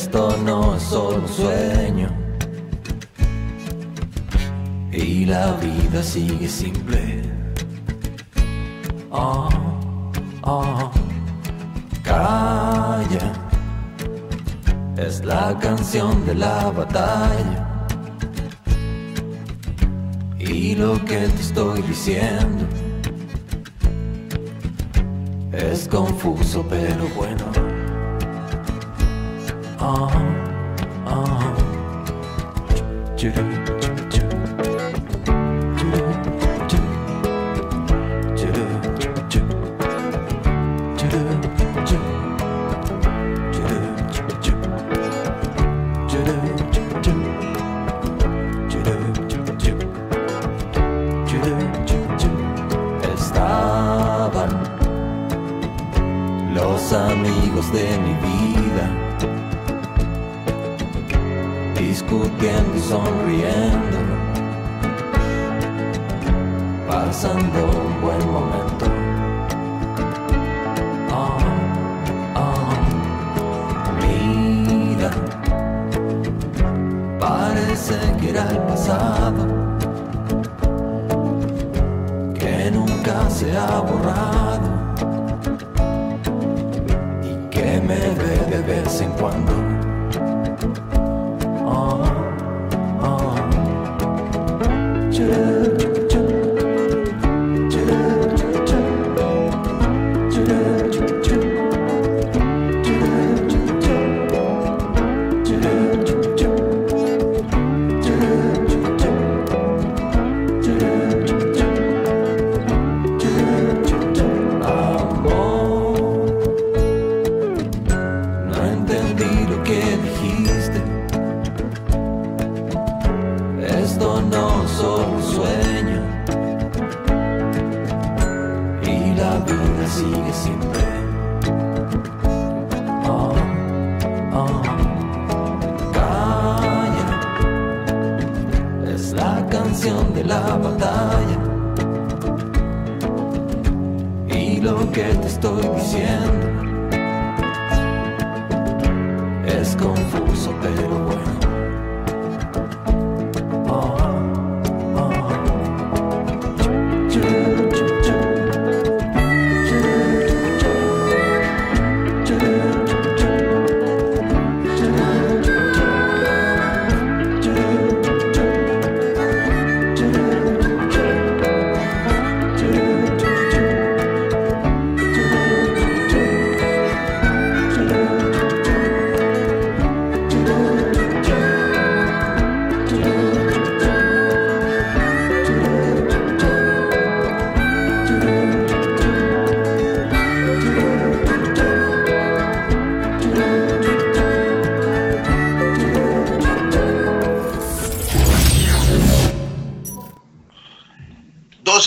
Esto no es solo un sueño. Y la vida sigue simple. Oh, oh, calla. Es la canción de la batalla. Y lo que te estoy diciendo es confuso pero bueno. Estaban los amigos de mi vida, sonriendo, pasando un buen momento. Ah, ah, mira, parece que era el pasado,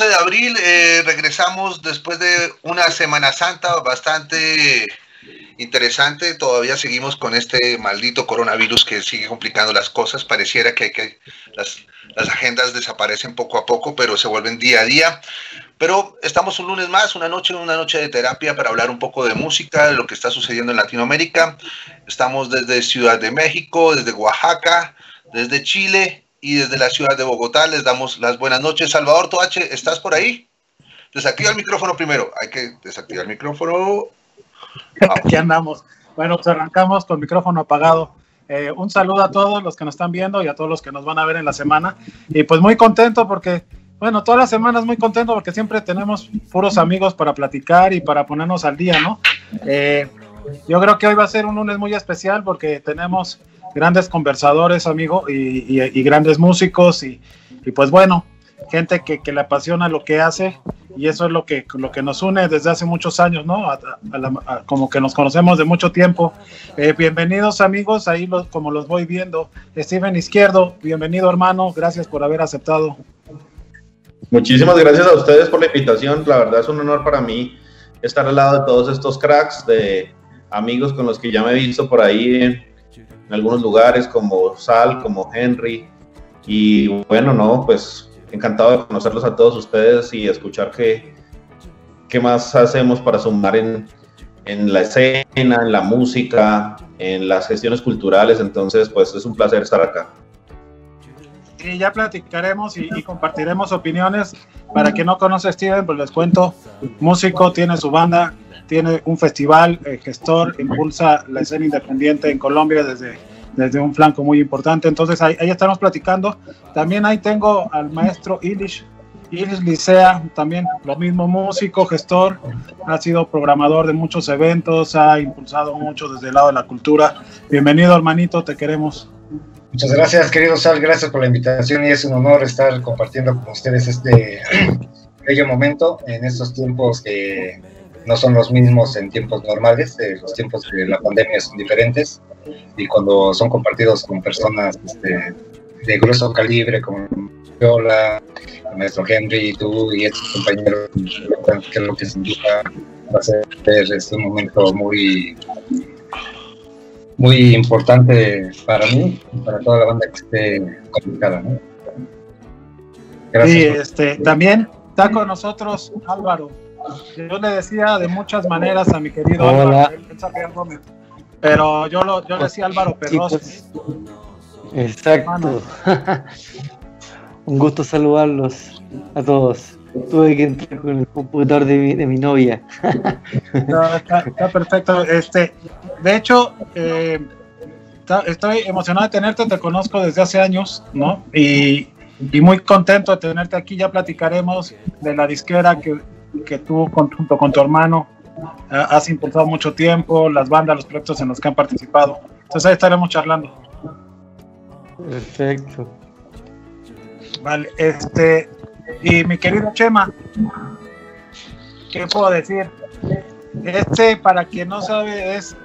12 de abril, eh, regresamos después de una Semana Santa bastante interesante. Todavía seguimos con este maldito coronavirus que sigue complicando las cosas. Pareciera que, que las, las agendas desaparecen poco a poco, pero se vuelven día a día. Pero estamos un lunes más, una noche, una noche de terapia para hablar un poco de música, de lo que está sucediendo en Latinoamérica. Estamos desde Ciudad de México, desde Oaxaca, desde Chile y desde la ciudad de Bogotá. Les damos las buenas noches. Salvador Toache, ¿estás por ahí? Desactiva el micrófono primero. Hay que desactivar el micrófono. Aquí andamos. Bueno, pues arrancamos con micrófono apagado. Eh, un saludo a todos los que nos están viendo y a todos los que nos van a ver en la semana. Y pues muy contento porque, bueno, todas las semanas muy contento porque siempre tenemos puros amigos para platicar y para ponernos al día, ¿no? Eh, yo creo que hoy va a ser un lunes muy especial porque tenemos grandes conversadores, amigo, y, grandes músicos y, pues bueno, gente que, que le apasiona lo que hace y eso es lo que, lo que nos une desde hace muchos años, ¿no? A- la- como que nos conocemos de mucho tiempo. Eh, bienvenidos amigos, ahí como los voy viendo. Steven Izquierdo, bienvenido hermano, gracias por haber aceptado. Muchísimas gracias a ustedes por la invitación. La verdad es un honor para mí estar al lado de todos estos cracks, de amigos con los que ya me he visto por ahí en algunos lugares, como Sal, como Henry. Y bueno, no, pues encantado de conocerlos a todos ustedes y escuchar qué, qué más hacemos para sumar en, en la escena, en la música, en las gestiones culturales, entonces pues es un placer estar acá. Y ya platicaremos y, compartiremos opiniones. Para quien no conoce a Steven, pues les cuento, músico, tiene su banda, tiene un festival, eh, gestor, impulsa la escena independiente en Colombia desde, desde un flanco muy importante. Entonces ahí, ahí estamos platicando. También ahí tengo al maestro Ilish Iris Licea, también lo mismo, músico, gestor, ha sido programador de muchos eventos, ha impulsado mucho desde el lado de la cultura. Bienvenido, hermanito, te queremos. Muchas gracias, querido Sal, gracias por la invitación y es un honor estar compartiendo con ustedes este bello momento en estos tiempos que no son los mismos en tiempos normales, eh, los tiempos de la pandemia son diferentes y cuando son compartidos con personas este, de grueso calibre como Viola, el maestro Henry, tú y estos compañeros, creo que sin duda va a ser es un momento muy muy importante para mí y para toda la banda que esté conectada. ¿no? Gracias. Y este, también está con nosotros Álvaro. Yo le decía de muchas maneras a mi querido Álvaro, pero yo, lo, yo le decía Álvaro Perros. Pues, exacto. Un gusto saludarlos a todos. Tuve que entrar con el computador de mi, de mi novia. está, perfecto. Este, de hecho, eh, estoy emocionado de tenerte, te conozco desde hace años, ¿no? Y, muy contento de tenerte aquí. Ya platicaremos de la disquera que, que tú junto con tu hermano has impulsado mucho tiempo, las bandas, los proyectos en los que han participado. Entonces ahí estaremos charlando. Perfecto. Vale, este, y mi querido Chema, ¿qué puedo decir? Este, para quien no sabe, es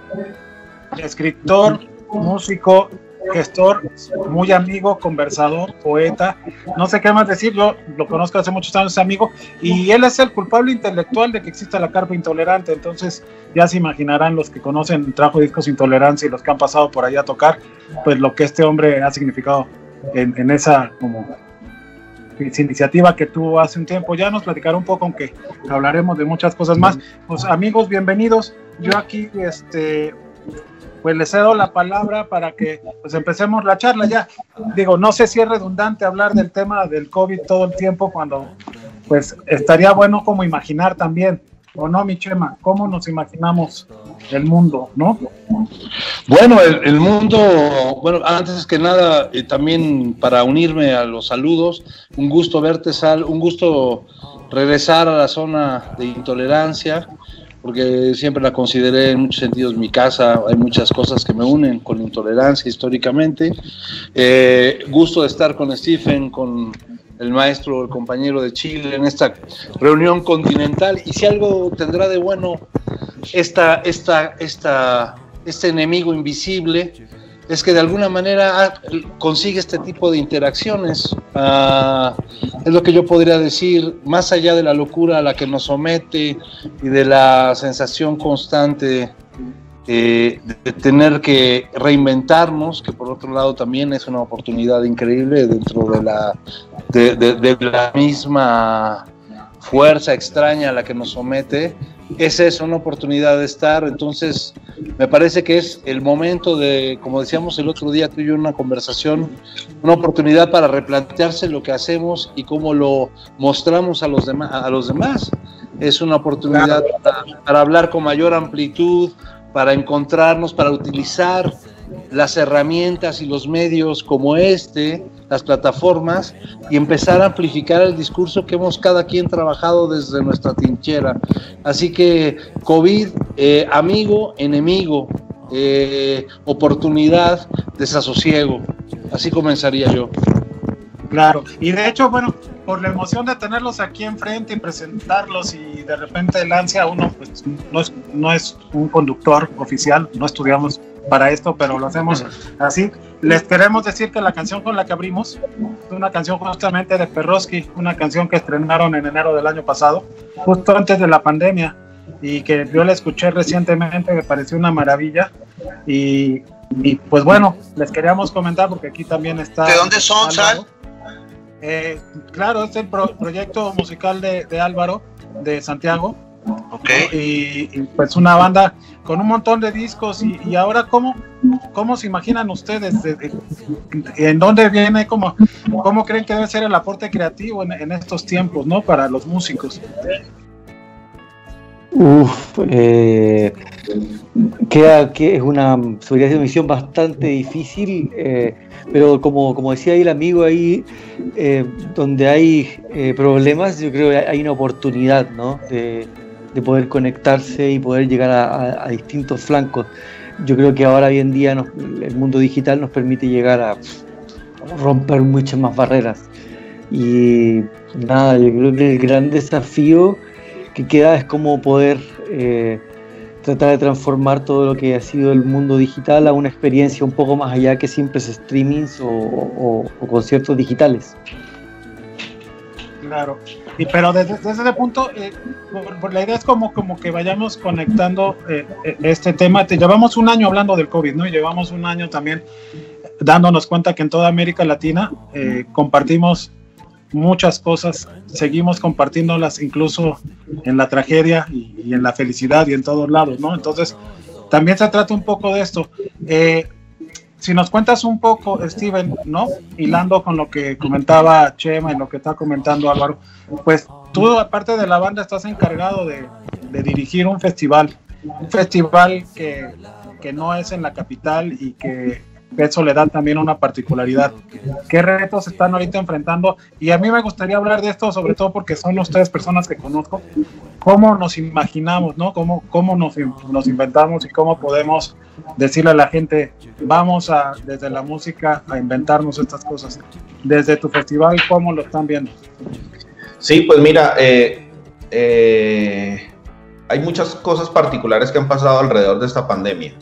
escritor, músico, gestor, muy amigo, conversador, poeta, no sé qué más decir, yo lo conozco hace muchos años, amigo, y él es el culpable intelectual de que exista la carpa intolerante, entonces ya se imaginarán los que conocen Trajo Discos Intolerancia y los que han pasado por ahí a tocar, pues lo que este hombre ha significado en, en esa como iniciativa que tuvo hace un tiempo. Ya nos platicará un poco, aunque hablaremos de muchas cosas más. Pues amigos, bienvenidos. Yo aquí, este, pues les cedo la palabra para que pues empecemos la charla ya. Digo, no sé si es redundante hablar del tema del COVID todo el tiempo cuando pues estaría bueno como imaginar también ¿O no, mi Chema? ¿Cómo nos imaginamos el mundo, no? Bueno, el, mundo, bueno, antes que nada, también para unirme a los saludos, un gusto verte, Sal, un gusto regresar a la zona de intolerancia, porque siempre la consideré en muchos sentidos mi casa, hay muchas cosas que me unen con intolerancia históricamente. Eh, gusto de estar con Stephen, con el maestro, el compañero de Chile en esta reunión continental. Y si algo tendrá de bueno esta, esta, esta, este enemigo invisible, es que de alguna manera consigue este tipo de interacciones. Ah, es lo que yo podría decir, más allá de la locura a la que nos somete y de la sensación constante eh, de tener que reinventarnos, que por otro lado también es una oportunidad increíble dentro de la, de, la misma fuerza extraña a la que nos somete, es eso, una oportunidad de estar. Entonces, me parece que es el momento de, como decíamos el otro día, tú y yo una conversación, una oportunidad para replantearse lo que hacemos y cómo lo mostramos a los, demás a los demás. Es una oportunidad para hablar con mayor amplitud, para encontrarnos, para utilizar las herramientas y los medios como este, las plataformas, y empezar a amplificar el discurso que hemos cada quien trabajado desde nuestra trinchera. Así que COVID, eh, amigo, enemigo, eh, oportunidad, desasosiego. Así comenzaría yo. Claro, y de hecho, bueno, por la emoción de tenerlos aquí enfrente y presentarlos y de repente el ansia, uno pues no es, no es un conductor oficial, no estudiamos para esto, pero lo hacemos así. Les queremos decir que la canción con la que abrimos es una canción justamente de Perroski, una canción que estrenaron en enero del año pasado, justo antes de la pandemia, y que yo la escuché recientemente, me pareció una maravilla. Y, y pues bueno, les queríamos comentar porque aquí también está. ¿De dónde son, Sal? Eh, claro, es el proyecto musical de, Álvaro, de Santiago. Y, pues una banda con un montón de discos y, ahora cómo, cómo se imaginan ustedes, en dónde viene, cómo, cómo creen que debe ser el aporte creativo en, estos tiempos, ¿no? Para los músicos. Uf, eh, queda que es una misión bastante difícil, eh, pero como, como decía ahí el amigo ahí, eh, donde hay eh, problemas, yo creo que hay una oportunidad, ¿no? De, de poder conectarse y poder llegar a, distintos flancos. Yo creo que ahora hoy en día el mundo digital nos permite llegar a romper muchas más barreras. Y nada, yo creo que el gran desafío que queda es cómo poder eh, tratar de transformar todo lo que ha sido el mundo digital a una experiencia un poco más allá que simples streamings o conciertos digitales. Claro. Y, pero desde, ese punto, eh, la idea es como, como que vayamos conectando eh, eh, este tema. Te, llevamos un año hablando del COVID, ¿no? Y llevamos un año también dándonos cuenta que en toda América Latina compartimos muchas cosas, seguimos compartiéndolas incluso en la tragedia y, en la felicidad y en todos lados, ¿no? Entonces, también se trata un poco de esto. Si nos cuentas un poco, Steven, ¿no? Hilando con lo que comentaba Chema y lo que está comentando Álvaro, pues tú, aparte de la banda, estás encargado de, dirigir un festival. Un festival que, no es en la capital y que eso le da también una particularidad. ¿Qué retos están ahorita enfrentando? Y a mí me gustaría hablar de esto, sobre todo porque son ustedes personas que conozco. ¿Cómo nos imaginamos, no? ¿Cómo, cómo nos, nos inventamos y cómo podemos decirle a la gente, vamos a, desde la música, a inventarnos estas cosas? Desde tu festival, ¿cómo lo están viendo? Sí, pues mira, eh, eh, hay muchas cosas particulares que han pasado alrededor de esta pandemia.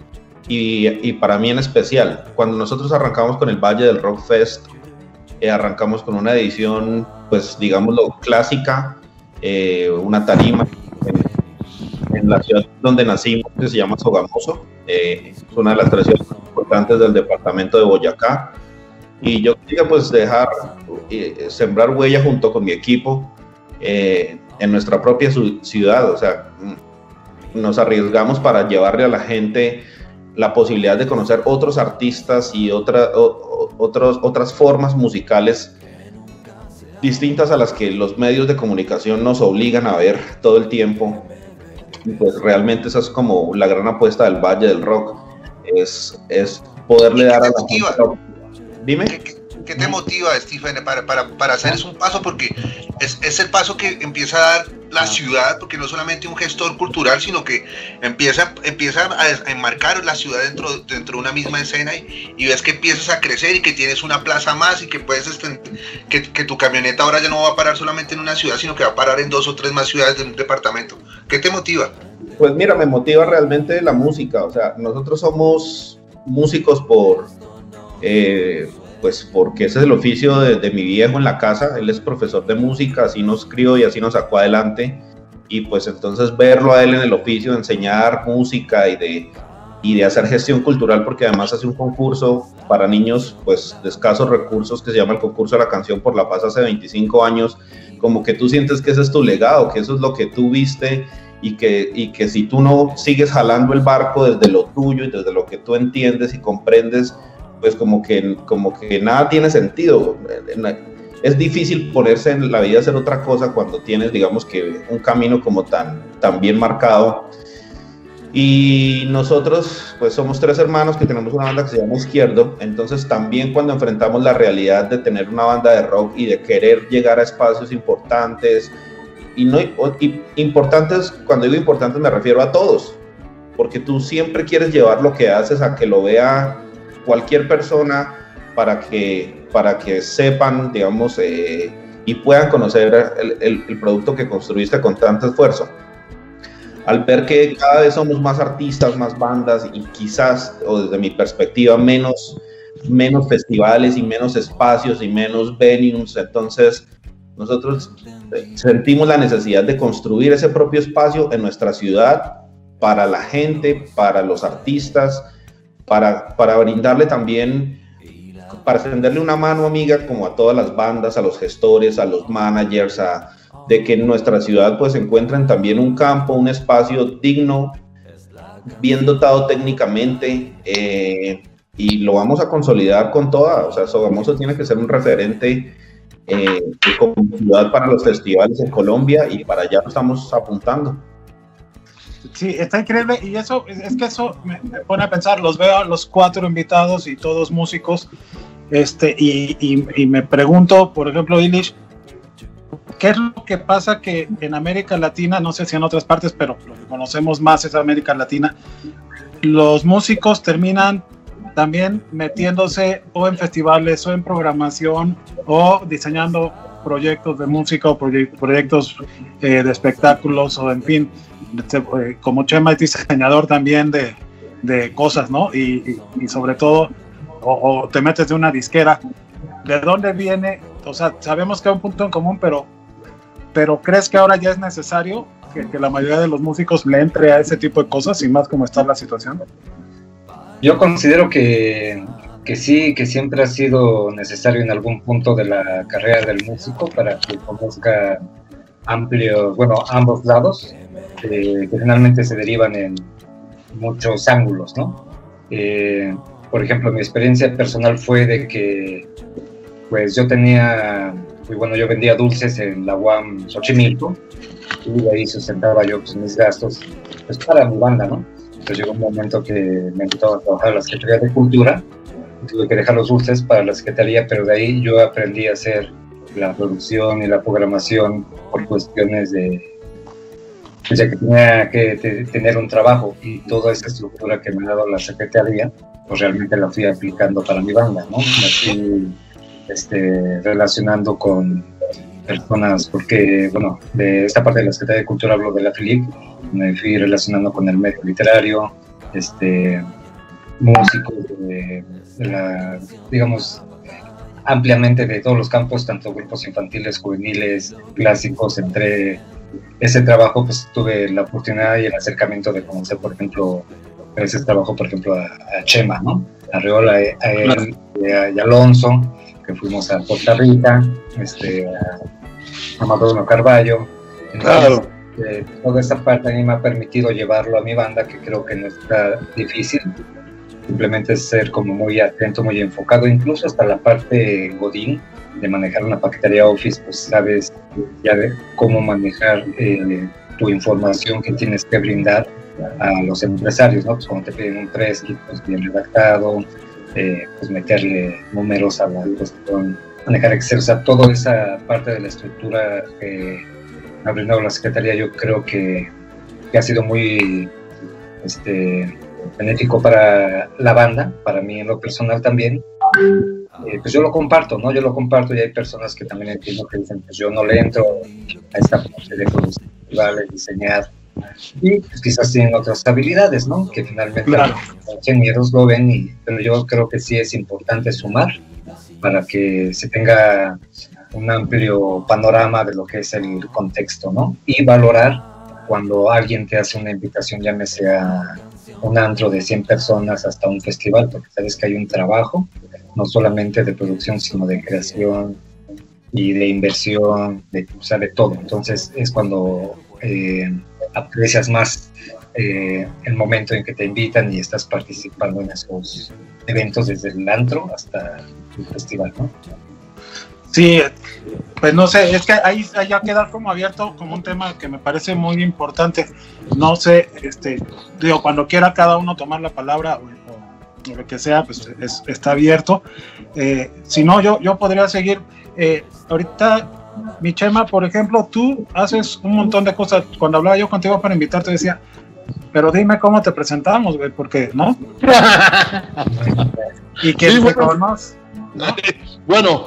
Y, para mí en especial, cuando nosotros arrancamos con el Valle del Rock Fest, eh, arrancamos con una edición, pues digámoslo, clásica, una tarima en, la ciudad donde nacimos, que se llama Sogamoso, es una de las tres ciudades importantes del departamento de Boyacá. Y yo quería pues dejar, sembrar huella junto con mi equipo eh, en nuestra propia ciudad. O sea, nos arriesgamos para llevarle a la gente la posibilidad de conocer otros artistas y otra, otros, otras formas musicales distintas a las que los medios de comunicación nos obligan a ver todo el tiempo. pues realmente esa es como la gran apuesta del Valle del Rock, es, es poderle dar a la gente... Dime. ¿Qué te motiva, Stephen, para, para, para hacer ese un paso? Porque es, es, el paso que empieza a dar la ciudad, porque no solamente un gestor cultural, sino que empieza, empieza a enmarcar la ciudad dentro, dentro de una misma escena y, y ves que empiezas a crecer y que tienes una plaza más y que puedes que, que, tu camioneta ahora ya no va a parar solamente en una ciudad, sino que va a parar en dos o tres más ciudades de un departamento. ¿Qué te motiva? Pues mira, me motiva realmente la música. O sea, nosotros somos músicos por... Eh, pues porque ese es el oficio de, mi viejo en la casa, él es profesor de música, así nos crió y así nos sacó adelante, y pues entonces verlo a él en el oficio de enseñar música y de, y de hacer gestión cultural, porque además hace un concurso para niños pues de escasos recursos que se llama el concurso de la canción por la paz hace 25 años, como que tú sientes que ese es tu legado, que eso es lo que tú viste y que, y que si tú no sigues jalando el barco desde lo tuyo y desde lo que tú entiendes y comprendes, pues como que, como que nada tiene sentido. Es difícil ponerse en la vida a hacer otra cosa cuando tienes, digamos que, un camino como tan, tan bien marcado. Y nosotros, pues somos tres hermanos que tenemos una banda que se llama Izquierdo, entonces también cuando enfrentamos la realidad de tener una banda de rock y de querer llegar a espacios importantes, y no importantes, cuando digo importantes me refiero a todos, porque tú siempre quieres llevar lo que haces a que lo vea cualquier persona para que, para que sepan, digamos, eh, y puedan conocer el, producto que construiste con tanto esfuerzo. Al ver que cada vez somos más artistas, más bandas y quizás, o desde mi perspectiva, menos, menos festivales y menos espacios y menos venues, entonces nosotros eh, sentimos la necesidad de construir ese propio espacio en nuestra ciudad para la gente, para los artistas, para, para brindarle también, para extenderle una mano amiga como a todas las bandas, a los gestores, a los managers, a, de que en nuestra ciudad pues encuentren también un campo, un espacio digno, bien dotado técnicamente, eh, y lo vamos a consolidar con toda, o sea, Sogamoso tiene que ser un referente eh, como ciudad para los festivales en Colombia y para allá lo estamos apuntando. Sí, está increíble y eso es que eso me, pone a pensar, los veo a los cuatro invitados y todos músicos, este, y, y, me pregunto, por ejemplo, Ilish, ¿qué es lo que pasa que en América Latina, no sé si en otras partes, pero lo que conocemos más es América Latina, los músicos terminan también metiéndose o en festivales o en programación o diseñando proyectos de música o proyectos eh, de espectáculos o en fin, como Chema es diseñador también de, de cosas, ¿no? Y, y, sobre todo, o, te metes de una disquera, ¿de dónde viene? O sea, sabemos que hay un punto en común, pero, pero ¿crees que ahora ya es necesario que, que la mayoría de los músicos le entre a ese tipo de cosas y más como está la situación? Yo considero que, que sí, que siempre ha sido necesario en algún punto de la carrera del músico para que conozca amplios, bueno, ambos lados, que finalmente se derivan en muchos ángulos, ¿no? Eh, por ejemplo, mi experiencia personal fue de que, pues yo tenía, pues bueno, yo vendía dulces en la UAM Xochimilco, y ahí sustentaba yo pues, mis gastos, pues para mi banda, ¿no? Entonces llegó un momento que me invitó a trabajar en la Secretaría de Cultura, tuve que dejar los dulces para la Secretaría, pero de ahí yo aprendí a hacer la producción y la programación por cuestiones de, ya que tenía que tener un trabajo y toda esa estructura que me ha dado la Secretaría, pues realmente la fui aplicando para mi banda, ¿no? Me fui este, relacionando con personas, porque, bueno, de esta parte de la Secretaría de Cultura hablo de la FILIP, me fui relacionando con el medio literario, este, músicos, digamos, ampliamente de todos los campos, tanto grupos infantiles, juveniles, clásicos, entre ese trabajo pues tuve la oportunidad y el acercamiento de conocer, por ejemplo, ese trabajo, por ejemplo, a, Chema, ¿no? A Reola, a él, y a Alonso, que fuimos a Costa Rica, este, a Maduro Carballo. claro. Eh, toda esa parte a mí me ha permitido llevarlo a mi banda, que creo que no está difícil. Simplemente ser como muy atento, muy enfocado, incluso hasta la parte Godín, de manejar una paquetería Office, pues sabes ya de cómo manejar eh, tu información que tienes que brindar a los empresarios, ¿no? Pues cuando te piden un préstamo, pues bien redactado, eh, pues meterle números a la cuestión, manejar Excel, o sea, toda esa parte de la estructura que ha brindado la Secretaría, yo creo que, que ha sido muy este, benéfico para la banda, para mí en lo personal también. Eh, pues yo lo comparto, ¿no? Yo lo comparto y hay personas que también entiendo que dicen, pues yo no le entro a esta parte de festivales, diseñar, y pues, quizás tienen otras habilidades, ¿no? Que finalmente los ingenieros lo ven, y, pero yo creo que sí es importante sumar para que se tenga un amplio panorama de lo que es el contexto, ¿no? Y valorar cuando alguien te hace una invitación, llámese a un antro de 100 personas hasta un festival, porque sabes que hay un trabajo, no solamente de producción, sino de creación y de inversión, de, de todo. Entonces es cuando eh, aprecias más eh, el momento en que te invitan y estás participando en esos eventos desde el antro hasta el festival, ¿no? Sí, pues no sé, es que ahí ya queda como abierto como un tema que me parece muy importante. No sé, este, digo, cuando quiera cada uno tomar la palabra o, lo que sea, pues está abierto. Eh, si no, yo, yo podría seguir. Eh, ahorita mi Chema, por ejemplo, tú haces un montón de cosas. Cuando hablaba yo contigo para invitarte, decía, pero dime cómo te presentamos, güey, porque, ¿no? y que bueno, Bueno,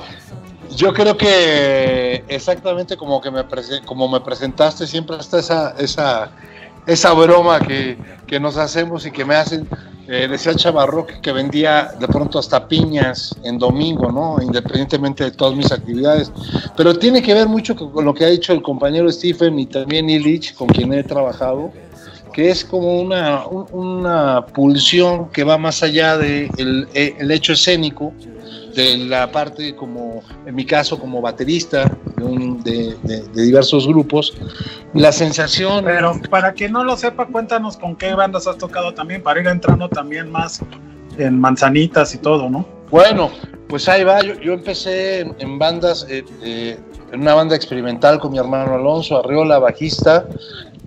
yo creo que exactamente como que me como me presentaste, siempre está esa, esa, esa broma que, que nos hacemos y que me hacen eh, decía Chavarro que vendía de pronto hasta piñas en domingo, ¿no? Independientemente de todas mis actividades. Pero tiene que ver mucho con lo que ha dicho el compañero Stephen y también Illich, con quien he trabajado, que es como una, una pulsión que va más allá del de el hecho escénico, de la parte como, en mi caso, como baterista, de, diversos grupos. La sensación... Pero para quien no lo sepa, cuéntanos con qué bandas has tocado también, para ir entrando también más en manzanitas y todo, ¿no? Bueno, pues ahí va, yo, empecé en, bandas, eh, eh, en una banda experimental con mi hermano Alonso Arriola, bajista,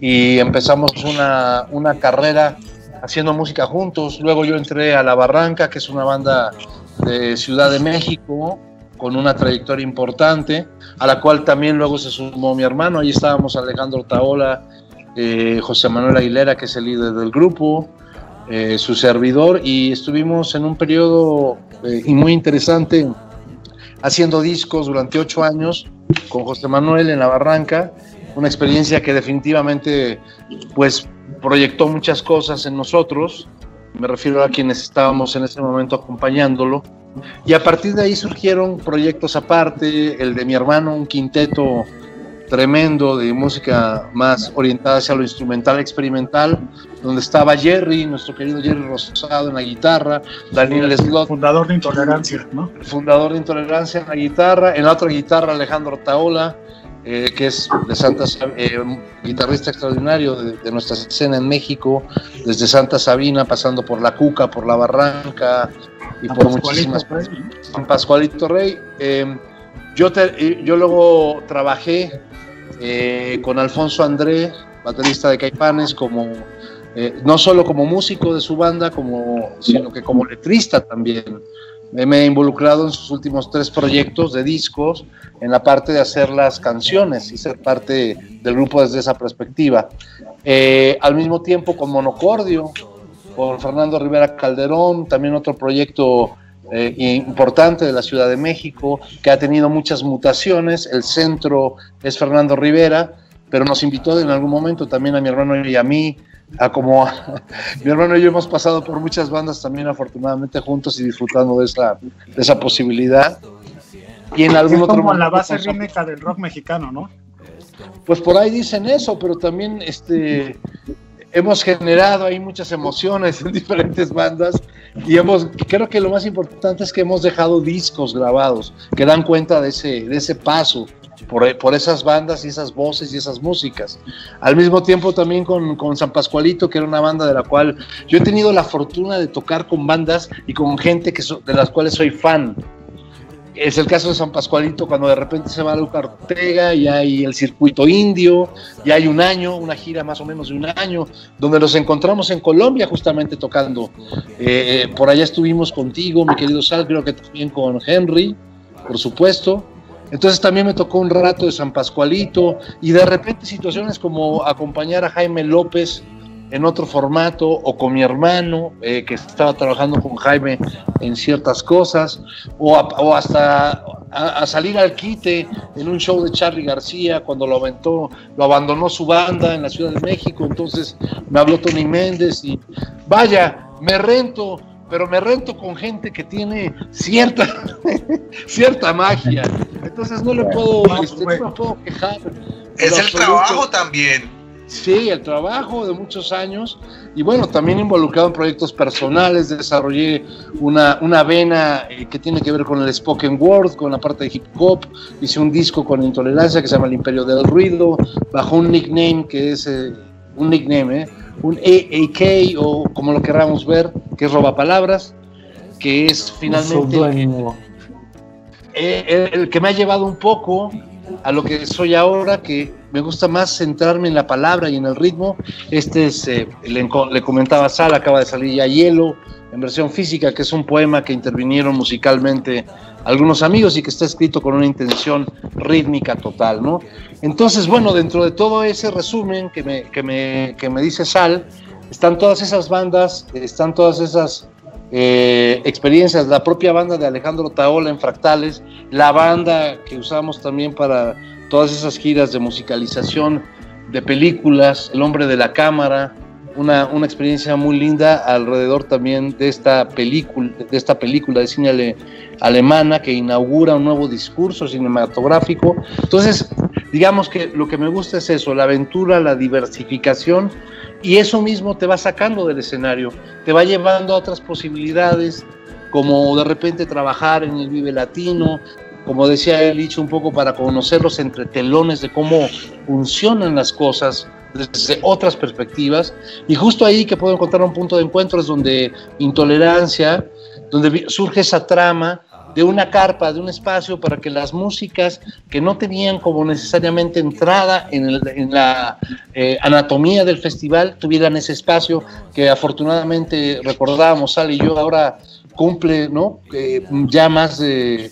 y empezamos una, una carrera haciendo música juntos. Luego yo entré a La Barranca, que es una banda de Ciudad de México, con una trayectoria importante, a la cual también luego se sumó mi hermano. Ahí estábamos Alejandro Taola, eh, José Manuel Aguilera, que es el líder del grupo, eh, su servidor, y estuvimos en un periodo eh, muy interesante haciendo discos durante ocho años con José Manuel en La Barranca, una experiencia que definitivamente pues proyectó muchas cosas en nosotros, me refiero a quienes estábamos en ese momento acompañándolo, y a partir de ahí surgieron proyectos aparte, el de mi hermano, un quinteto tremendo de música más orientada hacia lo instrumental experimental, donde estaba Jerry, nuestro querido Jerry Rosado en la guitarra, Daniel Slot. Fundador de Intolerancia, ¿no? Fundador de Intolerancia en la guitarra, en la otra guitarra Alejandro Taola, eh, que es de Santa eh, guitarrista extraordinario de, nuestra escena en México, desde Santa Sabina, pasando por La Cuca, por La Barranca y por muchísimas. San Pascualito Rey. Eh, yo, yo luego trabajé con Alfonso André, baterista de Caipanes, como no solo como músico de su banda, como, sino que como letrista también. Me he involucrado en sus últimos tres proyectos de discos en la parte de hacer las canciones y ser parte del grupo desde esa perspectiva. Eh, al mismo tiempo con Monocordio, con Fernando Rivera Calderón, también otro proyecto eh, importante de la Ciudad de México, que ha tenido muchas mutaciones. El centro es Fernando Rivera, pero nos invitó en algún momento también a mi hermano y a mí a como mi hermano y yo hemos pasado por muchas bandas también afortunadamente juntos y disfrutando de esa, de esa posibilidad. Y en algún es otro como la base rítmica del rock mexicano, ¿no? Pues por ahí dicen eso, pero también este hemos generado ahí muchas emociones en diferentes bandas y hemos creo que lo más importante es que hemos dejado discos grabados que dan cuenta de ese de ese paso por, esas bandas y esas voces y esas músicas. Al mismo tiempo también con, con, San Pascualito, que era una banda de la cual yo he tenido la fortuna de tocar con bandas y con gente que de las cuales soy fan. Es el caso de San Pascualito, cuando de repente se va a Luca Ortega y hay el circuito indio, y hay un año, una gira más o menos de un año, donde nos encontramos en Colombia justamente tocando. Eh, por allá estuvimos contigo, mi querido Sal, creo que también con Henry, por supuesto. Entonces también me tocó un rato de San Pascualito y de repente situaciones como acompañar a Jaime López en otro formato o con mi hermano eh, que estaba trabajando con Jaime en ciertas cosas o, hasta a, salir al quite en un show de Charlie García cuando lo aventó, lo abandonó su banda en la Ciudad de México, entonces me habló Tony Méndez y vaya, me rento pero me rento con gente que tiene cierta, cierta magia. Entonces no le puedo, este, no puedo quejar. Es el trabajo también. Sí, el trabajo de muchos años y bueno, también involucrado en proyectos personales, desarrollé una, una vena eh, que tiene que ver con el spoken word, con la parte de hip hop, hice un disco con intolerancia que se llama El Imperio del Ruido, bajo un nickname que es eh, un nickname, eh, un AAK o como lo queramos ver, que es roba palabras, que es finalmente el, el, que me ha llevado un poco a lo que soy ahora, que me gusta más centrarme en la palabra y en el ritmo. Este es, eh, le, le, comentaba Sal, acaba de salir ya Hielo, en versión física, que es un poema que intervinieron musicalmente algunos amigos y que está escrito con una intención rítmica total, ¿no? Entonces, bueno, dentro de todo ese resumen que me, que me, que me dice Sal, están todas esas bandas, están todas esas eh, experiencias, la propia banda de Alejandro Taola en Fractales, la banda que usamos también para todas esas giras de musicalización de películas, El hombre de la cámara, una, una, experiencia muy linda alrededor también de esta película, de esta película de cine alemana que inaugura un nuevo discurso cinematográfico. Entonces, digamos que lo que me gusta es eso, la aventura, la diversificación, y eso mismo te va sacando del escenario, te va llevando a otras posibilidades, como de repente trabajar en el Vive Latino, como decía él, un poco para conocer los entretelones de cómo funcionan las cosas desde otras perspectivas. Y justo ahí que puedo encontrar un punto de encuentro es donde intolerancia, donde surge esa trama de una carpa, de un espacio para que las músicas que no tenían como necesariamente entrada en, la eh, anatomía del festival tuvieran ese espacio que afortunadamente recordábamos, Sal y yo, ahora cumple, ¿no? Eh, ya más de...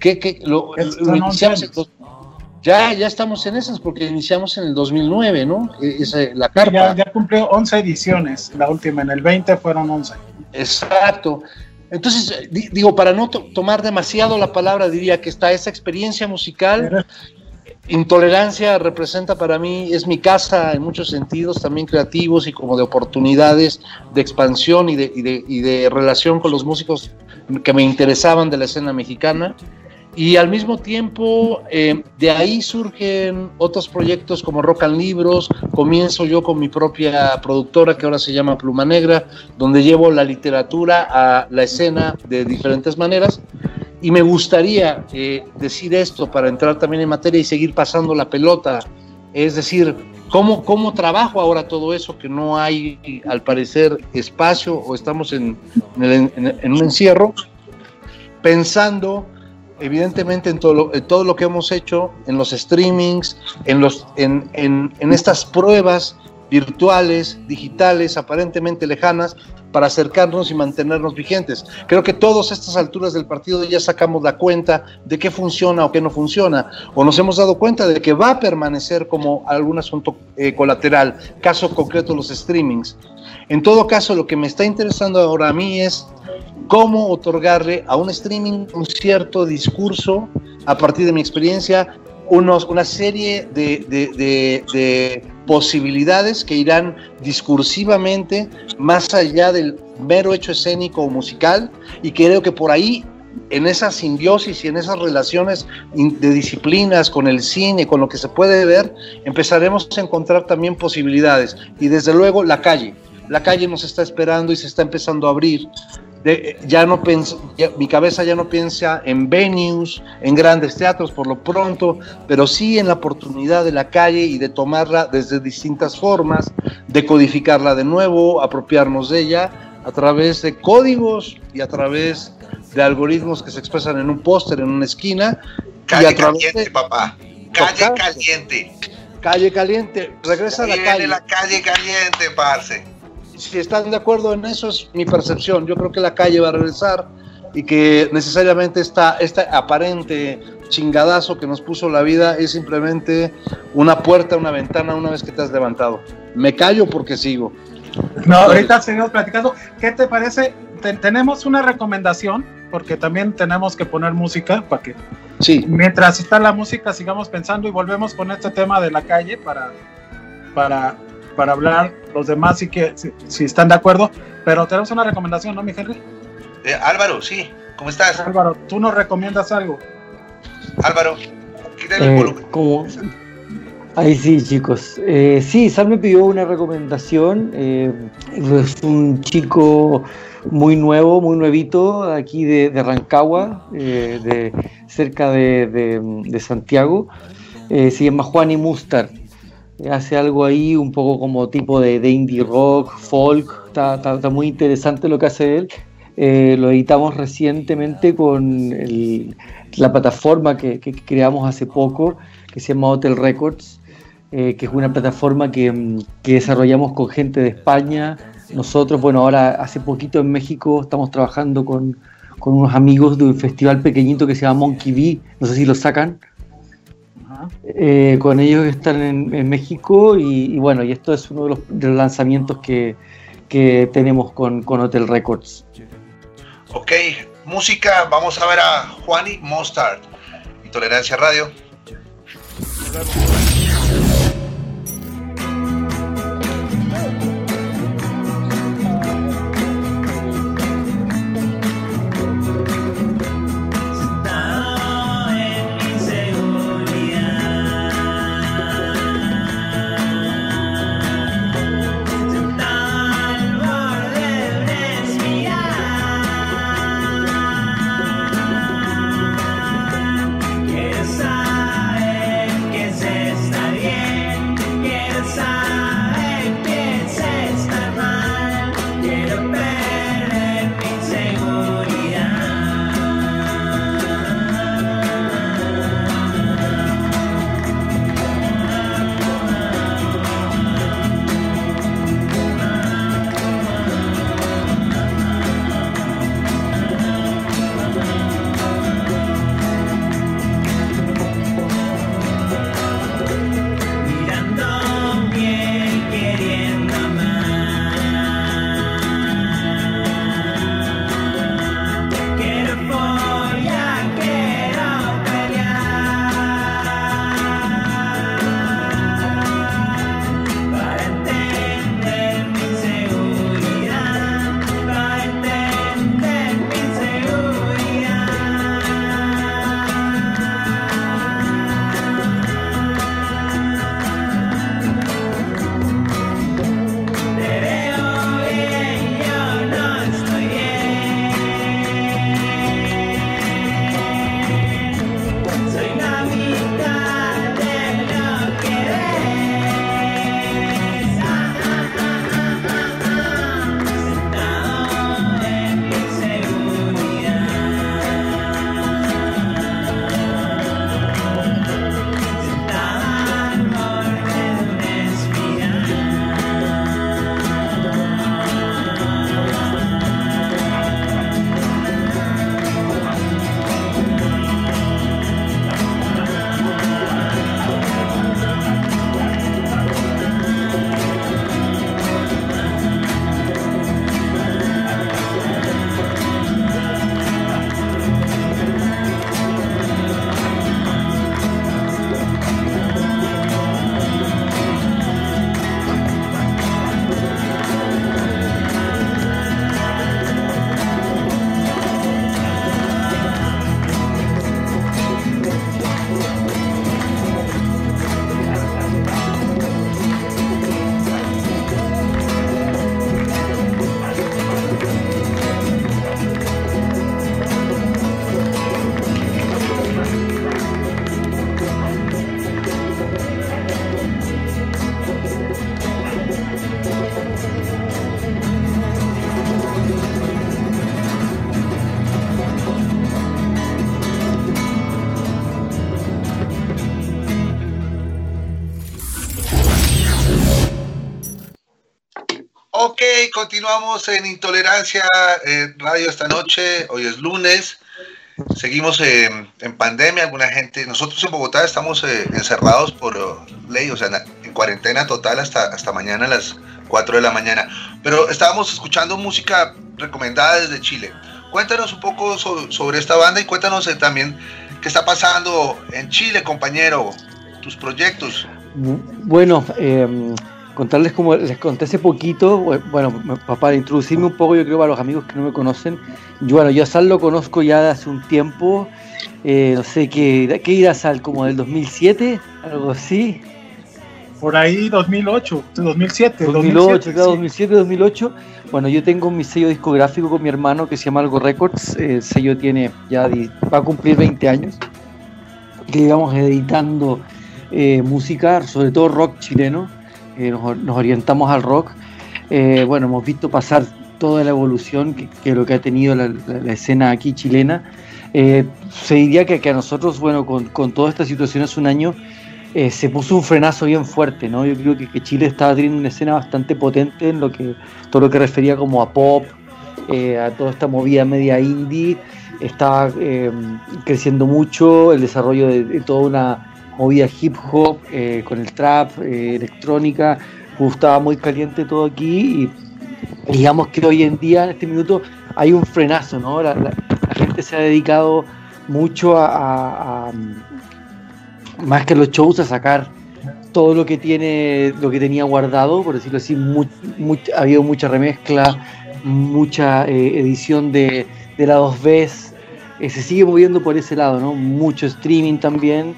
¿Qué, lo, iniciamos ya, ya estamos en esas porque iniciamos en el 2009, ¿no? E, esa, la carpa. Ya, ya cumplió 11 ediciones, la última, en el 20 fueron 11. Exacto. Entonces, digo, para no tomar demasiado la palabra, diría que está esa experiencia musical. Intolerancia representa para mí, es mi casa en muchos sentidos, también creativos y como de oportunidades de expansión y de, y de, y de relación con los músicos que me interesaban de la escena mexicana. Y al mismo tiempo, eh, de ahí surgen otros proyectos como Rock and Libros. Comienzo yo con mi propia productora que ahora se llama Pluma Negra, donde llevo la literatura a la escena de diferentes maneras. Y me gustaría eh, decir esto para entrar también en materia y seguir pasando la pelota. Es decir, ¿cómo, cómo trabajo ahora todo eso que no hay, al parecer, espacio o estamos en, en un encierro? Pensando evidentemente en todo, lo, todo lo que hemos hecho, en los streamings, en, los, en, estas pruebas virtuales, digitales, aparentemente lejanas, para acercarnos y mantenernos vigentes. Creo que todas estas alturas del partido ya sacamos la cuenta de qué funciona o qué no funciona, o nos hemos dado cuenta de que va a permanecer como algún asunto eh, colateral, caso concreto los streamings. En todo caso, lo que me está interesando ahora a mí es cómo otorgarle a un streaming un cierto discurso a partir de mi experiencia, unos, una serie de, de, posibilidades que irán discursivamente más allá del mero hecho escénico o musical y creo que por ahí en esa simbiosis y en esas relaciones de disciplinas con el cine, con lo que se puede ver, empezaremos a encontrar también posibilidades. Y desde luego la calle. La calle nos está esperando y se está empezando a abrir ya no mi cabeza ya no piensa en venues, en grandes teatros por lo pronto, pero sí en la oportunidad de la calle y de tomarla desde distintas formas, de codificarla de nuevo, apropiarnos de ella a través de códigos y a través de algoritmos que se expresan en un póster, en una esquina. Calle caliente, papá. Calle caliente. Calle caliente. Regresa a la calle. la calle caliente, parce si están de acuerdo en eso, es mi percepción. Yo creo que la calle va a regresar y que necesariamente esta, este aparente chingadazo que nos puso la vida es simplemente una puerta, una ventana una vez que te has levantado. Me callo porque sigo. No, ahorita seguimos platicando. ¿Qué te parece? tenemos una recomendación, porque también tenemos que poner música para que sí. mientras está la música sigamos pensando y volvemos con este tema de la calle para, para para hablar los demás sí que si, están de acuerdo, pero tenemos una recomendación, ¿no, mi Henry? Eh, Álvaro, sí, ¿cómo estás? Álvaro, tú nos recomiendas algo. Álvaro, quítale el eh, volumen. ¿cómo? Ahí sí, chicos. Eh, sí, Sal me pidió una recomendación. Eh, es un chico muy nuevo, muy nuevito, aquí de, Rancagua, de, cerca de, de Santiago. se llama Juan y Mustard hace algo ahí un poco como tipo de, indie rock, folk, está, muy interesante lo que hace él. Eh, lo editamos recientemente con la plataforma que, creamos hace poco, que se llama Hotel Records, eh, que es una plataforma que, desarrollamos con gente de España. Nosotros, bueno, ahora hace poquito en México estamos trabajando con, con unos amigos de un festival pequeñito que se llama Monkey Bee, no sé si lo sacan. Eh, con ellos que están en, México y, bueno, y esto es uno de los, lanzamientos que, tenemos con, con, Hotel Records. Ok, música, vamos a ver a Juani Mostard, Intolerancia Radio. Continuamos en Intolerancia eh, Radio esta noche. Hoy es lunes. Seguimos en pandemia. Alguna gente, nosotros en Bogotá estamos eh, encerrados por ley, o sea, en cuarentena total hasta, hasta mañana a las 4 de la mañana. Pero estábamos escuchando música recomendada desde Chile. Cuéntanos un poco sobre, esta banda y cuéntanos eh, también qué está pasando en Chile, compañero, tus proyectos. Bueno, eh, contarles como les conté hace poquito, bueno, para introducirme un poco, yo creo para los amigos que no me conocen, yo, bueno, yo a Sal lo conozco ya de hace un tiempo, eh, no sé, ¿qué, ¿qué irá Sal? ¿Como del 2007? ¿Algo así? Por ahí 2008, 2007. 2008, 2007, 2008. Bueno, yo tengo mi sello discográfico con mi hermano que se llama Algo Records, el sello tiene ya, va a cumplir 20 años, que íbamos editando eh, música, sobre todo rock chileno, eh, nos, orientamos al rock. Eh, bueno, hemos visto pasar toda la evolución que, lo que ha tenido la, escena aquí chilena. Eh, se diría que, que, a nosotros, bueno, con, con, toda esta situación hace un año, se puso un frenazo bien fuerte, ¿no? Yo creo que, que, Chile estaba teniendo una escena bastante potente en lo que todo lo que refería como a pop, a toda esta movida media indie, estaba creciendo mucho el desarrollo de toda una movida hip hop, eh, con el trap, eh, electrónica, estaba muy caliente todo aquí y digamos que hoy en día, en este minuto, hay un frenazo, ¿no? La, gente se ha dedicado mucho a, más que los shows, a sacar todo lo que tiene, lo que tenía guardado, por decirlo así, ha habido mucha remezcla, mucha eh, edición de, de la 2 b se sigue moviendo por ese lado, ¿no? Mucho streaming también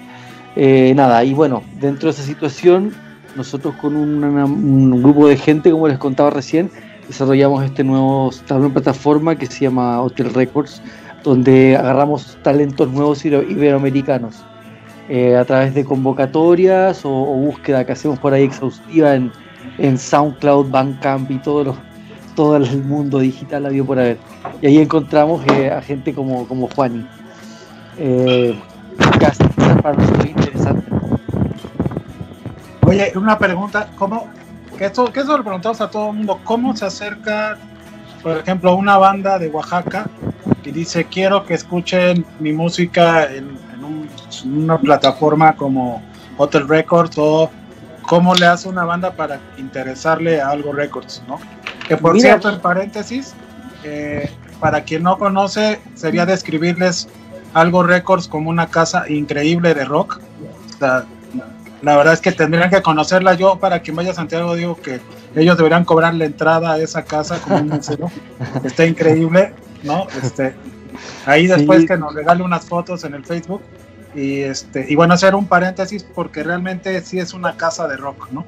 eh, nada, y bueno, dentro de esa situación, nosotros con un grupo de gente, como les contaba recién, desarrollamos este nuevo, nueva plataforma que se llama Hotel Records, donde agarramos talentos nuevos iberoamericanos eh, a través de convocatorias o, búsqueda que hacemos por ahí exhaustiva en, SoundCloud, Bandcamp y todo, todo el mundo digital había por haber. Y ahí encontramos eh, a gente como, como Juani. Para nosotros interesante. Oye, una pregunta, ¿cómo, que esto, que eso lo preguntamos a todo el mundo, ¿cómo se acerca, por ejemplo, una banda de Oaxaca y dice, quiero que escuchen mi música en, una plataforma como Hotel Records o cómo le hace una banda para interesarle a algo Records, ¿no? Que por cierto, en paréntesis, eh, para quien no conoce, sería describirles algo Records como una casa increíble de rock. la verdad es que tendrían que conocerla yo para quien vaya a Santiago digo que ellos deberían cobrar la entrada a esa casa como un museo. Está increíble, ¿no? Este, ahí después que nos regale unas fotos en el Facebook y este y bueno hacer un paréntesis porque realmente sí es una casa de rock, ¿no?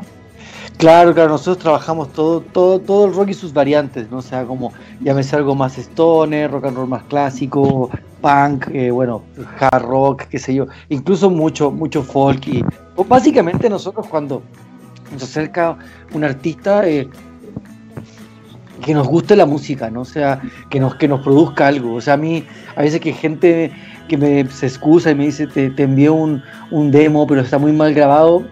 Claro, claro, nosotros trabajamos todo, todo, todo el rock y sus variantes, ¿no? O sea, como llámese algo más stoner, rock and roll más clásico, punk, eh, bueno, hard rock, qué sé yo, incluso mucho, mucho folk. Y básicamente nosotros cuando nos acerca un artista, eh, que nos guste la música, ¿no? O sea, que nos, que nos produzca algo. O sea, a mí, a veces que gente que me se excusa y me dice, te, te envío un, un demo, pero está muy mal grabado,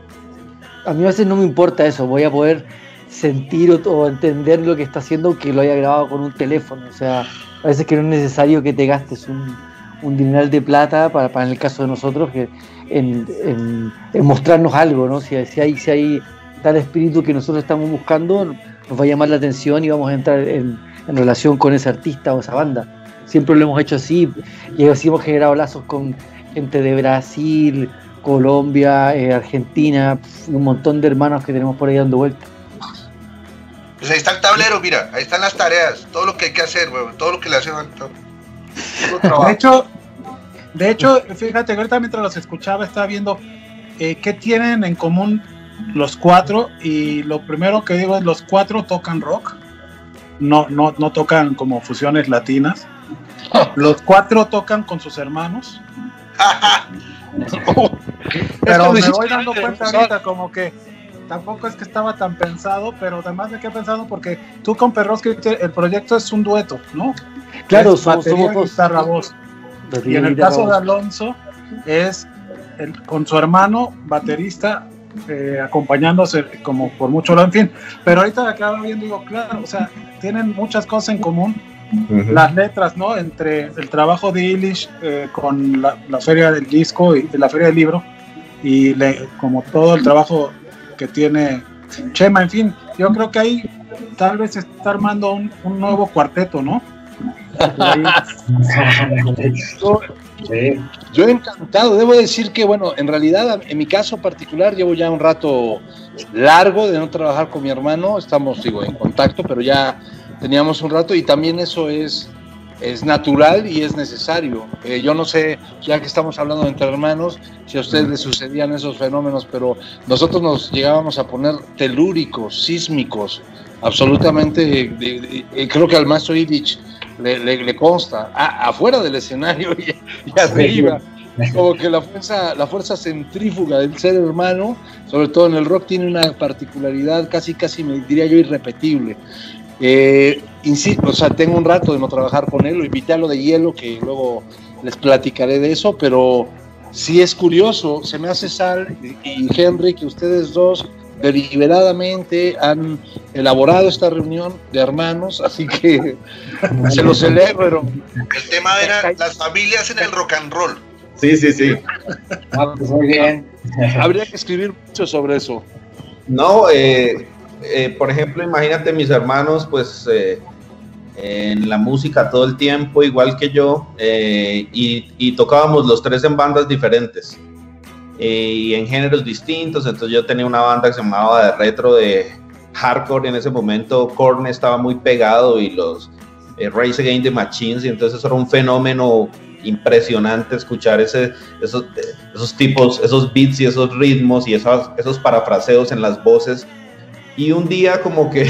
a mí a veces no me importa eso, voy a poder sentir o, entender lo que está haciendo que lo haya grabado con un teléfono. O sea, a veces que no es necesario que te gastes un, un dineral de plata para, para, en el caso de nosotros que en, mostrarnos algo, ¿no? Si, si, hay, si hay tal espíritu que nosotros estamos buscando, nos va a llamar la atención y vamos a entrar en, en relación con ese artista o esa banda. Siempre lo hemos hecho así y así hemos generado lazos con gente de Brasil, Colombia, eh, Argentina, un montón de hermanos que tenemos por ahí dando vueltas. Pues ahí está el tablero, mira, ahí están las tareas, todo lo que hay que hacer, todo lo que le hace falta. De hecho, de hecho, fíjate, ahorita mientras los escuchaba estaba viendo eh, qué tienen en común los cuatro y lo primero que digo es los cuatro tocan rock, no, no, no tocan como fusiones latinas. Los cuatro tocan con sus hermanos. pero me voy dando cuenta ahorita como que tampoco es que estaba tan pensado, pero además de que he pensado porque tú con Perroski el proyecto es un dueto, ¿no? Claro, somos, somos guitarra, voz. Y en el caso de Alonso es con su hermano baterista eh, acompañándose como por mucho lado, en fin. Pero ahorita acabo viendo, digo, claro, o sea, tienen muchas cosas en común. Las letras, ¿no? Entre el trabajo de Illich eh, con la, feria del disco y la feria del libro, y como todo el trabajo que tiene Chema, en fin, yo creo que ahí tal vez se está armando un, un nuevo cuarteto, ¿no? Sí. Yo encantado, debo decir que, bueno, en realidad, en mi caso particular, llevo ya un rato largo de no trabajar con mi hermano, estamos, digo, en contacto, pero ya teníamos un rato y también eso es, es natural y es necesario. Eh, yo no sé, ya que estamos hablando entre hermanos, si a ustedes les sucedían esos fenómenos, pero nosotros nos llegábamos a poner telúricos, sísmicos, absolutamente, creo que al maestro Illich le, consta, afuera del escenario y, arriba. Como que la fuerza, la fuerza centrífuga del ser hermano, sobre todo en el rock, tiene una particularidad casi, casi, me diría yo, irrepetible. Eh, insisto, o sea, tengo un rato de no trabajar con él, lo invité a lo de hielo, que luego les platicaré de eso, pero sí es curioso, se me hace sal y Henry que ustedes dos deliberadamente han elaborado esta reunión de hermanos, así que se lo celebro. El tema era las familias en el rock and roll. Sí, sí, sí. Ah, pues muy bien. Habría que escribir mucho sobre eso. No, eh, eh, por ejemplo, imagínate mis hermanos, pues eh, en la música todo el tiempo, igual que yo, y, y tocábamos los tres en bandas diferentes. Eh, y en géneros distintos. Entonces yo tenía una banda que se llamaba de retro de hardcore. En ese momento Korn estaba muy pegado y los eh, Race Against the Machines. Y entonces era un fenómeno impresionante escuchar ese, esos, esos tipos, esos beats y esos ritmos y esos, esos parafraseos en las voces. Y un día como que...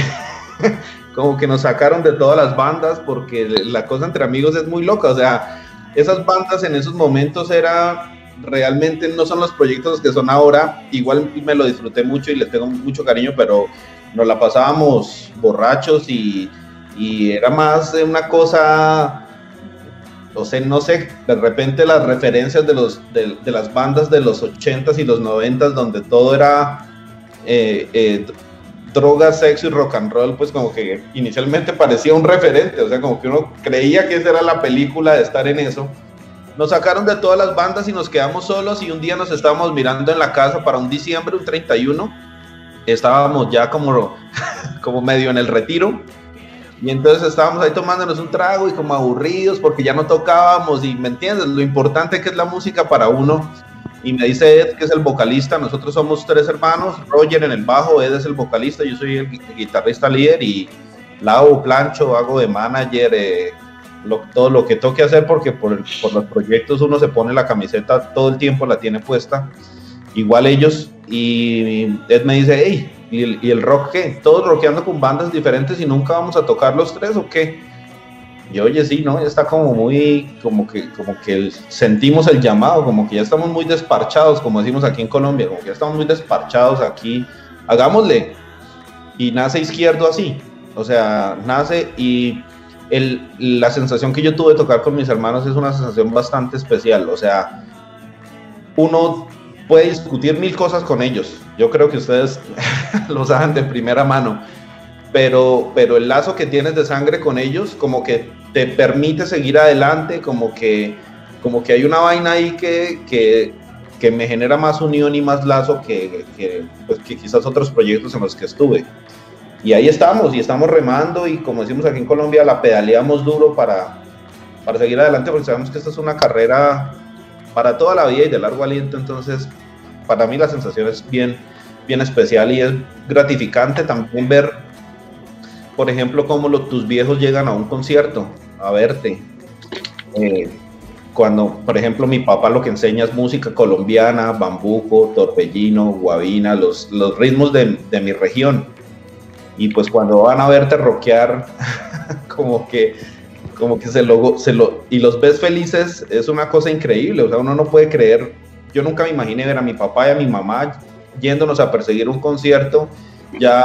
como que nos sacaron de todas las bandas porque la cosa entre amigos es muy loca, o sea, esas bandas en esos momentos era realmente no son los proyectos que son ahora. Igual me lo disfruté mucho y les tengo mucho cariño, pero nos la pasábamos borrachos y, y era más una cosa, o sea, no sé, de repente las referencias de, los, de, las bandas de los 80s y los 90s, donde todo era eh, eh, droga, sexo y rock and roll, pues como que inicialmente parecía un referente, o sea, como que uno creía que esa era la película de estar en eso nos sacaron de todas las bandas y nos quedamos solos y un día nos estábamos mirando en la casa para un diciembre, un 31. Estábamos ya como, como medio en el retiro. Y entonces estábamos ahí tomándonos un trago y como aburridos porque ya no tocábamos y me entiendes, lo importante que es la música para uno. Y me dice Ed, que es el vocalista, nosotros somos tres hermanos, Roger en el bajo, Ed es el vocalista, yo soy el guitarrista líder y lavo, plancho, hago de manager, eh, todo lo que toque hacer porque por, por, los proyectos uno se pone la camiseta todo el tiempo, la tiene puesta. Igual ellos y Ed me dice, hey, ¿y el, ¿y el, rock qué? Todos rockeando con bandas diferentes y nunca vamos a tocar los tres o qué? Y oye, sí, ¿no? Está como muy, como que, como que sentimos el llamado, como que ya estamos muy desparchados, como decimos aquí en Colombia, como que ya estamos muy desparchados aquí, hagámosle. Y nace izquierdo así, o sea, nace y el, la sensación que yo tuve de tocar con mis hermanos es una sensación bastante especial. O sea, uno puede discutir mil cosas con ellos. Yo creo que ustedes lo saben de primera mano. Pero, pero el lazo que tienes de sangre con ellos, como que te permite seguir adelante, como que, como que hay una vaina ahí que, que, que me genera más unión y más lazo que, que, pues, que quizás otros proyectos en los que estuve. Y ahí estamos, y estamos remando, y como decimos aquí en Colombia, la pedaleamos duro para, para seguir adelante, porque sabemos que esta es una carrera para toda la vida y de largo aliento, entonces para mí la sensación es bien, bien especial y es gratificante también ver, por ejemplo, cómo tus viejos llegan a un concierto a verte. Eh, cuando, por ejemplo, mi papá lo que enseña es música colombiana, bambuco, torbellino, guabina, los, los ritmos de, de mi región. Y pues cuando van a verte rockear, como que, como que se lo, se lo, y los ves felices, es una cosa increíble, o sea, uno no puede creer, yo nunca me imaginé ver a mi papá y a mi mamá yéndonos a perseguir un concierto ya,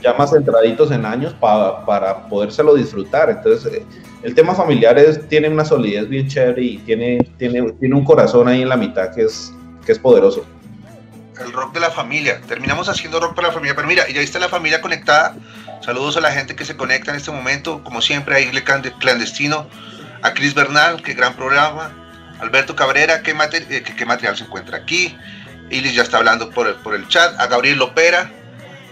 ya más centraditos en años para, para podérselo disfrutar, entonces eh, el tema familiar es, tiene una solidez bien chévere y tiene, tiene, tiene un corazón ahí en la mitad que es, que es poderoso. el rock de la familia. Terminamos haciendo rock para la familia, pero mira, ya está la familia conectada. Saludos a la gente que se conecta en este momento, como siempre, a Igle Clandestino, a Chris Bernal, qué gran programa, Alberto Cabrera, qué, eh, qué, material se encuentra aquí, Ilis ya está hablando por el, por el chat, a Gabriel Lopera,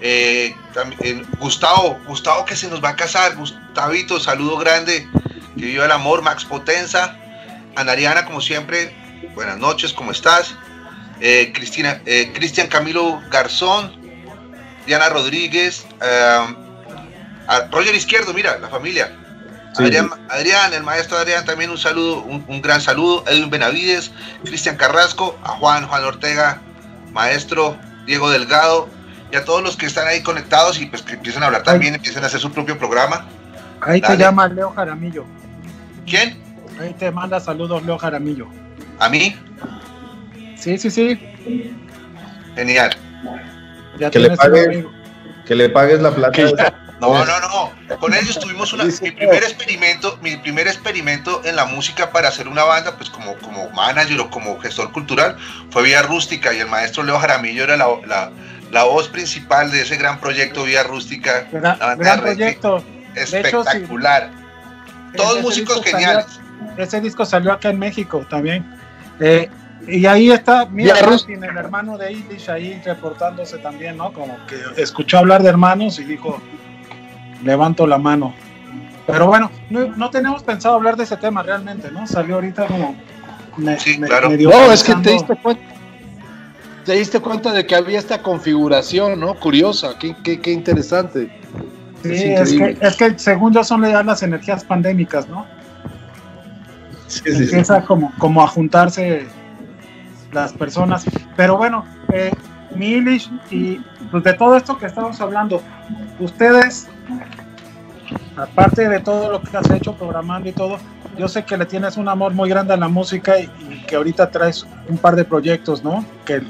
eh, también, Gustavo, Gustavo que se nos va a casar, Gustavito, saludo grande, que viva el amor, Max Potenza, a Nariana, como siempre, buenas noches, ¿cómo estás? Eh, Cristina, eh, Cristian Camilo Garzón, Diana Rodríguez, a Roger Izquierdo, mira, la familia. Adrián, el maestro Adrián, también un saludo, un, gran saludo. Edwin Benavides, Cristian Carrasco, a Juan, Juan Ortega, maestro, Diego Delgado, y a todos los que están ahí conectados y pues que empiezan a hablar también, empiezan a hacer su propio programa. Ahí te llama Leo Jaramillo. ¿Quién? Ahí te manda saludos Leo Jaramillo. ¿A mí? Sí, sí, sí. Genial. que, le pagues, que le pagues la plata. No, no, no. Con ellos tuvimos una, mi primer experimento, mi primer experimento en la música para hacer una banda, pues como, como manager o como gestor cultural, fue Vía Rústica y el maestro Leo Jaramillo era la, la, voz principal de ese gran proyecto Vía Rústica. gran proyecto. Espectacular. Todos músicos geniales. ese disco salió acá en México también. Eh, y ahí está, mira, Martin, el hermano de Ilish, ahí reportándose también, ¿no? Como que escuchó hablar de hermanos y dijo, levanto la mano. Pero bueno, no, tenemos pensado hablar de ese tema realmente, ¿no? Salió ahorita como... sí, claro. no, es que te diste cuenta. Te diste cuenta de que había esta configuración, ¿no? Curiosa, qué, qué, interesante. Sí, es, que, es que según yo son las energías pandémicas, ¿no? Sí, sí, Empieza Como, como a juntarse las personas. Pero bueno, eh, Milish y pues, de todo esto que estamos hablando, ustedes, aparte de todo lo que has hecho programando y todo, yo sé que le tienes un amor muy grande a la música y, que ahorita traes un par de proyectos, ¿no? Que,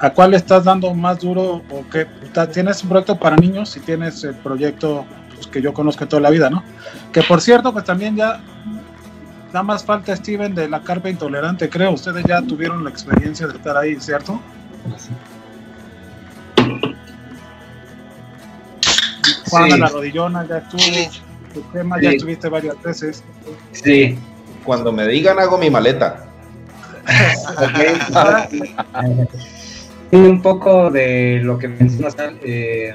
¿A cuál estás dando más duro o que tienes un proyecto para niños y tienes el proyecto pues, que yo conozco toda la vida, ¿no? Que por cierto, pues también ya da más falta Steven de la carpa intolerante, creo. Ustedes ya tuvieron la experiencia de estar ahí, ¿cierto? Juan la rodillona ya estuvo. Tu tema ya estuviste varias veces. Sí. Cuando me digan hago mi maleta. un poco de lo que mencionas, eh,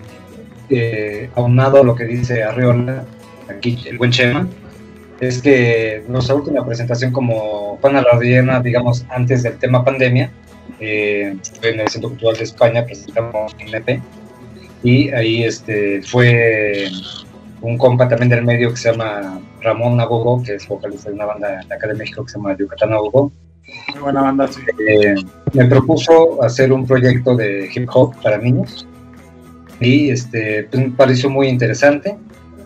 eh, aunado a lo que dice Arriola, aquí el buen Chema es que nuestra última presentación como Rodillena, digamos, antes del tema pandemia, eh, en el Centro Cultural de España presentamos un EP y ahí este, fue un compa también del medio que se llama Ramón Nagogo, que es vocalista de una banda de acá de México que se llama Yucatán Nagogo. Muy buena banda, sí. Eh, me propuso hacer un proyecto de hip hop para niños y este, pues, me pareció muy interesante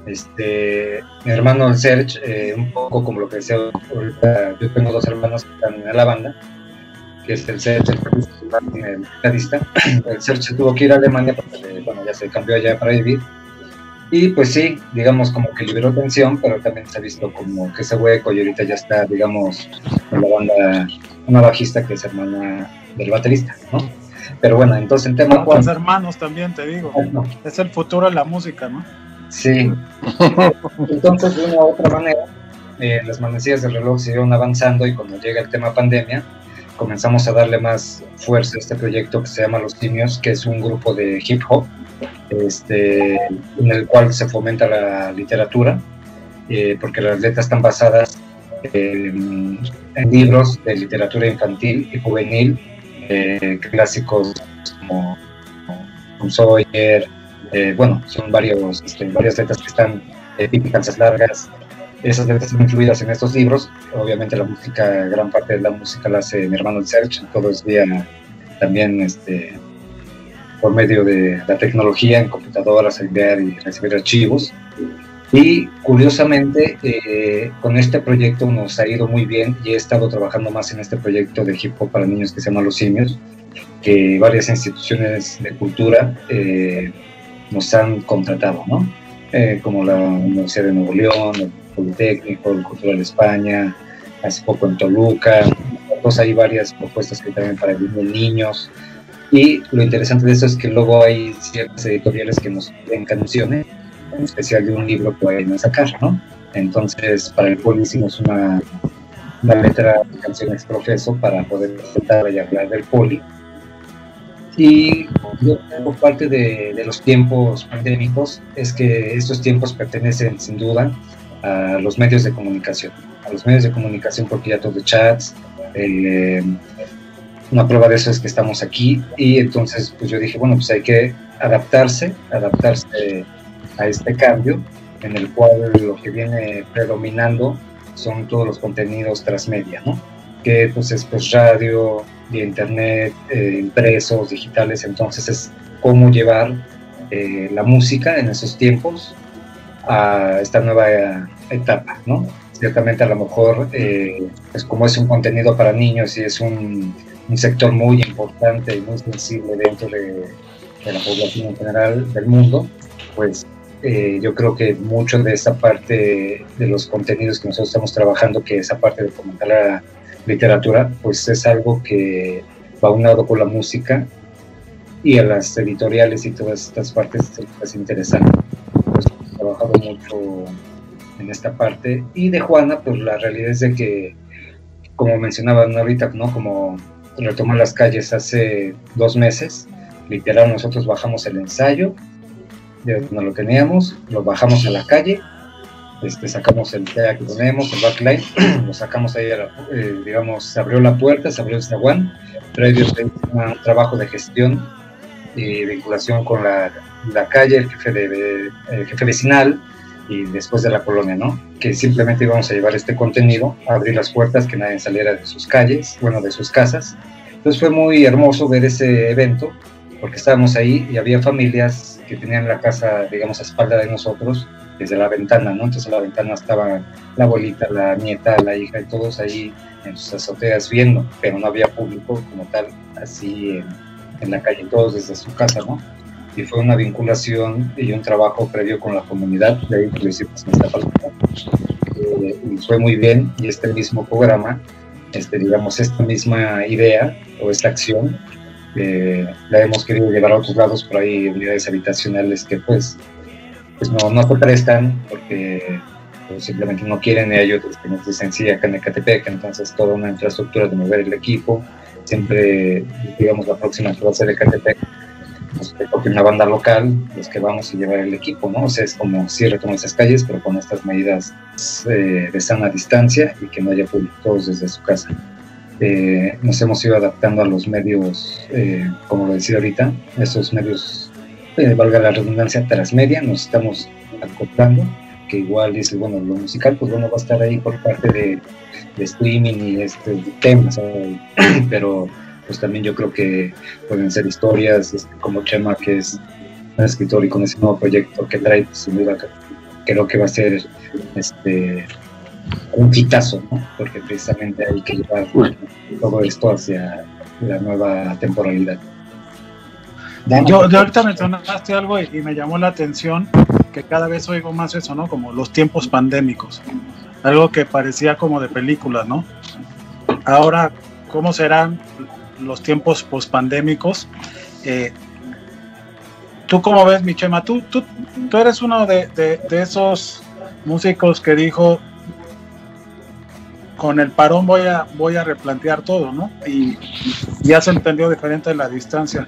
este, mi hermano el Serge, eh, un poco como lo que decía yo tengo dos hermanos que están en la banda, que es el Serge, el guitarrista. El Serge tuvo que ir a Alemania porque, bueno, ya se cambió allá para vivir. Y pues sí, digamos como que liberó tensión, pero también se ha visto como que ese hueco y ahorita ya está, digamos, en la banda, una bajista que es hermana del baterista, ¿no? Pero bueno, entonces el tema... Los hermanos también, te digo. Es el futuro de la música, ¿no? Sí. Entonces, de una u otra manera, eh, las manecillas del reloj siguieron avanzando y cuando llega el tema pandemia, comenzamos a darle más fuerza a este proyecto que se llama Los Simios, que es un grupo de hip hop, este, en el cual se fomenta la literatura, eh, porque las letras están basadas en, libros de literatura infantil y juvenil, eh, clásicos como, como Sawyer, eh, bueno, son varios, este, varias letras que están eh, típicas, largas. Esas letras están incluidas en estos libros. Obviamente la música, gran parte de la música la hace mi hermano Serge, todo es vía también este, por medio de la tecnología en computadoras, enviar y recibir archivos. Y curiosamente, eh, con este proyecto nos ha ido muy bien y he estado trabajando más en este proyecto de hip hop para niños que se llama Los Simios, que varias instituciones de cultura eh, nos han contratado, ¿no? Eh, como la Universidad de Nuevo León, Politécnico, el Cultural España, hace poco en Toluca, pues hay varias propuestas que también para niños. Y lo interesante de eso es que luego hay ciertas editoriales que nos piden canciones, en especial de un libro que vayan a sacar, ¿no? Entonces, para el poli hicimos una, una letra de canciones profeso para poder presentar y hablar del poli. Y yo por parte de, de, los tiempos pandémicos es que estos tiempos pertenecen sin duda a los medios de comunicación, a los medios de comunicación porque ya todo chats, eh, una prueba de eso es que estamos aquí y entonces pues yo dije, bueno, pues hay que adaptarse, adaptarse a este cambio en el cual lo que viene predominando son todos los contenidos transmedia, ¿no? Que pues es pues radio, de internet, eh, impresos, digitales, entonces es cómo llevar eh, la música en esos tiempos a esta nueva etapa, ¿no? Ciertamente a lo mejor, eh, pues como es un contenido para niños y es un, sector muy importante y muy sensible dentro de, la población en general del mundo, pues eh, yo creo que mucho de esa parte de los contenidos que nosotros estamos trabajando, que esa parte de fomentar la literatura, pues es algo que va unado con la música y a las editoriales y todas estas partes es interesante. Mucho en esta parte. Y de Juana, pues la realidad es de que, como mencionaban ahorita, ¿no? Como retomar las calles hace dos meses, literal nosotros bajamos el ensayo, ya no lo teníamos, lo bajamos a la calle, este, sacamos el TEA que tenemos, el backline, lo sacamos ahí, la, eh, digamos, se abrió la puerta, se abrió el zaguán, previo un trabajo de gestión y vinculación con la, la calle, el jefe, de, el jefe vecinal y después de la colonia, ¿no? Que simplemente íbamos a llevar este contenido, a abrir las puertas, que nadie saliera de sus calles, bueno, de sus casas. Entonces fue muy hermoso ver ese evento, porque estábamos ahí y había familias que tenían la casa, digamos, a espalda de nosotros, desde la ventana, ¿no? Entonces en la ventana estaba la abuelita, la nieta, la hija y todos ahí en sus azoteas viendo, pero no había público como tal, así en, en la calle, todos desde su casa, ¿no? Y fue una vinculación y un trabajo previo con la comunidad, de ahí lo hicimos en eh, y fue muy bien, y este mismo programa, este, digamos, esta misma idea o esta acción, eh, la hemos querido llevar a otros lados, por ahí unidades habitacionales que pues pues no, no se prestan porque pues, simplemente no quieren otros que no se sencilla acá en Ecatepec, entonces toda una infraestructura de mover el equipo, siempre digamos la próxima que va a ser Ecatepec, pues una banda local, los que vamos a llevar el equipo, ¿no? O sea, es como si retoman esas calles, pero con estas medidas eh, de sana distancia y que no haya público todos desde su casa. Eh, nos hemos ido adaptando a los medios, eh, como lo decía ahorita, esos medios valga la redundancia, transmedia, nos estamos acoplando, que igual dice, bueno, lo musical, pues bueno, va a estar ahí por parte de, de streaming y este, de temas, pero pues también yo creo que pueden ser historias este, como Chema, que es un escritor y con ese nuevo proyecto que trae, pues, sin duda, creo que va a ser este un quitazo, ¿no? porque precisamente hay que llevar todo esto hacia la nueva temporalidad. Yo, ahorita mencionaste algo y, y, me llamó la atención que cada vez oigo más eso, ¿no? Como los tiempos pandémicos. Algo que parecía como de película, ¿no? Ahora, ¿cómo serán los tiempos pospandémicos? Eh, ¿Tú cómo ves, Michema? Tú, tú, tú eres uno de, de, de esos músicos que dijo, con el parón voy a, voy a replantear todo, ¿no? Y ya se entendió diferente la distancia.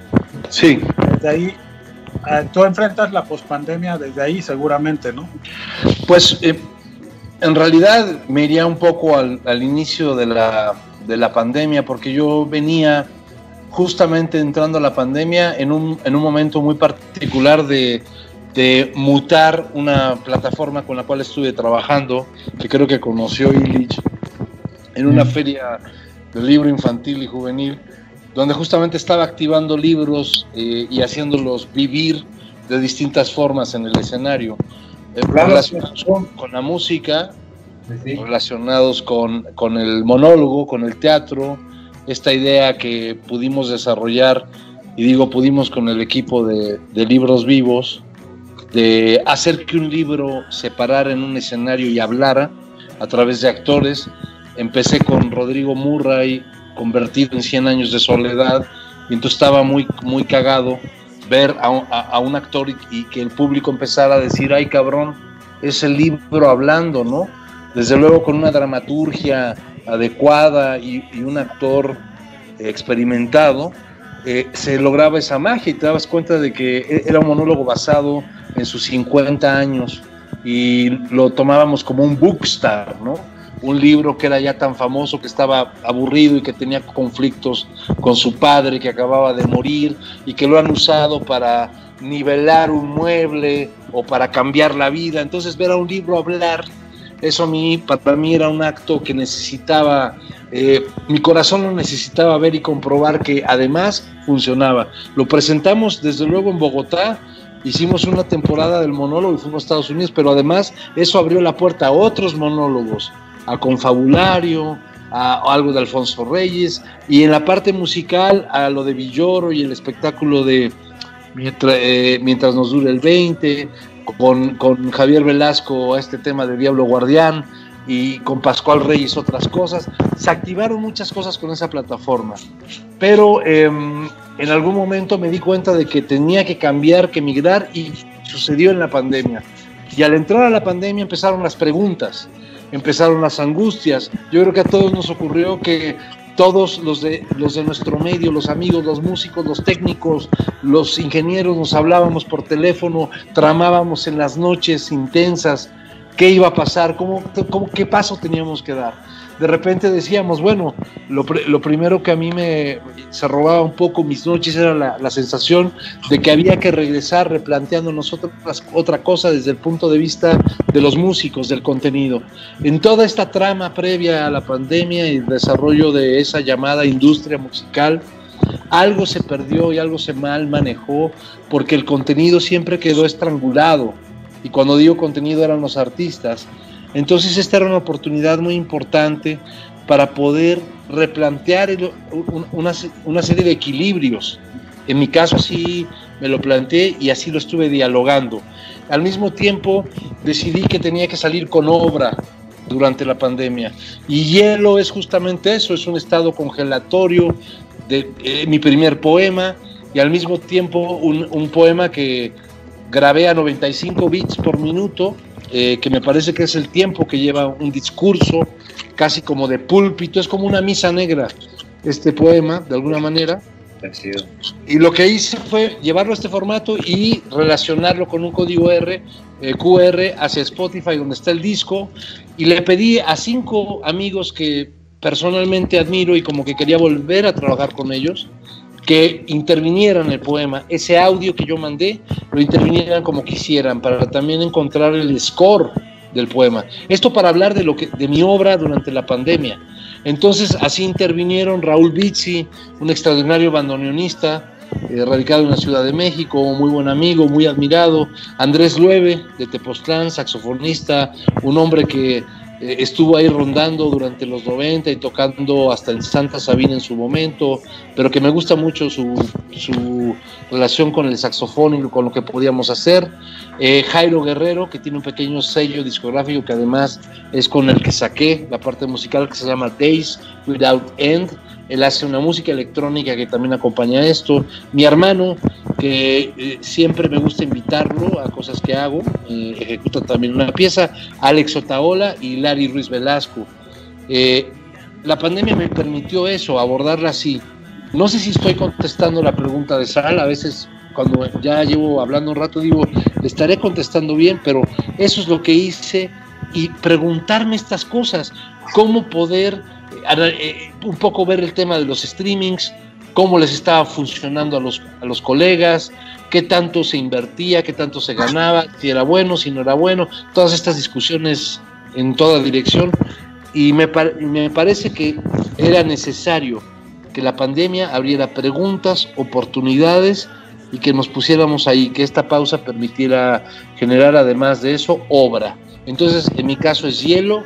Sí. Desde ahí, eh, tú enfrentas la pospandemia desde ahí seguramente, ¿no? Pues eh, en realidad me iría un poco al, al inicio de la, de la, pandemia, porque yo venía justamente entrando a la pandemia en un, en un momento muy particular de, de mutar una plataforma con la cual estuve trabajando, que creo que conoció Illich, en una feria de libro infantil y juvenil, donde justamente estaba activando libros eh, y haciéndolos vivir de distintas formas en el escenario, eh, relacionados con, con, la música, sí. relacionados con, con, el monólogo, con el teatro, esta idea que pudimos desarrollar, y digo pudimos con el equipo de, de libros vivos, de hacer que un libro se parara en un escenario y hablara a través de actores. Empecé con Rodrigo Murray, convertido en 100 años de soledad, y entonces estaba muy, muy cagado ver a, a- un actor y, y que el público empezara a decir, ay cabrón, es el libro hablando, ¿no? Desde luego con una dramaturgia adecuada y, y un actor experimentado, eh, se lograba esa magia y te dabas cuenta de que e- era un monólogo basado en sus 50 años y lo tomábamos como un bookstar, ¿no? Un libro que era ya tan famoso que estaba aburrido y que tenía conflictos con su padre que acababa de morir y que lo han usado para nivelar un mueble o para cambiar la vida. Entonces ver a un libro hablar, eso a mí, para mí era un acto que necesitaba, eh, mi corazón lo necesitaba ver y comprobar que además funcionaba. Lo presentamos desde luego en Bogotá, hicimos una temporada del monólogo y fuimos a Estados Unidos, pero además eso abrió la puerta a otros monólogos, a Confabulario, a, algo de Alfonso Reyes, y en la parte musical a lo de Villoro y el espectáculo de Mientras, eh, mientras nos dure el 20, con, con Javier Velasco a este tema de Diablo Guardián y con Pascual Reyes otras cosas. Se activaron muchas cosas con esa plataforma, pero eh, en algún momento me di cuenta de que tenía que cambiar, que migrar y sucedió en la pandemia. Y al entrar a la pandemia empezaron las preguntas, empezaron las angustias. Yo creo que a todos nos ocurrió que todos los de, los de nuestro medio, los amigos, los músicos, los técnicos, los ingenieros, nos hablábamos por teléfono, tramábamos en las noches intensas qué iba a pasar, cómo, qué paso teníamos que dar. De repente decíamos, bueno, lo, lo primero que a mí me se robaba un poco mis noches era la, la sensación de que había que regresar replanteando nosotros otra cosa desde el punto de vista de los músicos, del contenido. En toda esta trama previa a la pandemia y desarrollo de esa llamada industria musical, algo se perdió y algo se mal manejó porque el contenido siempre quedó estrangulado. Y cuando digo contenido eran los artistas. Entonces esta era una oportunidad muy importante para poder replantear una, serie de equilibrios. En mi caso así me lo planteé y así lo estuve dialogando. Al mismo tiempo decidí que tenía que salir con obra durante la pandemia. Y hielo es justamente eso, es un estado congelatorio de eh, mi primer poema y al mismo tiempo un poema que grabé a 95 bits por minuto, eh, que me parece que es el tiempo que lleva un discurso casi como de púlpito, es como una misa negra este poema, de alguna manera. Y lo que hice fue llevarlo a este formato y relacionarlo con un código R, eh, QR hacia Spotify, donde está el disco, y le pedí a cinco amigos que personalmente admiro y como que quería volver a trabajar con ellos, que intervinieran el poema, ese audio que yo mandé, lo intervinieran como quisieran, para también encontrar el score del poema. Esto para hablar de, lo que, de mi obra durante la pandemia. Entonces así intervinieron Raúl Bizzi, un extraordinario bandoneonista, eh, radicado en la Ciudad de México, muy buen amigo, muy admirado, Andrés Lueve, de Tepoztlán, saxofonista, un hombre que estuvo ahí rondando durante los 90 y tocando hasta en Santa Sabina en su momento, pero que me gusta mucho su, su relación con el saxofón y con lo que podíamos hacer. Eh, Jairo Guerrero, que tiene un pequeño sello discográfico que además es con el que saqué la parte musical que se llama Days Without End. Él hace una música electrónica que también acompaña esto. Mi hermano, que eh, siempre me gusta invitarlo a cosas que hago, eh, ejecuta también una pieza. Alex Otaola y Larry Ruiz Velasco. Eh, la pandemia me permitió eso, abordarla así. No sé si estoy contestando la pregunta de Sal, a veces cuando ya llevo hablando un rato digo, le estaré contestando bien, pero eso es lo que hice y preguntarme estas cosas, cómo poder eh, un poco ver el tema de los streamings, cómo les estaba funcionando a los, a los colegas, qué tanto se invertía, qué tanto se ganaba, si era bueno, si no era bueno, todas estas discusiones en toda dirección. Y me, me parece que era necesario que la pandemia abriera preguntas, oportunidades y que nos pusiéramos ahí, que esta pausa permitiera generar además de eso obra. Entonces, en mi caso es hielo,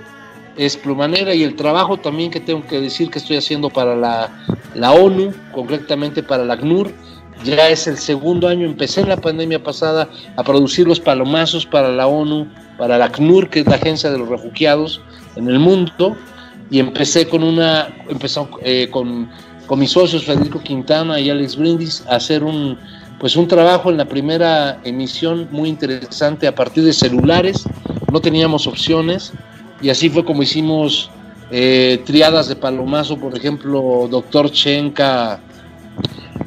es plumanera y el trabajo también que tengo que decir que estoy haciendo para la, ONU, concretamente para la ACNUR, ya es el segundo año, empecé en la pandemia pasada a producir los palomazos para la ONU, para la ACNUR, que es la Agencia de los Refugiados en el mundo, y empecé con una, empezó eh, con con mis socios Federico Quintana y Alex Brindis a hacer un, pues un trabajo en la primera emisión muy interesante a partir de celulares. No teníamos opciones y así fue como hicimos eh, triadas de palomazo, por ejemplo, Doctor Chenka,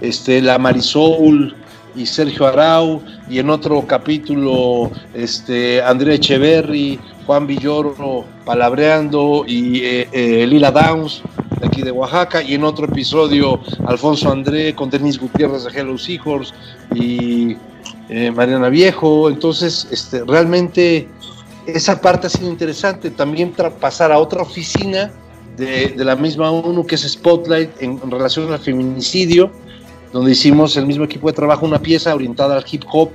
este, la Marisol y Sergio Arau, y en otro capítulo este, André Echeverry, Juan Villoro palabreando y eh, eh, Lila Downs aquí de Oaxaca, y en otro episodio Alfonso André con Denis Gutiérrez de Hello Seahorse y Mariana Viejo. Entonces, este, realmente esa parte ha sido interesante. También pasar a otra oficina de, de, la misma ONU que es Spotlight en, en relación al feminicidio donde hicimos el mismo equipo de trabajo una pieza orientada al hip hop,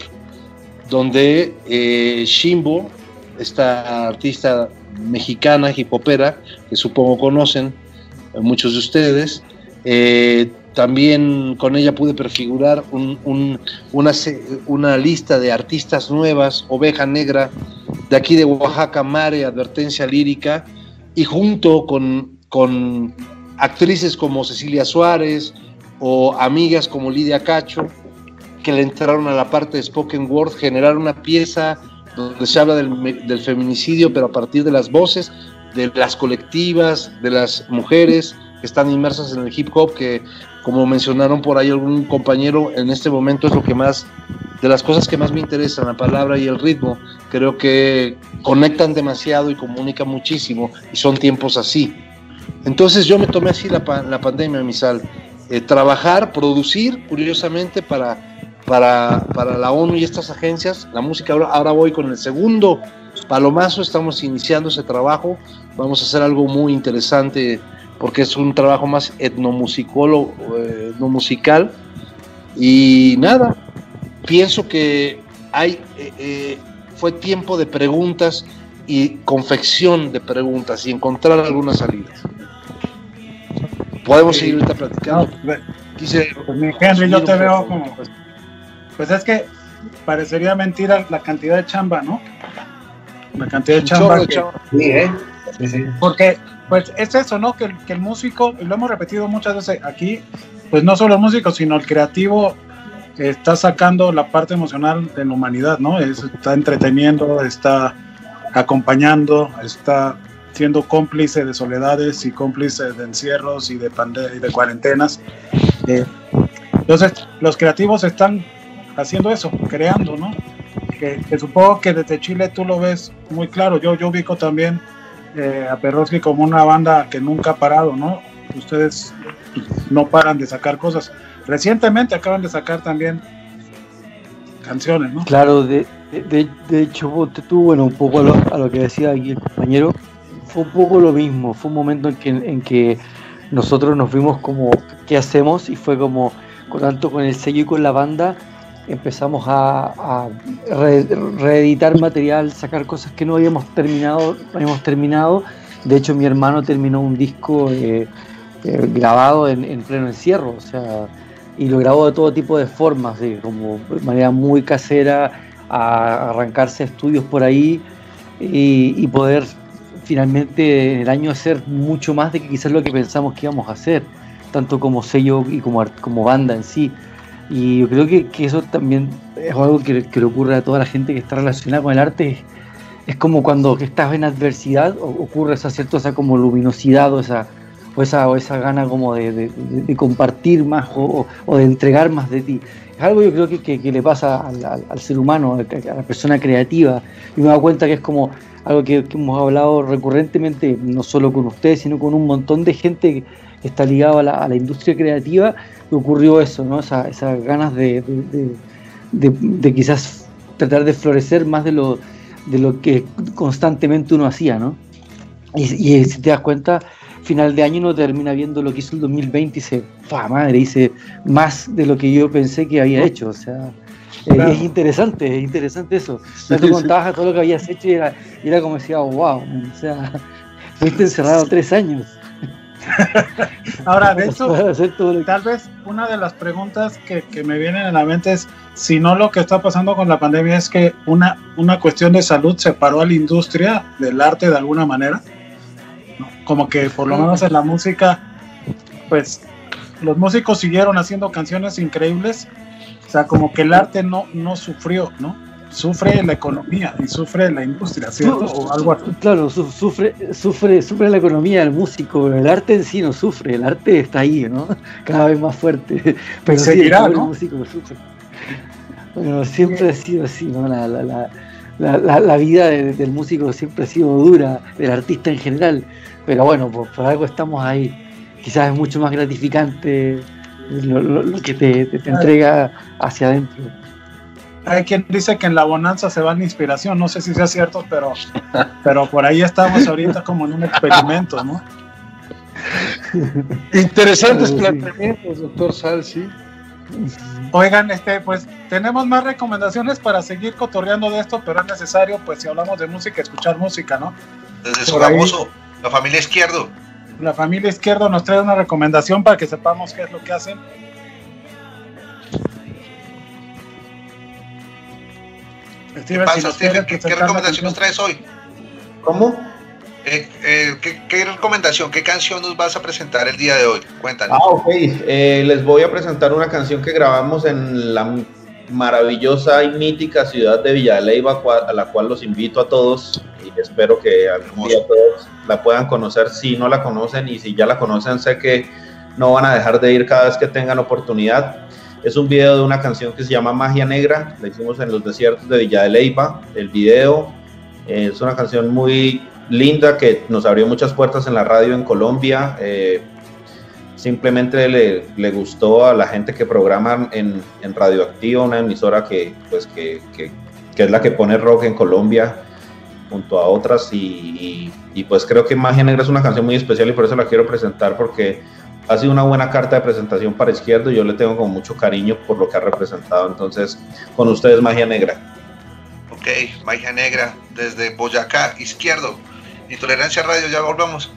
donde eh, Shimbo, esta artista mexicana hip hopera, que supongo conocen eh, muchos de ustedes, eh, también con ella pude prefigurar un, un, una, una, lista de artistas nuevas, Oveja Negra, de aquí de Oaxaca, Mare, Advertencia Lírica, y junto con, con actrices como Cecilia Suárez, o amigas como Lidia Cacho, que le entraron a la parte de Spoken Word, generar una pieza donde se habla del, del, feminicidio, pero a partir de las voces de las colectivas, de las mujeres que están inmersas en el hip hop, que como mencionaron por ahí algún compañero, en este momento es lo que más, de las cosas que más me interesan, la palabra y el ritmo, creo que conectan demasiado y comunican muchísimo, y son tiempos así. Entonces yo me tomé así la, la pandemia, mi sal, eh, trabajar, producir, curiosamente, para, para, para, la ONU y estas agencias. La música, ahora, ahora voy con el segundo palomazo, estamos iniciando ese trabajo, vamos a hacer algo muy interesante porque es un trabajo más etnomusicólogo, eh, etnomusical. Y nada, pienso que hay, eh, eh, fue tiempo de preguntas y confección de preguntas y encontrar algunas salidas. Podemos seguir ahorita platicando. No, Quise pues, mi Henry, yo te veo como. Pues, pues, es que parecería mentira la cantidad de chamba, ¿no? La cantidad de chamba. Que, chamba. Sí, ¿eh? sí, sí. Porque, pues es eso, ¿no? Que, que, el músico, y lo hemos repetido muchas veces aquí, pues no solo el músico, sino el creativo está sacando la parte emocional de la humanidad, ¿no? Es, está entreteniendo, está acompañando, está siendo cómplice de soledades y cómplice de encierros y de, y de cuarentenas. Eh, entonces, los creativos están haciendo eso, creando, ¿no? Que, que, supongo que desde Chile tú lo ves muy claro. Yo, yo ubico también eh, a Perroski como una banda que nunca ha parado, ¿no? Ustedes no paran de sacar cosas. Recientemente acaban de sacar también canciones, ¿no? Claro, de, de, de hecho, tú, bueno, un poco a lo, a lo que decía aquí el compañero, fue un poco lo mismo, fue un momento en que, en que nosotros nos vimos como, ¿qué hacemos? Y fue como, tanto con el sello y con la banda, empezamos a, a re, reeditar material, sacar cosas que no habíamos terminado, no habíamos terminado. De hecho, mi hermano terminó un disco eh, eh, grabado en, en, pleno encierro, o sea, y lo grabó de todo tipo de formas, de, como de manera muy casera, a arrancarse estudios por ahí y, y poder finalmente en el año hacer mucho más de que quizás lo que pensamos que íbamos a hacer, tanto como sello y como, como banda en sí. Y yo creo que, que eso también es algo que, que, le ocurre a toda la gente que está relacionada con el arte. Es, como cuando estás en adversidad, ocurre esa cierta esa como luminosidad o esa, o esa, o esa gana como de, de, de compartir más o, o, de entregar más de ti. Es algo yo creo que, que, que le pasa al, al, al, ser humano, a la persona creativa. Y me he dado cuenta que es como algo que, que, hemos hablado recurrentemente, no solo con ustedes, sino con un montón de gente que está ligada a la, a la industria creativa, ocurrió eso, ¿no? Esas esa ganas de, de, de, quizás tratar de florecer más de lo, de lo que constantemente uno hacía, ¿no? Y, y si te das cuenta, final de año uno termina viendo lo que hizo el 2020 y dice, ¡fa madre! Hice más de lo que yo pensé que había hecho, o sea Claro. Es interesante, es interesante eso. Sí, tú contabas sí. todo lo que habías hecho y era, y era como decía, wow, o sea, fuiste encerrado tres años. Ahora, de hecho, tal vez una de las preguntas que, que, me vienen en la mente es si no lo que está pasando con la pandemia es que una, una cuestión de salud separó a la industria del arte de alguna manera. Como que por lo menos en la música, pues los músicos siguieron haciendo canciones increíbles, o sea, como que el arte no, no sufrió, ¿no? Sufre la economía y sufre la industria, ¿cierto? O algo así. Claro, su- sufre, sufre, sufre la economía del músico, el arte en sí no sufre, el arte está ahí, ¿no? Cada vez más fuerte. Pero sí, el músico sufre. Bueno, siempre ha sido así, ¿no? La, la, la, la, la- la vida de- del músico siempre ha sido dura, del artista en general. Pero bueno, por, por algo estamos ahí. Quizás es mucho más gratificante lo, lo- lo que te, te- te entrega hacia adentro. Hay quien dice que en la bonanza se va la inspiración, no sé si sea cierto, pero, pero por ahí estamos ahorita como en un experimento, ¿no? Interesantes Sí. planteamientos, doctor Salsi. Oigan, este, pues tenemos más recomendaciones para seguir cotorreando de esto, pero es necesario, pues si hablamos de música, escuchar música, ¿no? Desde su famoso, la familia izquierdo. La familia izquierda nos trae una recomendación para que sepamos qué es lo que hacen. Steven, si pasa, Stephen? ¿Qué, qué recomendación nos traes hoy? ¿Cómo? Eh, eh, ¿qué, qué recomendación, qué canción nos vas a presentar el día de hoy? Cuéntanos. Ah, ok. Eh, les voy a presentar una canción que grabamos en la maravillosa y mítica ciudad de Villa de Leyva, cua- a la cual los invito a todos y espero que algún día todos la puedan conocer si no la conocen y si ya la conocen sé que no van a dejar de ir cada vez que tengan oportunidad. Es un video de una canción que se llama Magia Negra, la hicimos en los desiertos de Villa de Leyva. El video eh, es una canción muy linda que nos abrió muchas puertas en la radio en Colombia. eh, simplemente le, gustó a la gente que programa en, en Radioactiva, una emisora que, pues, que, que- es la que pone rock en Colombia junto a otras y- y, pues creo que Magia Negra es una canción muy especial y por eso la quiero presentar porque ha sido una buena carta de presentación para Izquierdo y yo le tengo con mucho cariño por lo que ha representado. Entonces, con ustedes Magia Negra. Ok, Magia Negra, desde Boyacá, izquierdo. Intolerancia Radio, ya volvamos.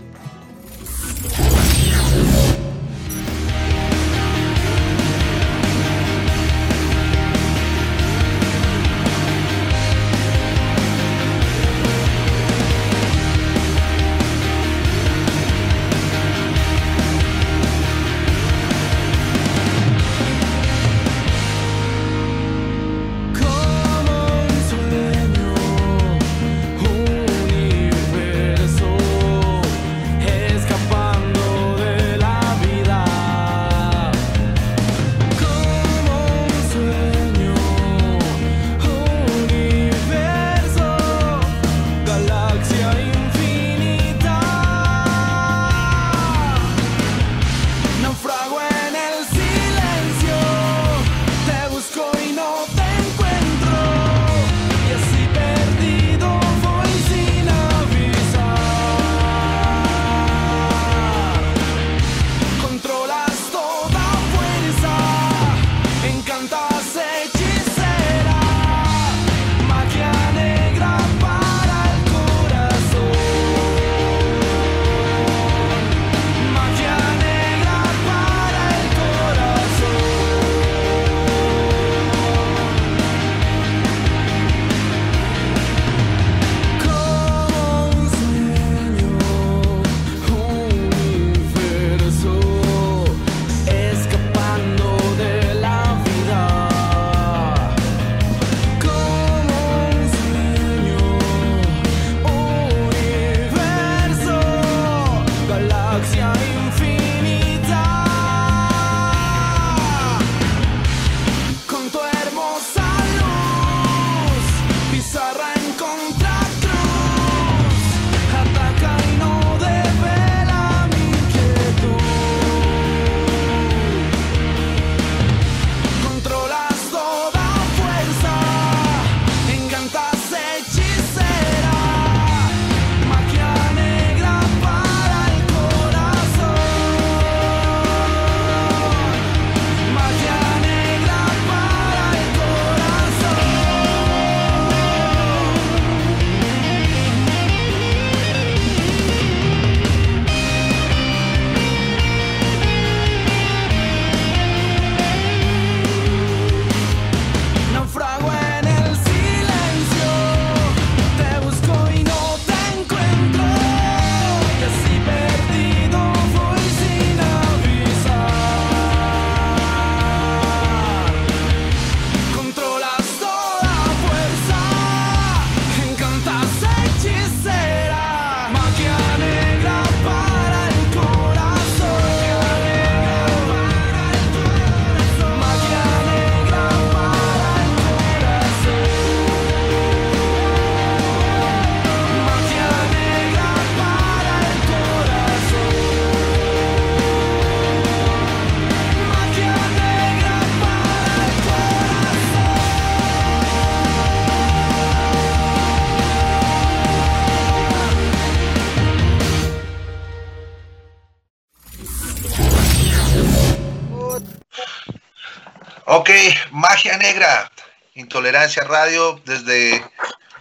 Ok, Magia Negra, Intolerancia Radio desde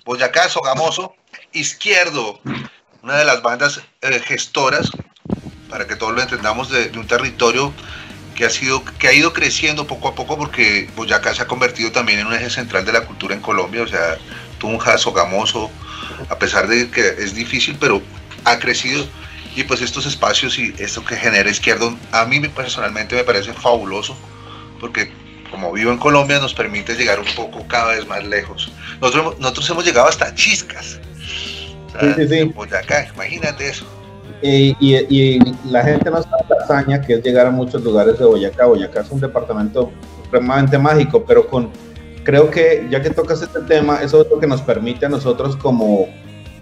Boyacá, Sogamoso, Izquierdo, una de las bandas eh, gestoras, para que todos lo entendamos, de, un territorio que ha, sido, que ha ido creciendo poco a poco porque Boyacá se ha convertido también en un eje central de la cultura en Colombia, o sea, Tunja, Sogamoso, a pesar de que es difícil, pero ha crecido. Y pues estos espacios y esto que genera izquierdo a mí personalmente me parece fabuloso porque vivo en Colombia nos permite llegar un poco cada vez más lejos nosotros, nosotros hemos llegado hasta Chiscas o sea, sí, sí, sí. Boyacá, imagínate eso y, y, y, la gente no sabe la hazaña que es llegar a muchos lugares de Boyacá. Boyacá es un departamento supremamente mágico, pero con creo que ya que tocas este tema, eso es lo que nos permite a nosotros como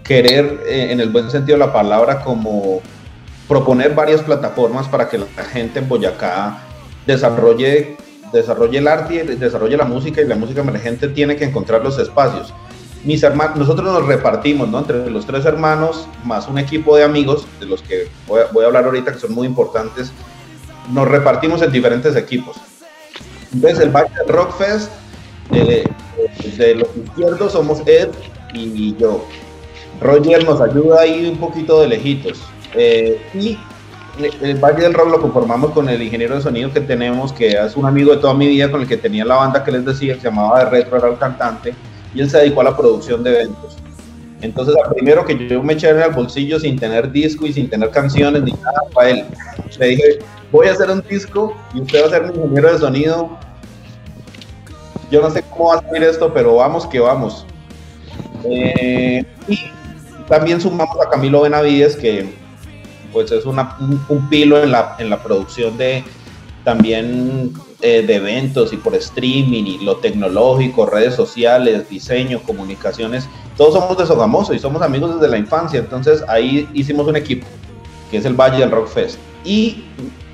querer, eh, en el buen sentido de la palabra, como proponer varias plataformas para que la gente en Boyacá desarrolle, desarrolle el arte, y desarrolle la música y la música emergente tiene que encontrar los espacios. Mis hermanos, nosotros nos repartimos, ¿no? Entre los tres hermanos, más un equipo de amigos, de los que voy a, hablar ahorita, que son muy importantes, nos repartimos en diferentes equipos. Entonces, el Valle del Rock Fest, eh, de los izquierdos somos Ed y yo. Roger nos ayuda ahí un poquito de lejitos. Eh, y el Valle del Rock lo conformamos con el ingeniero de sonido que tenemos, que es un amigo de toda mi vida con el que tenía la banda que les decía, que se llamaba De Retro, era el cantante, y él se dedicó a la producción de eventos. Entonces, al primero que yo me eché en el bolsillo sin tener disco y sin tener canciones ni nada, fue él. Le dije, voy a hacer un disco y usted va a ser mi ingeniero de sonido. Yo no sé cómo va a salir esto, pero vamos que vamos. Eh, y también sumamos a Camilo Benavides, que pues es una, un, un, pilo en la, en la producción de también eh, de eventos y por streaming y lo tecnológico, redes sociales, diseño, comunicaciones. Todos somos de Sogamoso y somos amigos desde la infancia. Entonces ahí hicimos un equipo, que es el Valle del Rock Fest. Y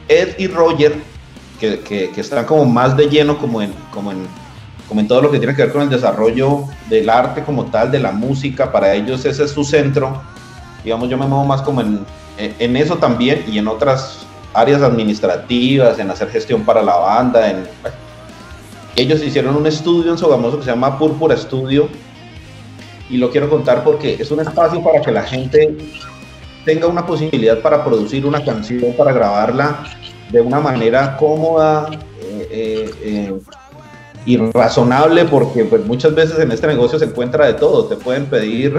Ed y Roger, que, que, están como más de lleno como en, como en como en todo lo que tiene que ver con el desarrollo del arte como tal, de la música, para ellos ese es su centro. Digamos, yo me muevo más como en, en eso también y en otras áreas administrativas, en hacer gestión para la banda. Ellos hicieron un estudio en Sogamoso que se llama Púrpura Estudio y lo quiero contar porque es un espacio para que la gente tenga una posibilidad para producir una canción, para grabarla de una manera cómoda, eh, eh, eh, y razonable porque pues, muchas veces en este negocio se encuentra de todo. Te pueden pedir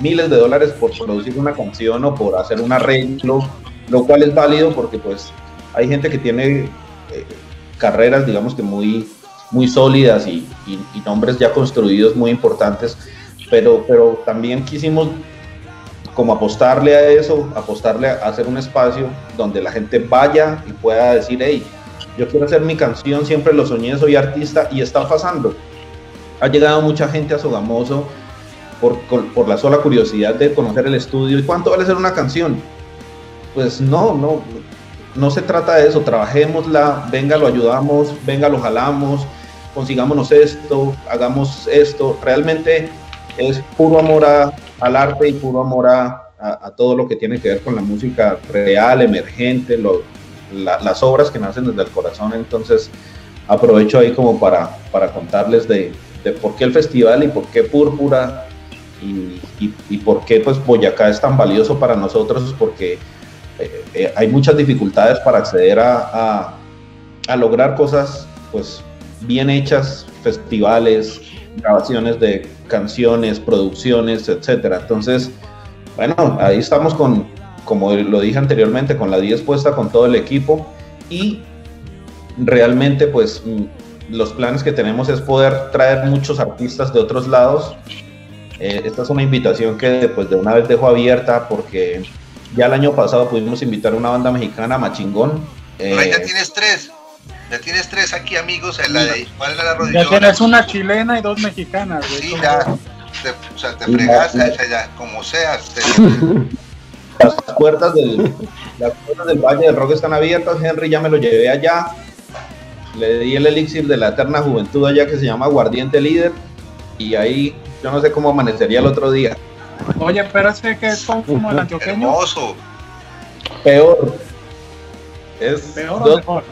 miles de dólares por producir una canción o por hacer un arreglo, lo cual es válido porque pues hay gente que tiene eh, carreras digamos que muy, muy sólidas y, y, y, nombres ya construidos muy importantes, pero, pero también quisimos como apostarle a eso, apostarle a hacer un espacio donde la gente vaya y pueda decir, hey, yo quiero hacer mi canción, siempre lo soñé, soy artista y está pasando. Ha llegado mucha gente a Sogamoso por, por la sola curiosidad de conocer el estudio. ¿Y cuánto vale hacer una canción? Pues no, no, no se trata de eso, trabajémosla, venga, lo ayudamos, venga, lo jalamos, consigámonos esto, hagamos esto. Realmente es puro amor a, al arte y puro amor a, a, a, todo lo que tiene que ver con la música real, emergente, lo, la, las obras que nacen desde el corazón. Entonces aprovecho ahí como para, para contarles de, de por qué el festival y por qué Púrpura y, y, por qué pues Boyacá es tan valioso para nosotros, porque eh, eh, hay muchas dificultades para acceder a, a, a, lograr cosas pues bien hechas, festivales, grabaciones de canciones, producciones, etcétera. Entonces, bueno, ahí estamos con, como lo dije anteriormente, con la 10 puesta con todo el equipo y realmente pues mm, los planes que tenemos es poder traer muchos artistas de otros lados. Eh, esta es una invitación que pues de una vez dejo abierta porque ya el año pasado pudimos invitar a una banda mexicana, Machingón. Eh, ya tienes tres. Ya tienes tres aquí, amigos. En la de, ¿Cuál es la rodilla? Ya tienes una chilena y dos mexicanas. Güey. Sí, ya. Te, o sea, te fregaste, ya, ya, como sea. Te, las puertas del, las puertas del Valle del Rock están abiertas, Henry ya me lo llevé allá, le di el elixir de la eterna juventud allá que se llama Guardiente Líder, y ahí yo no sé cómo amanecería el otro día. Oye, pero es que es como el antioqueño. Hermoso. Peor. Es Peor dos, o mejor.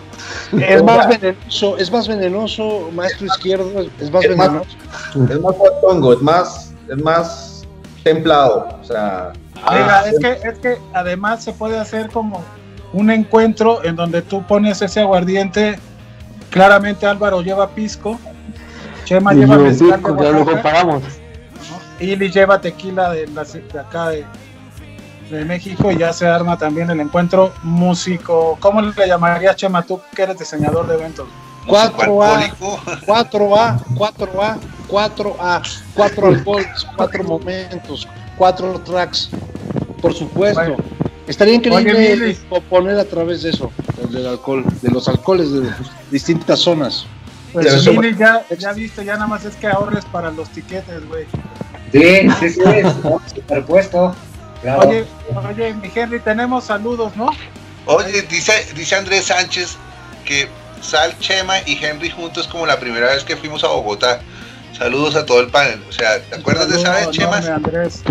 Es más venenoso, es más venenoso, maestro izquierdo, es más Es más- venenoso. Es más tongo, es más, es más templado. O sea, Mira, es que, es que además se puede hacer como un encuentro en donde tú pones ese aguardiente. Claramente Álvaro lleva pisco, Chema lleva Pisco, ya lo comparamos. Ili lleva tequila de, la- de acá de, de México y ya se arma también el encuentro músico. ¿Cómo le llamarías, Chema, tú que eres diseñador de eventos? Músico 4A, alcohólico. 4A, 4A, 4A, 4 alcohols, 4 momentos, 4 tracks, por supuesto. Bueno. Estaría increíble componer a través de eso, del, del alcohol, de los alcoholes de distintas zonas. Pues ya, ya viste, ya nada más es que ahorres para los tiquetes, güey. Sí, sí, sí, superpuesto. Claro. Oye, oye, mi Henry, tenemos saludos, ¿no? Oye, dice, dice Andrés Sánchez que Sal, Chema y Henry juntos como la primera vez que fuimos a Bogotá. Saludos a todo el panel. O sea, ¿te acuerdas de esa vez, Saludo Chema? enorme, Andrés.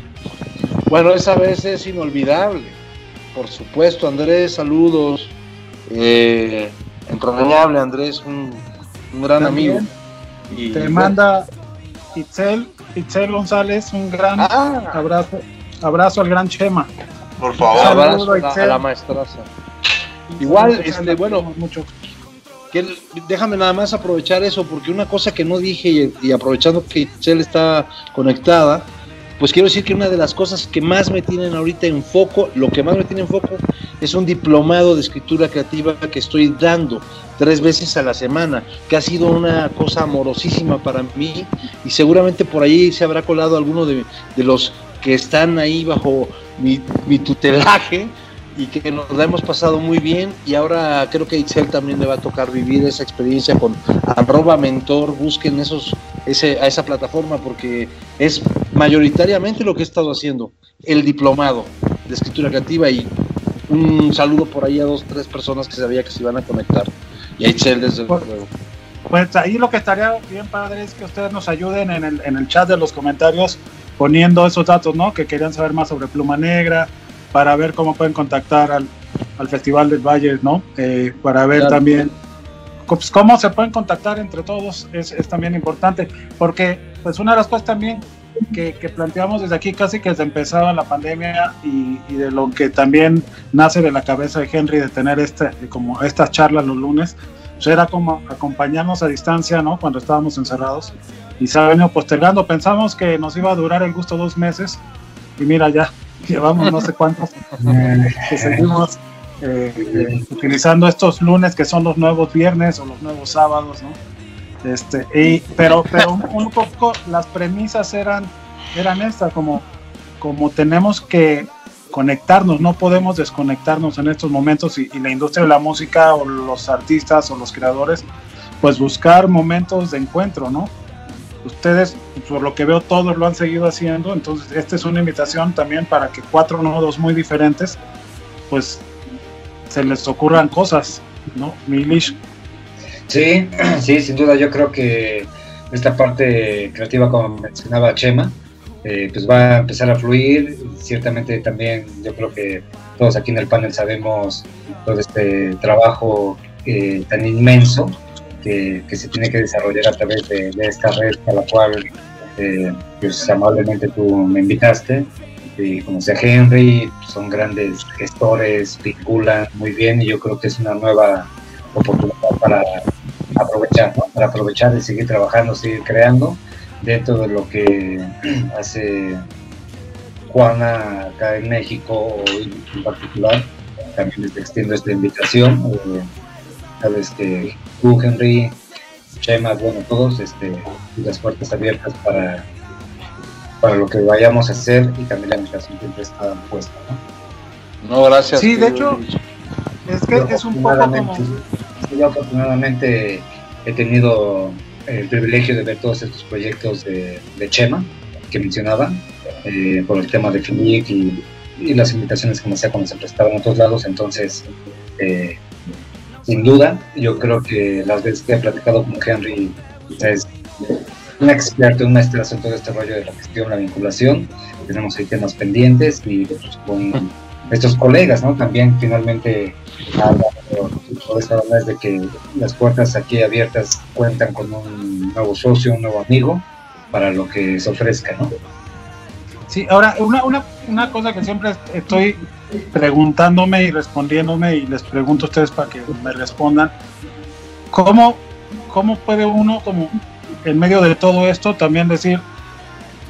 Bueno, esa vez es inolvidable. Por supuesto, Andrés, saludos. Eh, entrañable, Andrés, un, un gran También amigo. Y, Te manda Itzel, Itzel González, un gran Ah, abrazo, abrazo al gran Chema. Por un favor. Saludos, abrazo a la, Itzel. a la maestraza. Igual, este, bueno, mucho. que el- déjame nada más aprovechar eso, porque una cosa que no dije y, y aprovechando que Itzel está conectada, pues quiero decir que una de las cosas que más me tienen ahorita en foco, lo que más me tiene en foco, es un diplomado de escritura creativa que estoy dando tres veces a la semana, que ha sido una cosa amorosísima para mí y seguramente por ahí se habrá colado alguno de, de los que están ahí bajo mi, tutelaje y que nos la hemos pasado muy bien y ahora creo que a también le va a tocar vivir esa experiencia con arroba mentor, busquen esos, ese, a esa plataforma porque es mayoritariamente lo que he estado haciendo, el diplomado de escritura creativa y un saludo por ahí a dos, tres personas que sabía que se iban a conectar y desde luego. Pues ahí lo que estaría bien padre es que ustedes nos ayuden en el, en el chat de los comentarios poniendo esos datos, ¿no? Que querían saber más sobre Pluma Negra, para ver cómo pueden contactar al, al Festival del Valle, ¿no? Eh, para ver Claro. también pues, cómo se pueden contactar entre todos, es, es también importante, porque pues una de las cosas también que, que planteamos desde aquí casi que desde empezaba la pandemia y, y de lo que también nace de la cabeza de Henry de tener este, como estas charlas los lunes, pues era como acompañarnos a distancia, ¿no? Cuando estábamos encerrados y se ha venido postergando. Pensamos que nos iba a durar el gusto dos meses y mira ya, llevamos no sé cuántos que seguimos eh, eh, utilizando estos lunes que son los nuevos viernes o los nuevos sábados, ¿no? Este, y, pero pero un, poco las premisas eran, eran estas, como, como tenemos que conectarnos, no podemos desconectarnos en estos momentos y, y la industria de la música o los artistas o los creadores, pues buscar momentos de encuentro, ¿no? Ustedes, por lo que veo, todos lo han seguido haciendo, entonces esta es una invitación también para que cuatro nodos muy diferentes, pues se les ocurran cosas, ¿no? Milish, Sí, sí, sin duda yo creo que esta parte creativa, como mencionaba Chema, eh, pues va a empezar a fluir. Ciertamente también yo creo que todos aquí en el panel sabemos todo este trabajo eh, tan inmenso que, se tiene que desarrollar a través de, de esta red a la cual eh, pues amablemente tú me invitaste. Y como sea Henry, son grandes gestores, vinculan muy bien y yo creo que es una nueva oportunidad para aprovechar, ¿no? para aprovechar y seguir trabajando, seguir creando dentro de lo que hace Juana acá en México en particular. También les extiendo esta invitación. eh, sabes que tú, Henry, Chema, bueno, todos, este, las puertas abiertas para, para lo que vayamos a hacer y también la invitación siempre está puesta. ¿no? No, gracias. Sí, de hecho, es que es un poco como... Yo afortunadamente he tenido el privilegio de ver todos estos proyectos de, Chema que mencionaba, eh, por el tema de Finic y, las invitaciones que me hacía cuando se prestaban a otros lados. Entonces, eh, sin duda, yo creo que las veces que he platicado con Henry, es un experto, un maestrazo en todo este rollo de la gestión, la vinculación. Tenemos ahí temas pendientes y pues, con estos colegas, ¿no? También finalmente pues nada más de que las puertas aquí abiertas cuentan con un nuevo socio, un nuevo amigo para lo que se ofrezca, ¿no? Sí, ahora, una, una, una cosa que siempre estoy preguntándome y respondiéndome y les pregunto a ustedes para que me respondan, ¿cómo, cómo puede uno, como en medio de todo esto, también decir,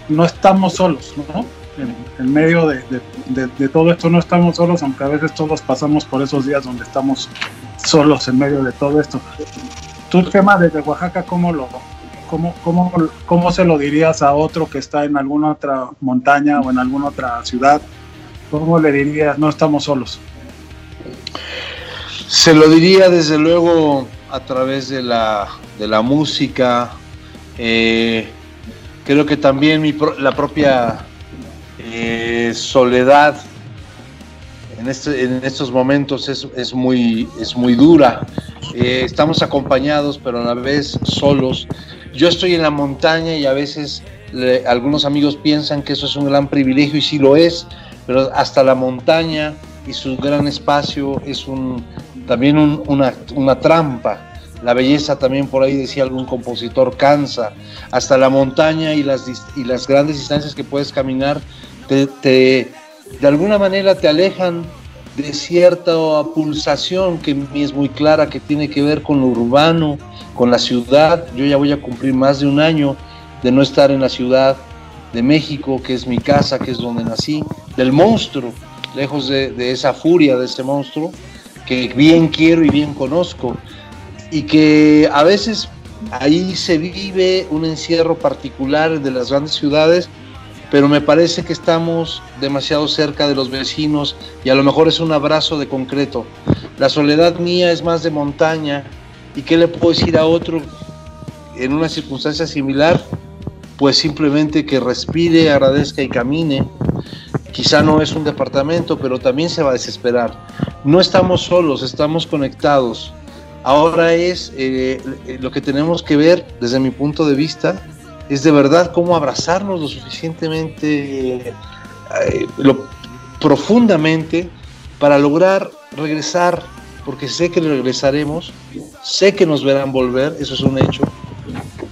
no estamos solos, ¿no? En, medio de, de, de, todo esto no estamos solos, aunque a veces todos pasamos por esos días donde estamos solos en medio de todo esto. Tu tema desde Oaxaca, ¿cómo lo, cómo, cómo, cómo se lo dirías a otro que está en alguna otra montaña o en alguna otra ciudad? ¿Cómo le dirías, no estamos solos? Se lo diría desde luego a través de la, de la música. Eh, creo que también mi, la propia eh, soledad en, este, en, estos momentos es, es, muy, es muy dura. Eh, estamos acompañados, pero a la vez solos. Yo estoy en la montaña y a veces le, algunos amigos piensan que eso es un gran privilegio y sí lo es, pero hasta la montaña y su gran espacio es un, también un, una, una trampa. La belleza también por ahí decía algún compositor cansa. Hasta la montaña y las, y las grandes distancias que puedes caminar te, de alguna manera te alejan de cierta pulsación que es muy clara, que tiene que ver con lo urbano, con la ciudad. Yo ya voy a cumplir más de un año de no estar en la ciudad de México, que es mi casa, que es donde nací, del monstruo, lejos de, de esa furia de ese monstruo, que bien quiero y bien conozco, y que a veces ahí se vive un encierro particular de las grandes ciudades pero me parece que estamos demasiado cerca de los vecinos y a lo mejor es un abrazo de concreto. La soledad mía es más de montaña y ¿qué le puedo decir a otro en una circunstancia similar? Pues simplemente que respire, agradezca y camine. Quizá no es un departamento, pero también se va a desesperar. No estamos solos, estamos conectados. Ahora es eh, lo que tenemos que ver desde mi punto de vista, es de verdad cómo abrazarnos lo suficientemente, eh, lo, profundamente, para lograr regresar, porque sé que regresaremos, sé que nos verán volver, eso es un hecho,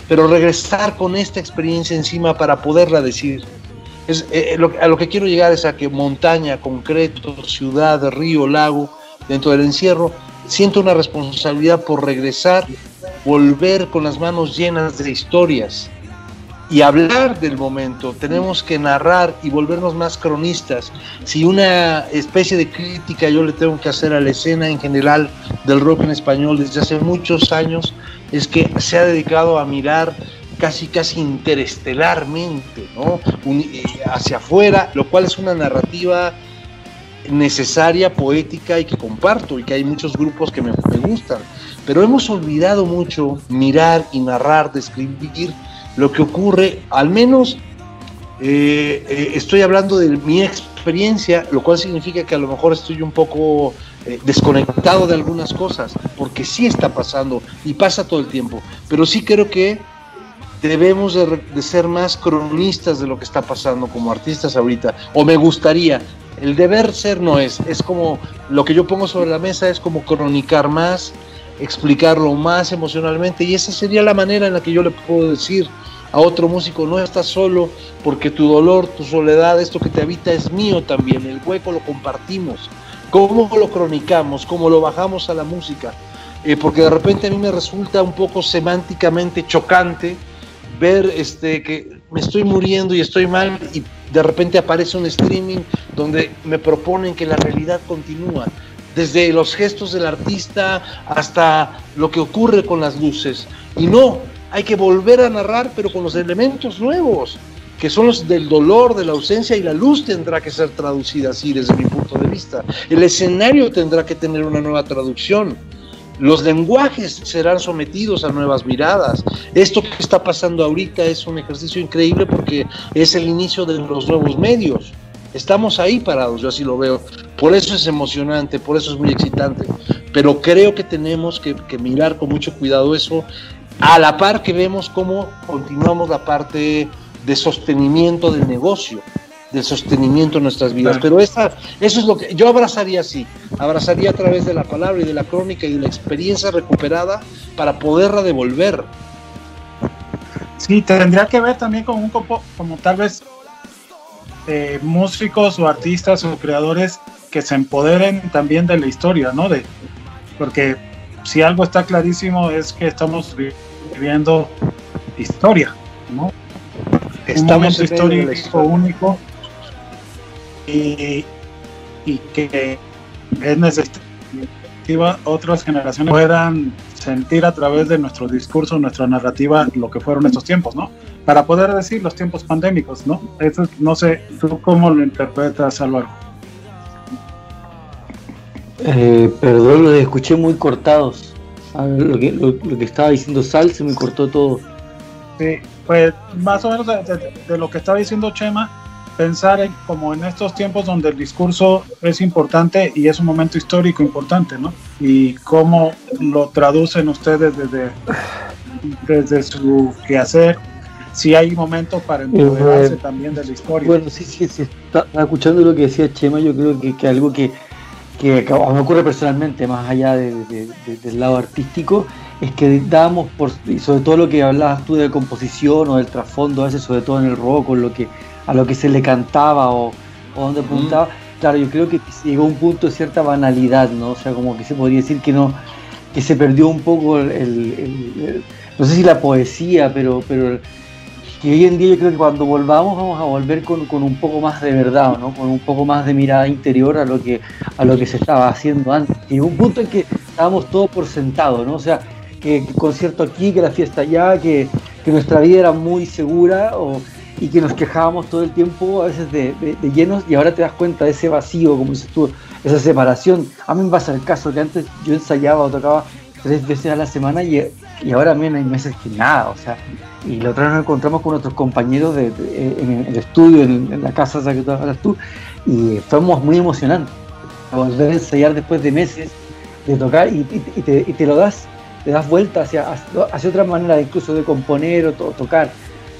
pero regresar con esta experiencia encima para poderla decir. Es, eh, lo, a lo que quiero llegar es a que montaña, concreto, ciudad, río, lago, dentro del encierro, siento una responsabilidad por regresar, volver con las manos llenas de historias, y hablar del momento, tenemos que narrar y volvernos más cronistas. Si una especie de crítica yo le tengo que hacer a la escena en general del rock en español desde hace muchos años, es que se ha dedicado a mirar casi casi interestelarmente, ¿no? Eh, hacia afuera, lo cual es una narrativa necesaria, poética y que comparto y que hay muchos grupos que me, me gustan. Pero hemos olvidado mucho mirar y narrar, describir lo que ocurre, al menos eh, eh, estoy hablando de mi experiencia, lo cual significa que a lo mejor estoy un poco eh, desconectado de algunas cosas, porque sí está pasando y pasa todo el tiempo, pero sí creo que debemos de, ser más cronistas de lo que está pasando como artistas ahorita, o me gustaría, el deber ser no es, es como lo que yo pongo sobre la mesa es como cronicar más, explicarlo más emocionalmente y esa sería la manera en la que yo le puedo decir a otro músico, no estás solo porque tu dolor, tu soledad, esto que te habita es mío también, el hueco lo compartimos. ¿Cómo lo cronicamos? ¿Cómo lo bajamos a la música? Eh, porque de repente a mí me resulta un poco semánticamente chocante ver este, que me estoy muriendo y estoy mal y de repente aparece un streaming donde me proponen que la realidad continúa desde los gestos del artista hasta lo que ocurre con las luces. Y no, hay que volver a narrar, pero con los elementos nuevos, que son los del dolor, de la ausencia, y la luz tendrá que ser traducida así desde mi punto de vista. El escenario tendrá que tener una nueva traducción. Los lenguajes serán sometidos a nuevas miradas. Esto que está pasando ahorita es un ejercicio increíble porque es el inicio de los nuevos medios. Estamos ahí parados, yo así lo veo. Por eso es emocionante, por eso es muy excitante. Pero creo que tenemos que, que mirar con mucho cuidado eso a la par que vemos cómo continuamos la parte de sostenimiento del negocio, del sostenimiento en nuestras vidas. Pero esa, eso es lo que yo abrazaría así, abrazaría a través de la palabra y de la crónica y de la experiencia recuperada para poderla devolver. Sí, tendría que ver también con un como tal vez eh, músicos o artistas o creadores que se empoderen también de la historia, ¿no? De, porque si algo está clarísimo es que estamos viviendo historia, ¿no? Estamos un momento histórico único y, y que es necesario otras generaciones puedan sentir a través de nuestro discurso, nuestra narrativa, lo que fueron estos tiempos, ¿no? Para poder decir los tiempos pandémicos, ¿no? Eso, no sé, ¿tú cómo lo interpretas, Álvaro? Eh, perdón, los escuché muy cortados. lo, que, lo, que estaba diciendo Sal se me cortó todo. Sí, pues más o menos de, lo que estaba diciendo Chema, pensar en, como en estos tiempos donde el discurso es importante y es un momento histórico importante, ¿no? Y cómo lo traducen ustedes desde, desde su quehacer, si hay momentos para empoderarse también de la historia. Bueno, sí, sí, sí, estaba escuchando lo que decía Chema, yo creo que, que algo que, que, me ocurre personalmente, más allá del lado artístico, es que dábamos por, y sobre todo lo que hablabas tú de composición o del trasfondo, a veces sobre todo en el rock, o lo que, a lo que se le cantaba o, o donde apuntaba, claro, yo creo que llegó a un punto de cierta banalidad, ¿no? O sea, como que se podría decir que no, que se perdió un poco el, no sé si la poesía, pero, pero que hoy en día yo creo que cuando volvamos vamos a volver con, un poco más de verdad, ¿no? con un poco más de mirada interior a lo que, a lo que se estaba haciendo antes. Y un punto en que estábamos todos por sentado, ¿no? O sea, que, concierto aquí, que la fiesta allá, que, nuestra vida era muy segura y que nos quejábamos todo el tiempo a veces de, llenos y ahora te das cuenta de ese vacío, como dices tú, esa separación. A mí me pasa el caso que antes yo ensayaba o tocaba tres veces a la semana y, y ahora también hay meses que nada, o sea, y la otra vez nos encontramos con otros compañeros de, en el estudio, en, la casa esa que tú hablas tú, y fuimos muy emocionantes. Volver a ensayar después de meses de tocar y, te, lo das, te das vuelta hacia, hacia otra manera incluso de componer o tocar.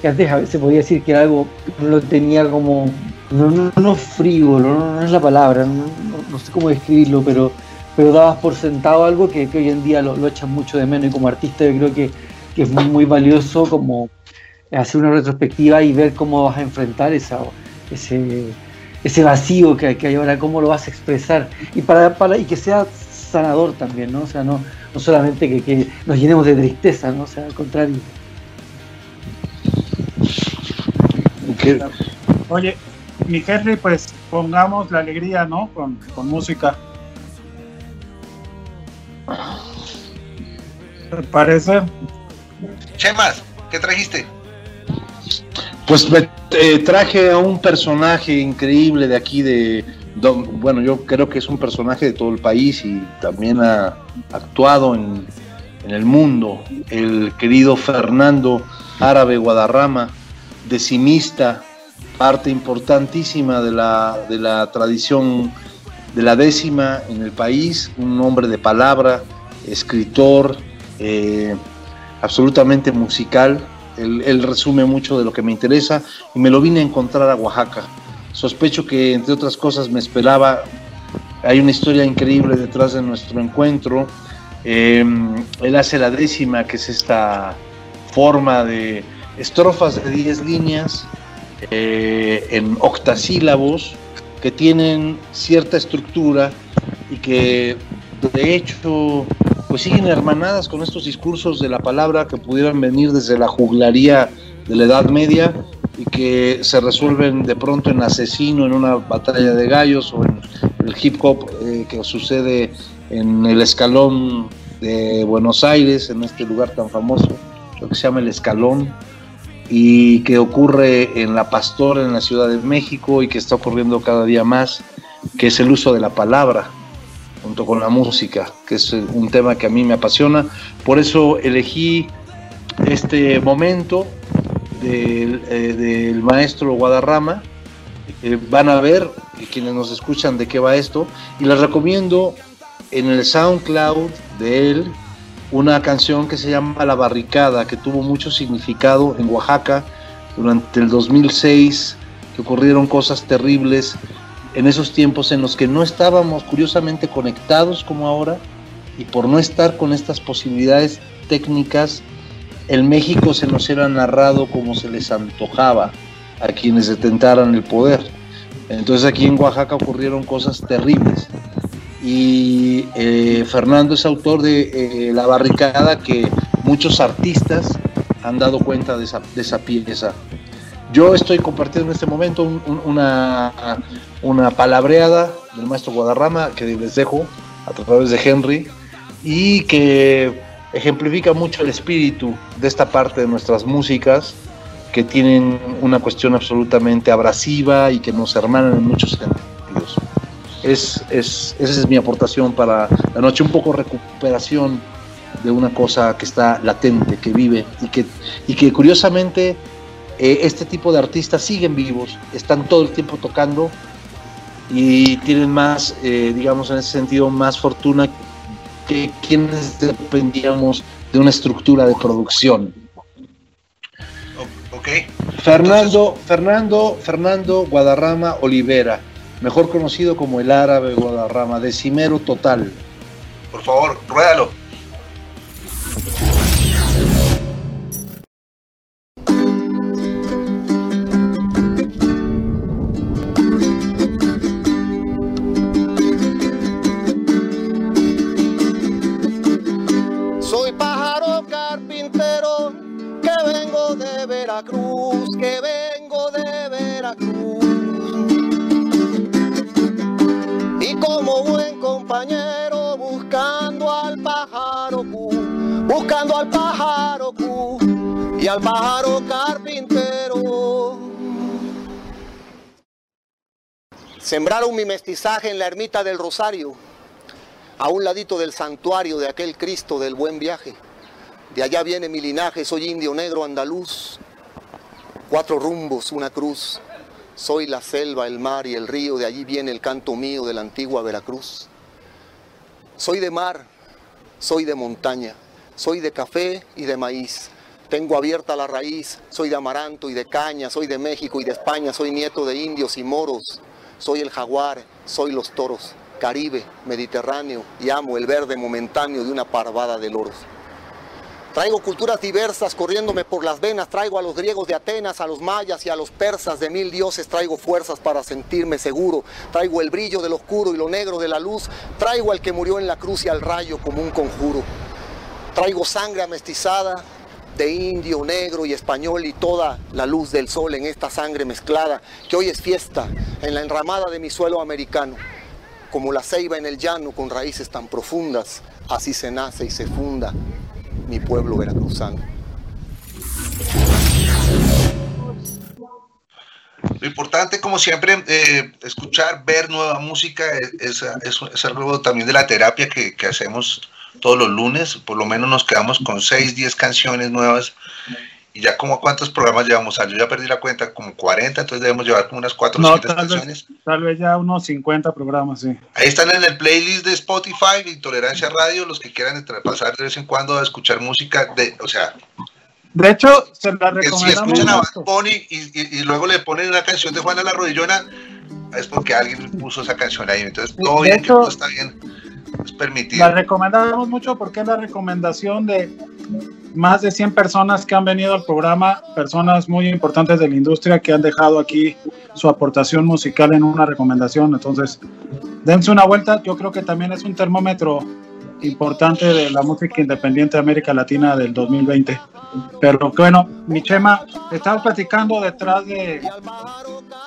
Que antes a veces se podía decir que era algo, no lo tenía como, no, no, no frívolo, no, es la palabra, no, sé cómo describirlo, pero, pero dabas por sentado algo que, hoy en día lo, lo echan mucho de menos y como artista yo creo que que es muy, muy valioso como hacer una retrospectiva y ver cómo vas a enfrentar esa, ese, ese vacío que, que hay ahora, cómo lo vas a expresar y, para, para, y que sea sanador también, ¿no? O sea, no, no solamente que, que nos llenemos de tristeza, ¿no? O sea, al contrario. Oye, mi Henry, pues pongamos la alegría, ¿no? Con, con música. ¿Te parece? Chemas, ¿qué trajiste? Pues me eh, traje a un personaje increíble de aquí de, bueno, yo creo que es un personaje de todo el país y también ha actuado en, el mundo, el querido Fernando Árabe Guadarrama, decimista, parte importantísima de la, de la tradición de la décima en el país, un hombre de palabra, escritor, eh, absolutamente musical. Él, resume mucho de lo que me interesa y me lo vine a encontrar a Oaxaca. Sospecho que, entre otras cosas, me esperaba. Hay una historia increíble detrás de nuestro encuentro. Em, él hace la décima, que es esta forma de estrofas de 10 líneas eh, en octasílabos que tienen cierta estructura y que de hecho pues siguen hermanadas con estos discursos de la palabra que pudieran venir desde la juglaría de la Edad Media y que se resuelven de pronto en asesino, en una batalla de gallos o en el hip hop eh, que sucede en el escalón de Buenos Aires, en este lugar tan famoso, lo que se llama el escalón, y que ocurre en La Pastora, en la Ciudad de México, y que está ocurriendo cada día más, que es el uso de la palabra junto con la música, que es un tema que a mí me apasiona. Por eso elegí este momento del, eh, maestro Guadarrama. Eh, van a ver, quienes nos escuchan, de qué va esto. Y les recomiendo en el SoundCloud de él una canción que se llama La Barricada, que tuvo mucho significado en Oaxaca durante el 2006 que ocurrieron cosas terribles en esos tiempos en los que no estábamos curiosamente conectados como ahora y por no estar con estas posibilidades técnicas, el México se nos era narrado como se les antojaba a quienes detentaran el poder. Entonces aquí en Oaxaca ocurrieron cosas terribles. Y eh, Fernando es autor de eh, La Barricada que muchos artistas han dado cuenta de esa, pieza. Yo estoy compartiendo en este momento una, una palabreada del maestro Guadarrama que les dejo a través de Henry y que ejemplifica mucho el espíritu de esta parte de nuestras músicas que tienen una cuestión absolutamente abrasiva y que nos hermanan en muchos sentidos. Es, es, esa es mi aportación para la noche, un poco recuperación de una cosa que está latente, que vive y que, y que curiosamente eh, este tipo de artistas siguen vivos, están todo el tiempo tocando y tienen más, eh, digamos en ese sentido, más fortuna que quienes dependíamos de una estructura de producción. Ok. Fernando, Fernando, Fernando Guadarrama Olivera, mejor conocido como el árabe Guadarrama, decimero total. Por favor, ruédalo. Sembraron mi mestizaje en la ermita del Rosario, a un ladito del santuario de aquel Cristo del buen viaje. De allá viene mi linaje, soy indio negro andaluz. Cuatro rumbos, una cruz. Soy la selva, el mar y el río, de allí viene el canto mío de la antigua Veracruz. Soy de mar, soy de montaña, soy de café y de maíz. Tengo abierta la raíz, soy de amaranto y de caña, soy de México y de España, soy nieto de indios y moros, soy el jaguar, soy los toros, Caribe, Mediterráneo y amo el verde momentáneo de una parvada de loros. Traigo culturas diversas corriéndome por las venas, traigo a los griegos de Atenas, a los mayas y a los persas de mil dioses, traigo fuerzas para sentirme seguro, traigo el brillo del oscuro y lo negro de la luz, traigo al que murió en la cruz y al rayo como un conjuro. Traigo sangre amestizada, de indio, negro y español y toda la luz del sol en esta sangre mezclada, que hoy es fiesta en la enramada de mi suelo americano. Como la ceiba en el llano con raíces tan profundas, así se nace y se funda mi pueblo veracruzano. Lo importante, como siempre, eh, escuchar, ver nueva música, es, algo también de la terapia que hacemos todos los lunes, por lo menos nos quedamos con 6, 10 canciones nuevas y ya como cuántos programas llevamos, yo ya perdí la cuenta, como 40, entonces debemos llevar como unas 400 no, canciones. tal vez ya unos 50 programas, sí. Ahí están en el playlist de Spotify, Intolerancia Radio, los que quieran pasar de vez en cuando a escuchar música, de, o sea... De hecho, se la recomendamos. Si escuchan a Bad Bunny y, y, luego le ponen una canción de Juana la Rodillona, es porque alguien puso esa canción ahí, entonces todo bien, todo está bien es permitido. La recomendamos mucho porque es la recomendación de más de 100 personas que han venido al programa, personas muy importantes de la industria que han dejado aquí su aportación musical en una recomendación. Entonces, dense una vuelta. Yo creo que también es un termómetro importante de la música independiente de América Latina del 2020. Pero bueno, mi Chema, estaba platicando detrás de,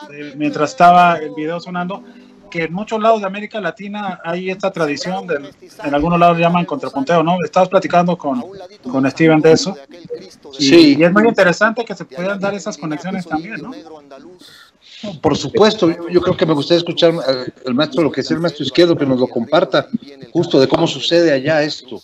de mientras estaba el video sonando que en muchos lados de América Latina hay esta tradición, de, en algunos lados llaman contrapunteo, ¿no? Estabas platicando con, con Steven de eso. Y, sí. y es muy interesante que se puedan dar esas conexiones también, ¿no? Por supuesto, yo creo que me gustaría escuchar el maestro, lo que es el maestro izquierdo, que nos lo comparta, justo de cómo sucede allá esto.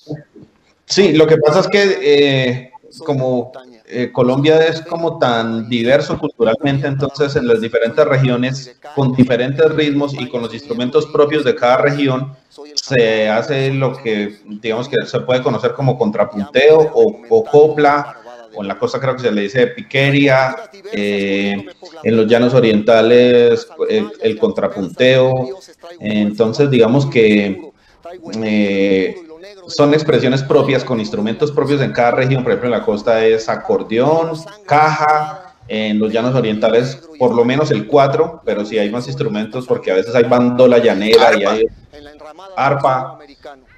Sí, lo que pasa es que eh, como eh, Colombia es como tan diverso culturalmente, entonces en las diferentes regiones, con diferentes ritmos y con los instrumentos propios de cada región, se hace lo que digamos que se puede conocer como contrapunteo o, copla o en la costa creo que se le dice piqueria, eh, en los llanos orientales el, el contrapunteo. Entonces, digamos que eh, son expresiones propias con instrumentos propios en cada región. Por ejemplo, en la costa es acordeón, caja, en los llanos orientales por lo menos el cuatro, pero sí hay más instrumentos porque a veces hay bandola llanera y hay arpa.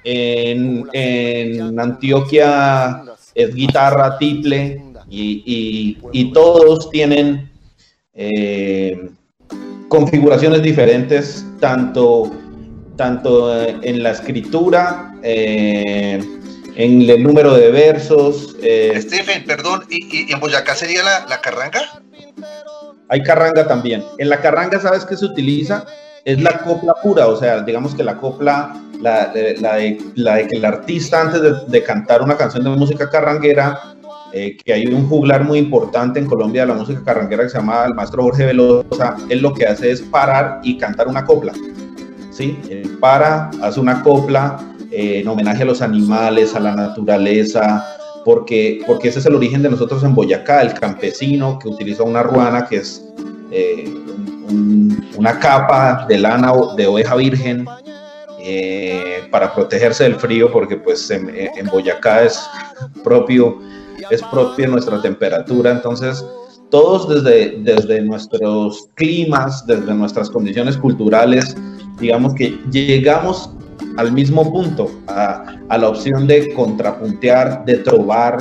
En, en Antioquia es guitarra, tiple y, y, todos tienen eh, configuraciones diferentes, tanto tanto eh, en la escritura, eh, en el número de versos. Eh, Stephen, perdón, ¿y, en Boyacá sería la, carranga? Hay carranga también. En la carranga, ¿sabes qué se utiliza? Es la copla pura, o sea, digamos que la copla, la, la, de, que el artista antes de, cantar una canción de música carranguera, que hay un juglar muy importante en Colombia de la música carranguera que se llama el maestro Jorge Velosa, él lo que hace es parar y cantar una copla. ¿sí? para, hace una copla eh, en homenaje a los animales, a la naturaleza, porque, porque ese es el origen de nosotros en Boyacá, el campesino que utiliza una ruana, que es eh, una capa de lana de oveja virgen, eh, para protegerse del frío, porque pues en, Boyacá es propio, es propia nuestra temperatura, entonces todos desde, desde nuestros climas, desde nuestras condiciones culturales, digamos que llegamos al mismo punto, a, la opción de contrapuntear, de trobar,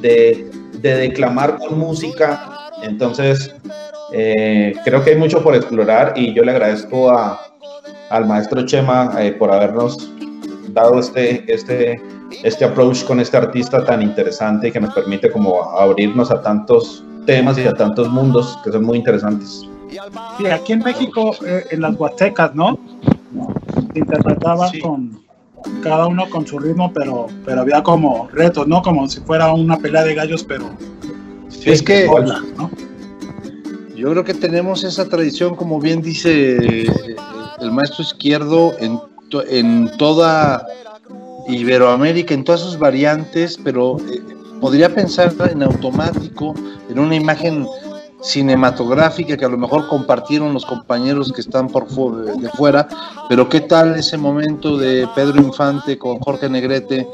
de, declamar con música. Entonces, eh, creo que hay mucho por explorar y yo le agradezco a, al maestro Chema eh, por habernos dado este, este, este approach con este artista tan interesante que nos permite como abrirnos a tantos temas y a tantos mundos que son muy interesantes. Sí, aquí en México, eh, en las huastecas, ¿no? Se interpretaban con cada uno con su ritmo, pero, pero había como retos, ¿no? Como si fuera una pelea de gallos, pero... es que... Yo creo que tenemos esa tradición, como bien dice el maestro izquierdo, en, en toda Iberoamérica, en todas sus variantes, pero eh, podría pensar en automático, en una imagen cinematográfica que a lo mejor compartieron los compañeros que están por de fuera, pero qué tal ese momento de Pedro Infante con Jorge Negrete,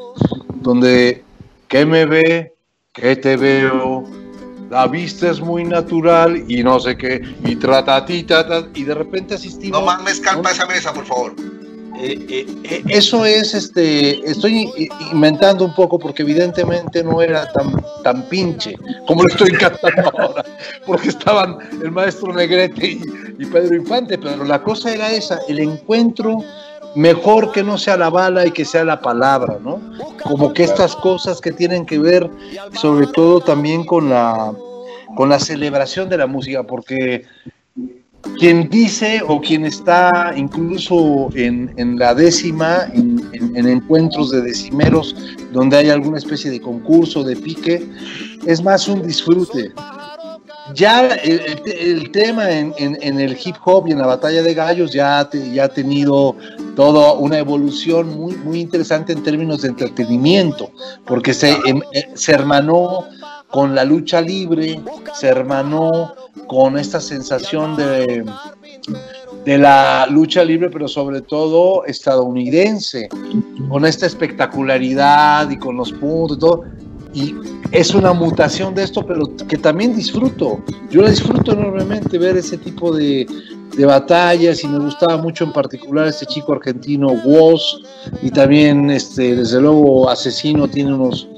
donde ¿qué me ve? ¿Qué te veo? La vista es muy natural y no sé qué, y trata ti, y de repente asistimos. No más mezcal para esa mesa, por favor. Eh, eh, eh, eso es, este, estoy inventando un poco porque evidentemente no era tan, tan pinche como lo estoy cantando ahora, porque estaban el maestro Negrete y, Pedro Infante, pero la cosa era esa, el encuentro mejor que no sea la bala y que sea la palabra, ¿no? Como que estas cosas que tienen que ver sobre todo también con la, con la celebración de la música, porque quien dice o quien está incluso en, la décima, en, encuentros de decimeros, donde hay alguna especie de concurso, de pique, es más un disfrute. Ya el, tema en, el hip hop y en la batalla de gallos ya, ya ha tenido toda una evolución muy, muy interesante en términos de entretenimiento, porque se, em, eh, se hermanó con la lucha libre, se hermanó con esta sensación de, de la lucha libre, pero sobre todo estadounidense, con esta espectacularidad y con los puntos y todo. Y es una mutación de esto, pero que también disfruto. Yo disfruto enormemente ver ese tipo de, de batallas y me gustaba mucho en particular este chico argentino Woz y también este desde luego Asesino tiene unos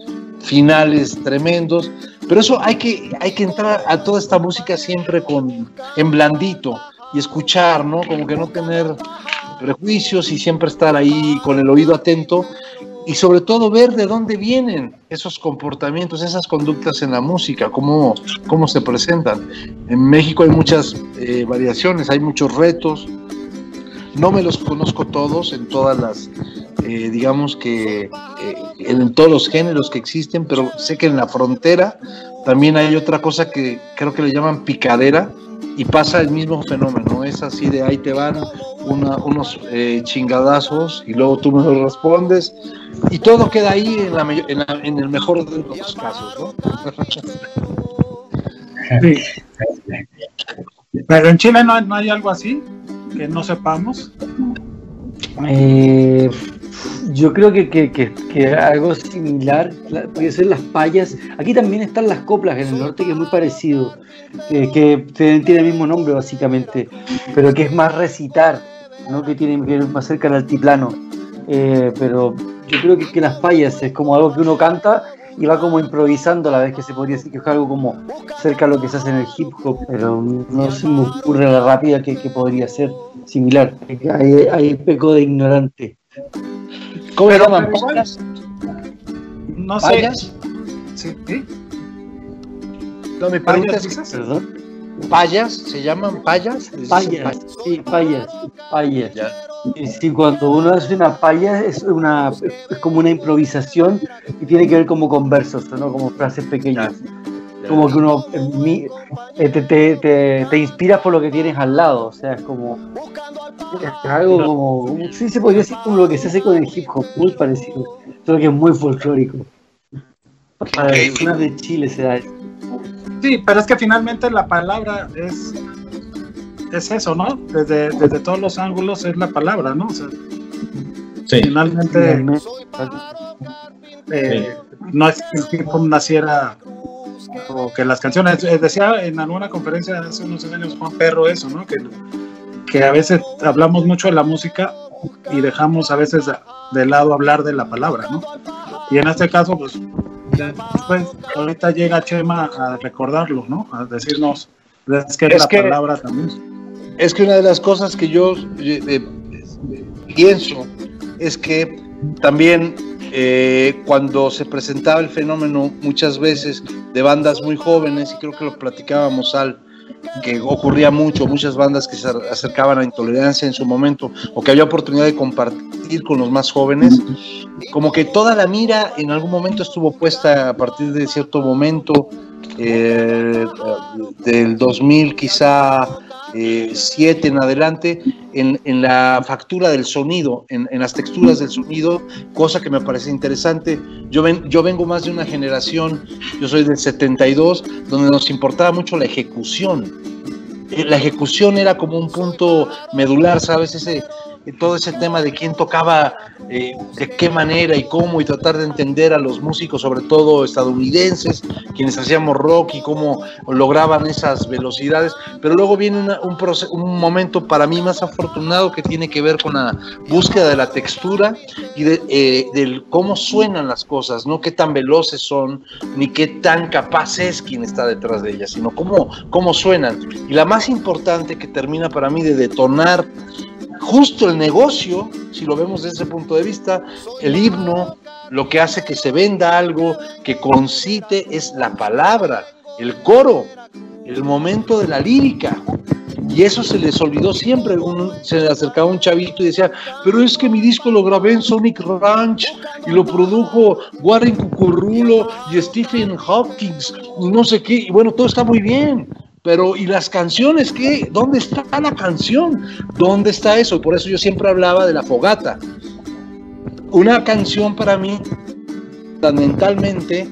finales tremendos, pero eso hay que, hay que entrar a toda esta música siempre con, en blandito y escuchar, ¿no? Como que no tener prejuicios y siempre estar ahí con el oído atento y sobre todo ver de dónde vienen esos comportamientos, esas conductas en la música, cómo, cómo se presentan. En México hay muchas eh, variaciones, hay muchos retos. No me los conozco todos en todas las eh, digamos que eh, en todos los géneros que existen, pero sé que en la frontera también hay otra cosa que creo que le llaman picadera y pasa el mismo fenómeno, es así de ahí te van una- unos eh, chingadazos y luego tú me los respondes y todo queda ahí en, la el mejor de los casos, ¿no? Sí. Pero en Chile no, no hay algo así que no sepamos. Eh, yo creo que, que- que- que algo similar la- puede ser las payas. Aquí también están las coplas en el norte, que es muy parecido, que, que tiene el mismo nombre básicamente, pero que es más recitar, ¿no? que tiene que ir más cerca al altiplano. Eh, pero yo creo que, que las payas es como algo que uno canta y va como improvisando a la vez que se podría decir que es algo como cerca a lo que se hace en el hip hop, pero no se me ocurre la rápida que, que podría ser similar. Ahí, ahí peco de ignorante. ¿Cómo se Pero- llaman? No sé. ¿Payas? Sí. No, mi ¿Payas pregunta es, dices? ¿Perdón? ¿Payas? ¿Se llaman payas? ¿Les dicen Payas, sí, payas, payas. Ya. Sí, cuando uno hace una paya es una es como una improvisación y tiene que ver como con versos, ¿no? Como frases pequeñas. Como que uno eh, te, te, te, te inspiras por lo que tienes al lado, o sea, es como es algo como sí se podría decir como lo que se hace con el hip hop, muy parecido, solo que es muy folclórico. Para las de Chile se da eso. Sí, pero es que finalmente la palabra es, es eso, ¿no? Desde, desde todos los ángulos es la palabra, ¿no? O sea, Sí, finalmente eh, no es que el hop naciera o que las canciones, eh, decía en alguna conferencia hace unos años Juan Perro eso, ¿no? Que, que a veces hablamos mucho de la música y dejamos a veces de lado hablar de la palabra, ¿no? Y en este caso, pues, ya, pues ahorita llega Chema a recordarlo, ¿no? A decirnos es que es, la que- palabra también. Es que una de las cosas que yo eh, eh, pienso es que también eh, cuando se presentaba el fenómeno muchas veces de bandas muy jóvenes, y creo que lo platicábamos al que ocurría mucho, muchas bandas que se acercaban a intolerancia en su momento, o que había oportunidad de compartir con los más jóvenes, como que toda la mira en algún momento estuvo puesta a partir de cierto momento, eh, del 2000 quizá eh, 7 en adelante, en, en la factura del sonido, en, en las texturas del sonido, cosa que me parece interesante. Yo, ven, yo vengo más de una generación, yo soy del 72, donde nos importaba mucho la ejecución. Eh, La ejecución era como un punto medular, ¿sabes? Ese, todo ese tema de quién tocaba, eh, de qué manera y cómo, y tratar de entender a los músicos, sobre todo estadounidenses, quienes hacíamos rock y cómo lograban esas velocidades. Pero luego viene una- un, un momento para mí más afortunado que tiene que ver con la búsqueda de la textura y de eh, del cómo suenan las cosas, no qué tan veloces son, ni qué tan capaz es quien está detrás de ellas, sino cómo, cómo suenan. Y la más importante que termina para mí de detonar justo el negocio, si lo vemos desde ese punto de vista, el himno, lo que hace que se venda algo, que concite, es la palabra, el coro, el momento de la lírica. Y eso se les olvidó siempre. Se le acercaba un chavito y decía, pero es que mi disco lo grabé en Sonic Ranch y lo produjo Warren Cucurrulo y Stephen Hopkins y no sé qué. Y bueno, todo está muy bien. Pero, ¿y las canciones qué? ¿Dónde está la canción? ¿Dónde está eso? Por eso yo siempre hablaba de la fogata. Una canción para mí, fundamentalmente,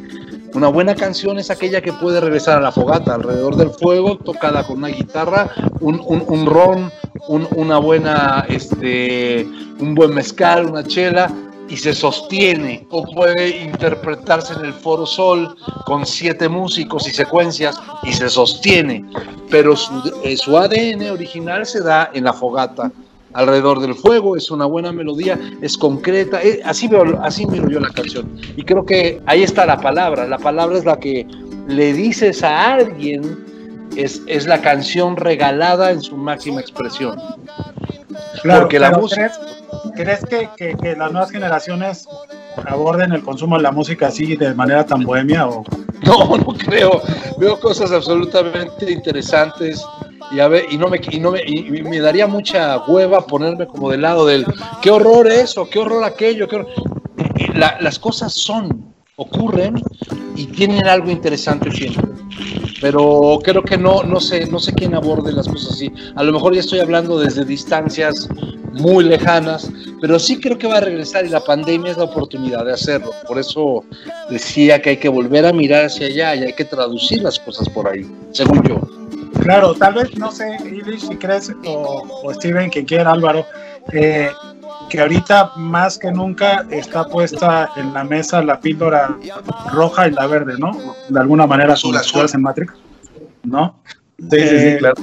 una buena canción es aquella que puede regresar a la fogata, alrededor del fuego, tocada con una guitarra, un, un, un ron, un- una buena, este, un buen mezcal, una chela, y se sostiene. O puede interpretarse en el Foro Sol con siete músicos y secuencias y se sostiene. Pero su, eh, ADN original se da en la fogata. Alrededor del fuego, es una buena melodía, es concreta, eh, así, veo, así la canción. Y creo que ahí está la palabra, la palabra es la que le dices a alguien, es, es la canción regalada en su máxima expresión. Porque la música- ¿Crees, crees que, que- que las nuevas generaciones aborden el consumo de la música así de manera tan bohemia? O... No, no creo. Veo cosas absolutamente interesantes y, a ver, y, no me, y, no me, y me daría mucha hueva ponerme como del lado del qué horror eso, qué horror aquello. Qué horror". Y la- las cosas son, ocurren y tienen algo interesante siempre. Pero creo que no, no sé, no sé quién aborde las cosas así. A lo mejor ya estoy hablando desde distancias muy lejanas, pero sí creo que va a regresar y la pandemia es la oportunidad de hacerlo. Por eso decía que hay que volver a mirar hacia allá y hay que traducir las cosas por ahí, según yo. Claro, tal vez, no sé, Ilish, si crees, o, Steven, quien quiera, Álvaro, eh, que ahorita más que nunca está puesta en la mesa la píldora roja y la verde, ¿no? De alguna manera, Azul, azul. en Matrix, ¿no? Sí, sí, sí, Eh, claro.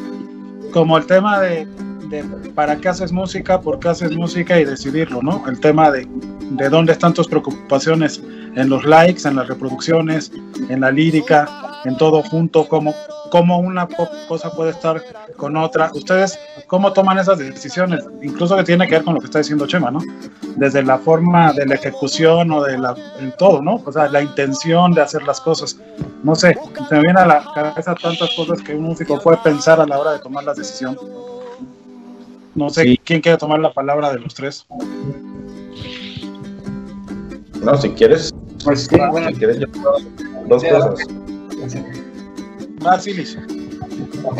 Como el tema de, de para qué haces música, por qué haces música y decidirlo, ¿no? El tema de, de dónde están tus preocupaciones en los likes, en las reproducciones, en la lírica, en todo junto, cómo, cómo una cosa puede estar con otra. Ustedes, ¿cómo toman esas decisiones? Incluso que tiene que ver con lo que está diciendo Chema, ¿no? Desde la forma de la ejecución o de la, en todo, ¿no? O sea, la intención de hacer las cosas. No sé, se me viene a la cabeza tantas cosas que un músico puede pensar a la hora de tomar la decisión. No sé Sí. quién quiere tomar la palabra de los tres. No, si quieres, Pues sí, bueno, si quieres yo dos Sí, cosas. Ah, sí, Liz. ok.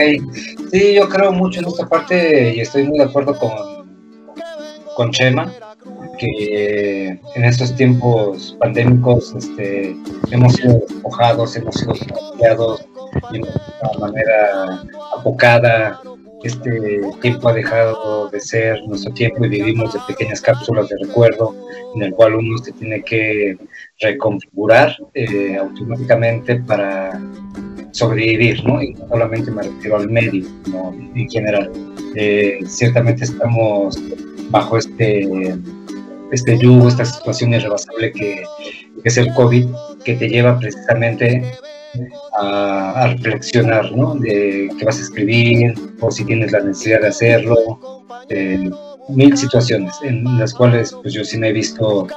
Sí, yo creo mucho en esta parte y estoy muy de acuerdo con, con Chema, que en estos tiempos pandémicos este, hemos sido despojados, hemos sido de una manera apocada. Este tiempo ha dejado de ser nuestro tiempo y vivimos de pequeñas cápsulas de recuerdo en el cual uno se tiene que reconfigurar eh, automáticamente para sobrevivir, ¿no? Y no solamente me refiero al medio, sino en general. Eh, ciertamente estamos bajo este, este yugo, esta situación irrebasable que, que es el COVID, que te lleva precisamente a, a reflexionar, ¿no? De qué vas a escribir, o si tienes la necesidad de hacerlo, eh, mil situaciones en las cuales pues yo sí me he visto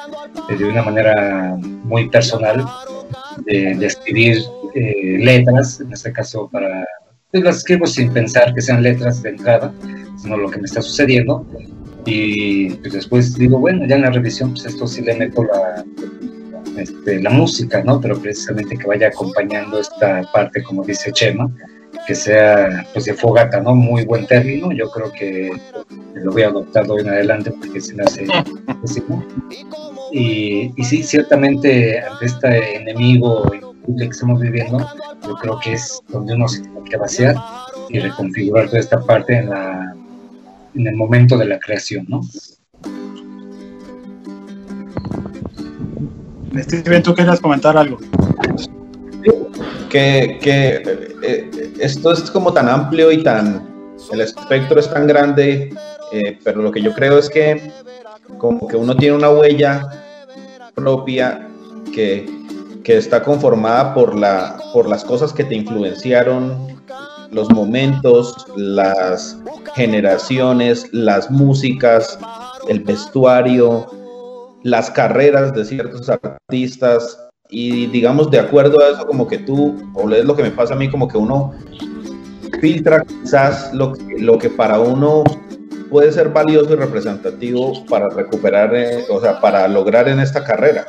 eh, de una manera muy personal de, de escribir eh, letras, en este caso para, pues las escribo sin pensar que sean letras de entrada, sino lo que me está sucediendo. Y pues después digo, bueno, ya en la revisión, pues esto sí le meto la, este, la música, ¿no? Pero precisamente que vaya acompañando esta parte, como dice Chema, que sea pues de fogata, ¿no? Muy buen término, yo creo que lo voy a adoptar hoy en adelante porque se me hace. Y, y sí, ciertamente ante este enemigo que estamos viviendo, yo creo que es donde uno se tiene que vaciar y reconfigurar toda esta parte en, la, en el momento de la creación, ¿no? Steven, tú querías comentar algo. que, que eh, esto es como tan amplio y tan, el espectro es tan grande, eh, pero lo que yo creo es que como que uno tiene una huella propia que, que está conformada por, la, por las cosas que te influenciaron, los momentos, las generaciones, las músicas, el vestuario, las carreras de ciertos artistas, y digamos de acuerdo a eso como que tú, o es lo que me pasa a mí, como que uno filtra quizás lo lo que para uno puede ser valioso y representativo para recuperar, eh, o sea, para lograr en esta carrera.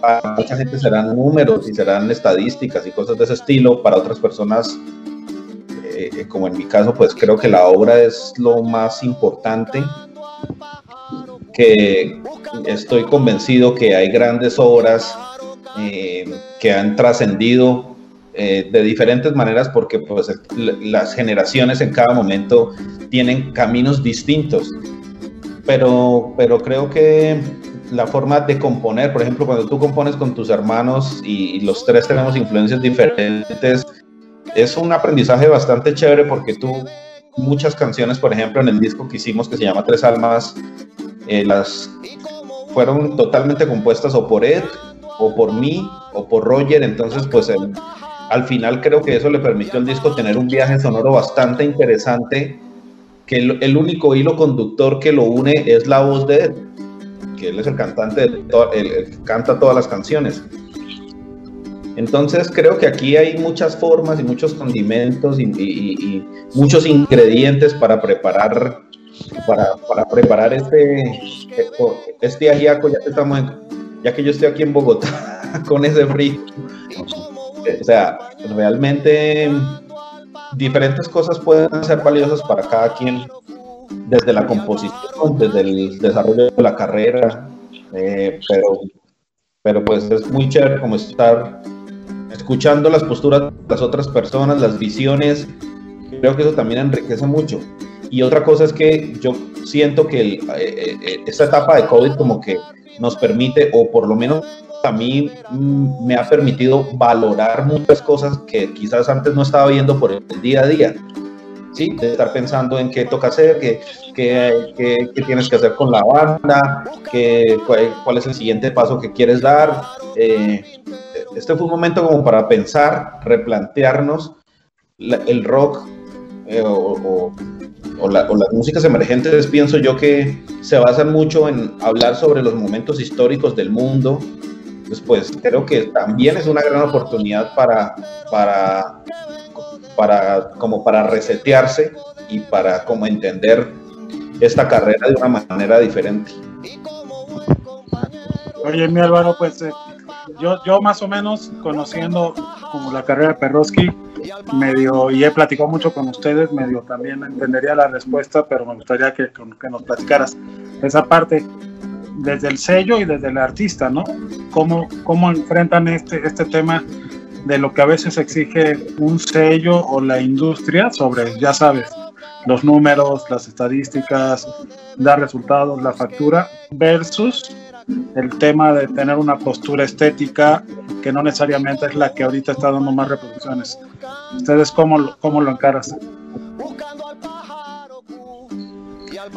Para mucha gente serán números y serán estadísticas y cosas de ese estilo, para otras personas, eh, como en mi caso, pues creo que la obra es lo más importante que estoy convencido que hay grandes obras eh, que han trascendido eh, de diferentes maneras porque pues, las generaciones en cada momento tienen caminos distintos. Pero, pero creo que la forma de componer, por ejemplo, cuando tú compones con tus hermanos y, y los tres tenemos influencias diferentes, es un aprendizaje bastante chévere porque tú muchas canciones, por ejemplo, en el disco que hicimos que se llama Tres Almas, eh, las fueron totalmente compuestas o por Ed, o por mí, o por Roger, entonces pues el, al final creo que eso le permitió al disco tener un viaje sonoro bastante interesante, que el, único hilo conductor que lo une es la voz de Ed, que él es el cantante, de el, el canta todas las canciones. Entonces creo que aquí hay muchas formas y muchos condimentos y muchos ingredientes para preparar para, para preparar este este ajiaco ya que estamos en, ya que yo estoy aquí en Bogotá con ese frío o sea realmente diferentes cosas pueden ser valiosas para cada quien, desde la composición, desde el desarrollo de la carrera, eh, pero, pero pues es muy chévere como estar escuchando las posturas de las otras personas, las visiones, creo que eso también enriquece mucho. Y otra cosa es que yo siento que el, eh, eh, esta etapa de COVID como que nos permite, o por lo menos a mí mm, me ha permitido valorar muchas cosas que quizás antes no estaba viendo por el día a día. ¿sí? De estar pensando en qué toca hacer, qué, qué, qué, tienes que hacer con la banda, qué, cuál, es el siguiente paso que quieres dar. Eh, este fue un momento como para pensar, replantearnos el rock eh, o, o, las músicas emergentes, pienso yo que se basan mucho en hablar sobre los momentos históricos del mundo, pues creo que también es una gran oportunidad para, para, para, como para resetearse y para como entender esta carrera de una manera diferente. Oye, mi Álvaro, pues eh, yo, yo más o menos conociendo como la carrera de Perroski, medio, y he platicado mucho con ustedes, también entendería la respuesta, pero me gustaría que, que nos platicaras esa parte desde el sello y desde el artista, ¿no? ¿Cómo, cómo enfrentan este, este tema de lo que a veces exige un sello o la industria sobre, ya sabes, los números, las estadísticas, dar resultados, la factura, versus el tema de tener una postura estética que no necesariamente es la que ahorita está dando más reproducciones. ¿Ustedes cómo, cómo lo encaras?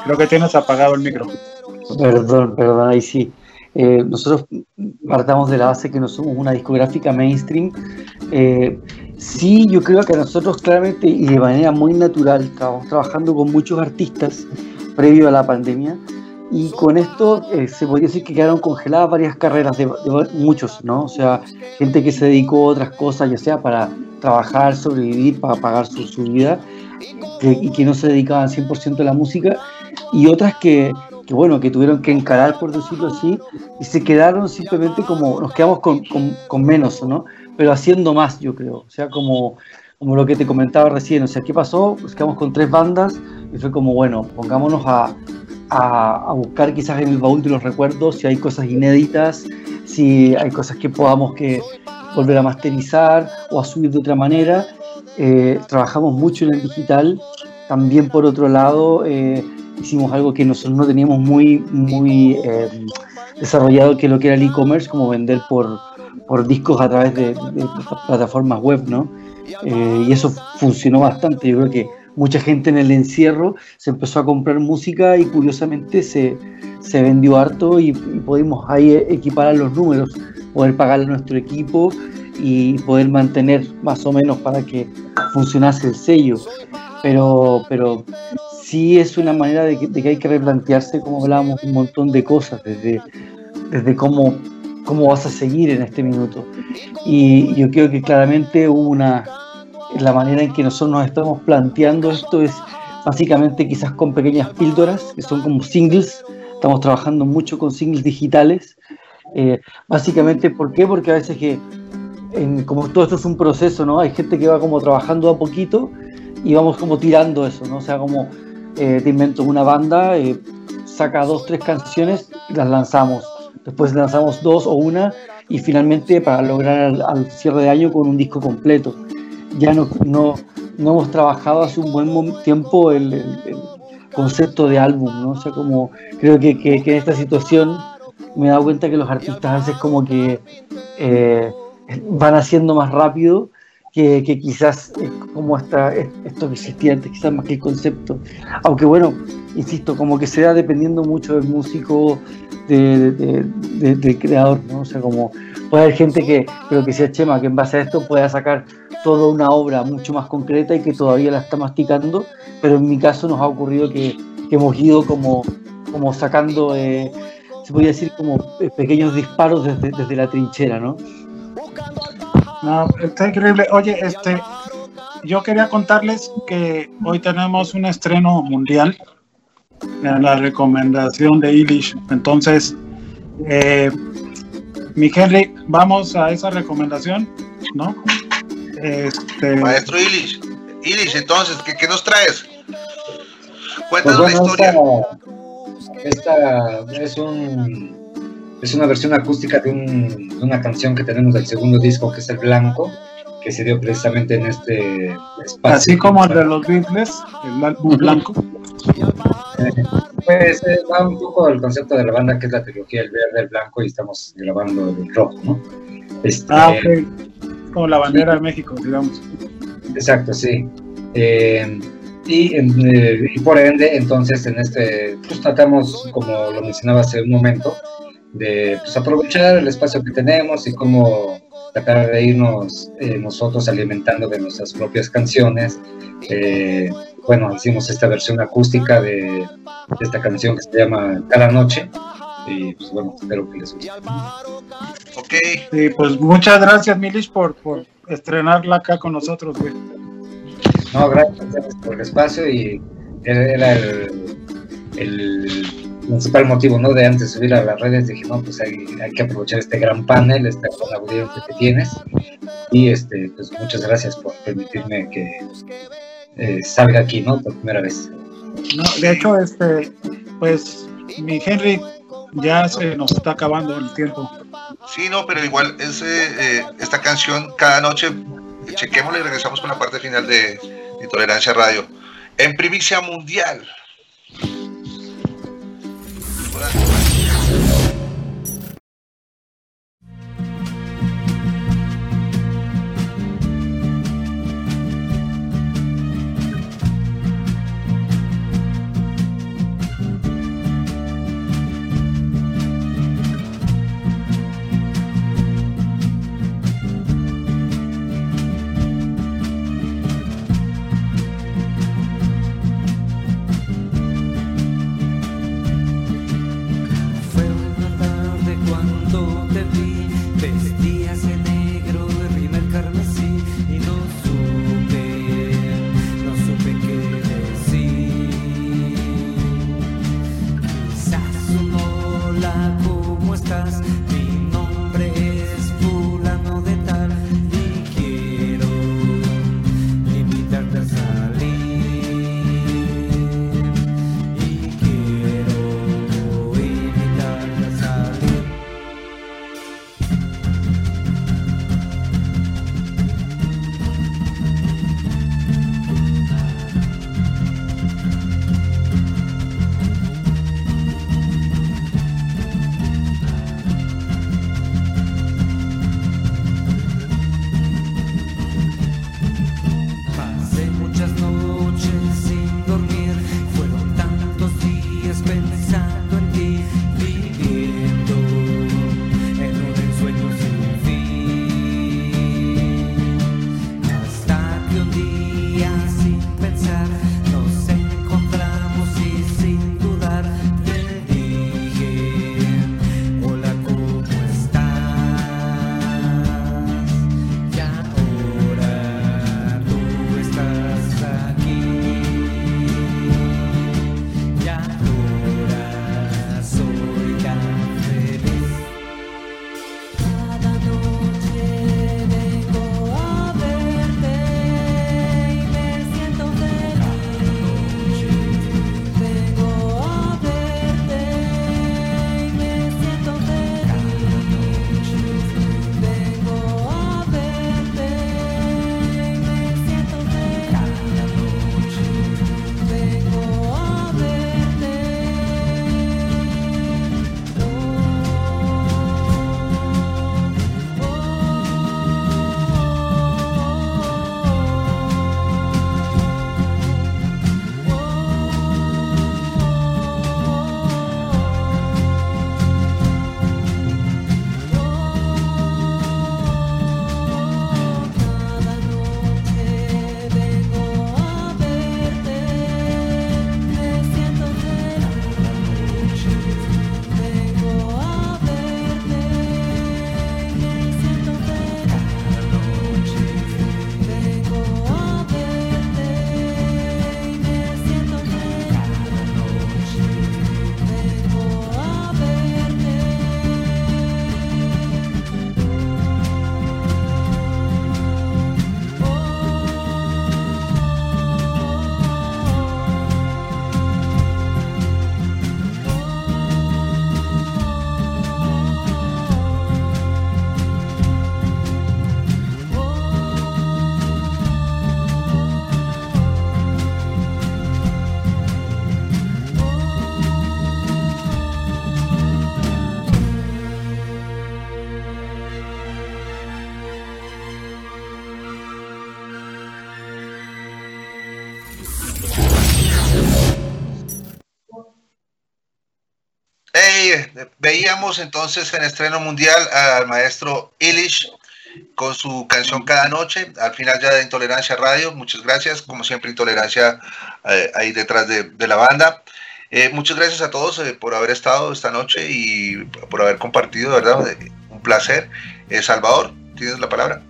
Creo que tienes apagado el micro. Perdón, perdón, ahí sí. Eh, nosotros partamos de la base que no somos una discográfica mainstream. Eh, sí, yo creo que nosotros claramente y de manera muy natural estamos trabajando con muchos artistas previo a la pandemia y con esto eh, se podría decir que quedaron congeladas varias carreras de, muchos, ¿no? O sea, gente que se dedicó a otras cosas, ya sea para trabajar, sobrevivir, para pagar su, su vida y que no se dedicaban 100% a la música y otras que bueno, que tuvieron que encarar, por decirlo así, y se quedaron simplemente como, nos quedamos con, con, menos, ¿no? Pero haciendo más, yo creo. O sea, como, como lo que te comentaba recién, o sea, ¿qué pasó? Pues quedamos con tres bandas y fue como, bueno, pongámonos a, a, a, buscar quizás en el baúl de los recuerdos si hay cosas inéditas, si hay cosas que podamos que volver a masterizar o a subir de otra manera. Eh, trabajamos mucho en el digital. También por otro lado, eh, hicimos algo que nosotros no teníamos muy, muy eh, desarrollado, que lo que era el e-commerce, como vender por, por discos a través de, plataformas web, ¿no? Eh, y eso funcionó bastante. Yo creo que mucha gente en el encierro se empezó a comprar música y curiosamente se, se vendió harto y, pudimos ahí equipar los números, poder pagar a nuestro equipo y poder mantener más o menos para que funcionase el sello. Pero, pero sí es una manera de que, hay que replantearse, como hablábamos, un montón de cosas, desde, desde cómo, cómo vas a seguir en este minuto. Y yo creo que claramente una, la manera en que nosotros nos estamos planteando esto es básicamente quizás con pequeñas píldoras, que son como singles, estamos trabajando mucho con singles digitales. Eh, básicamente, ¿por qué? Porque a veces que, como todo esto es un proceso, ¿no? Hay gente que va como trabajando a poquito y vamos como tirando eso, ¿no? O sea, como eh, te invento una banda, eh, saca dos, tres canciones y las lanzamos. Después lanzamos dos o una y finalmente para lograr al, cierre de año con un disco completo. Ya no, no, no hemos trabajado hace un buen tiempo el, concepto de álbum, ¿no? O sea, como creo que, que, en esta situación me he dado cuenta que los artistas a como que eh, van haciendo más rápido que, quizás como hasta esto que existía antes, quizás más que el concepto. Aunque bueno, insisto, como que se da dependiendo mucho del músico, del creador, ¿no? O sea, como puede haber gente que, pero que sea Chema, que en base a esto pueda sacar toda una obra mucho más concreta y que todavía la está masticando, pero en mi caso nos ha ocurrido que, hemos ido como, como sacando, eh, se podría decir, como pequeños disparos desde, desde la trinchera, ¿no? No, está increíble. Oye, este, yo quería contarles que hoy tenemos un estreno mundial en la recomendación de Ilish. Entonces, eh, mi Henry, vamos a esa recomendación, ¿no? Este, Maestro Illich. Illich, entonces, ¿qué, qué nos traes? Pues Cuéntanos bueno, la historia. esta, esta es un es una versión acústica de, un- de una canción que tenemos del segundo disco que es el Blanco, que se dio precisamente en este espacio. así como el de los Beatles, el álbum blanco. Pues eh, va un poco el concepto de la banda que es la trilogía el verde, el blanco y estamos grabando el rojo, ¿no? Este, Ah, ok. Como la bandera de México, digamos. Exacto, sí. Eh, y, en- eh, y por ende, entonces, en este, pues tratamos, como lo mencionaba hace un momento, de pues, aprovechar el espacio que tenemos y cómo tratar de irnos eh, nosotros alimentando de nuestras propias canciones. Eh, bueno, hicimos esta versión acústica de, de esta canción que se llama Cada Noche. Y pues bueno, espero que les guste. Ok, Sí, pues muchas gracias, Milish, por, por estrenarla acá con nosotros, güey. No, gracias por el espacio y era el, el principal motivo, ¿no? De antes subir a las redes dije, no, pues hay, hay que aprovechar este gran panel, esta gran audiencia que tienes y este, pues muchas gracias por permitirme que eh, salga aquí, ¿no? Por primera vez. No, de hecho, este, pues, mi Henry, ya se nos está acabando el tiempo. sí, no, pero igual es, eh, eh, esta canción cada noche, chequémosla y regresamos con la parte final de Intolerancia Radio. En primicia mundial. Veíamos entonces en estreno mundial al maestro Illich con su canción Cada Noche, al final ya de Intolerancia Radio. Muchas gracias, como siempre, Intolerancia eh, ahí detrás de, la banda. Eh, muchas gracias a todos eh, por haber estado esta noche y por haber compartido, ¿verdad? Un placer. Salvador, ¿tienes la palabra?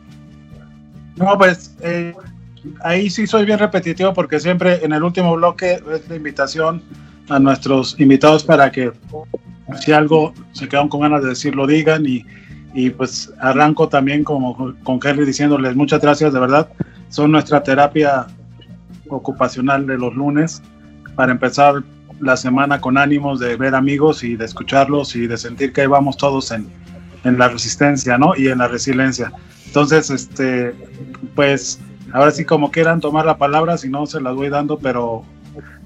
No, pues ahí sí soy bien repetitivo porque siempre en el último bloque es la invitación a nuestros invitados para que si algo se quedan con ganas de decir, lo digan y, y pues arranco también como con Henry diciéndoles muchas gracias, de verdad, son nuestra terapia ocupacional de los lunes para empezar la semana con ánimos de ver amigos y de escucharlos y de sentir que ahí vamos todos en, en la resistencia, ¿no? Y en la resiliencia. Entonces, este, pues ahora sí como quieran tomar la palabra, si no se las voy dando, pero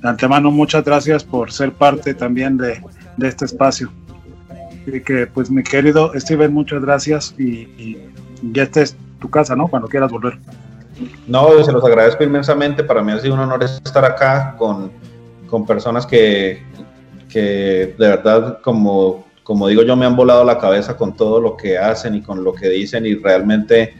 de antemano muchas gracias por ser parte también de, de este espacio. Y que pues mi querido Steven, muchas gracias y, ya esta es tu casa, ¿no? Cuando quieras volver. No, se los agradezco inmensamente. Para mí ha sido un honor estar acá con, con personas que, que de verdad, como, como digo yo, me han volado la cabeza con todo lo que hacen y con lo que dicen y realmente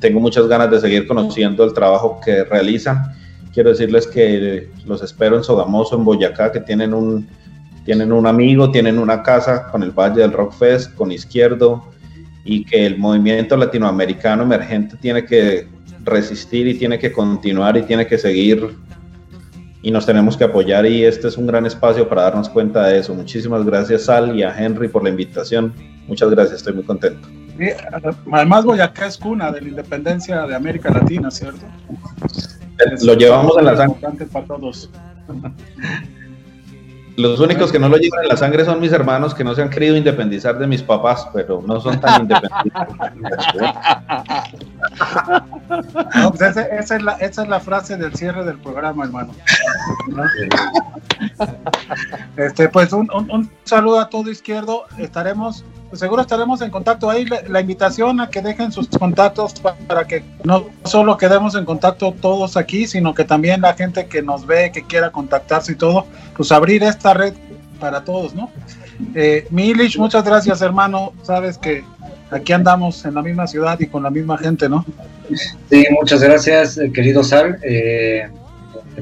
tengo muchas ganas de seguir conociendo el trabajo que realizan. Quiero decirles que los espero en Sogamoso, en Boyacá, que tienen un, tienen un amigo, tienen una casa con el Valle del Rock Fest, con Izquierdo, y que el movimiento latinoamericano emergente tiene que resistir y tiene que continuar y tiene que seguir y nos tenemos que apoyar y este es un gran espacio para darnos cuenta de eso. Muchísimas gracias Sal y a Henry por la invitación. Muchas gracias, estoy muy contento. además Boyacá es cuna de la independencia de América Latina, ¿cierto? Lo llevamos en la sangre. Para todos. Los únicos que no lo llevan en la sangre son mis hermanos que no se han querido independizar de mis papás, pero no son tan independientes. Pues esa, es la, esa, es la, frase del cierre del programa, hermano. Este, pues un, un, saludo a todo izquierdo. Estaremos, seguro estaremos en contacto. Ahí la, invitación a que dejen sus contactos para, que no solo quedemos en contacto todos aquí, sino que también la gente que nos ve, que quiera contactarse y todo, pues abrir esta red para todos, ¿no? Eh, Milich, muchas gracias, hermano. Sabes que aquí andamos en la misma ciudad y con la misma gente, ¿no? Sí, muchas gracias, eh, querido Sal. Eh,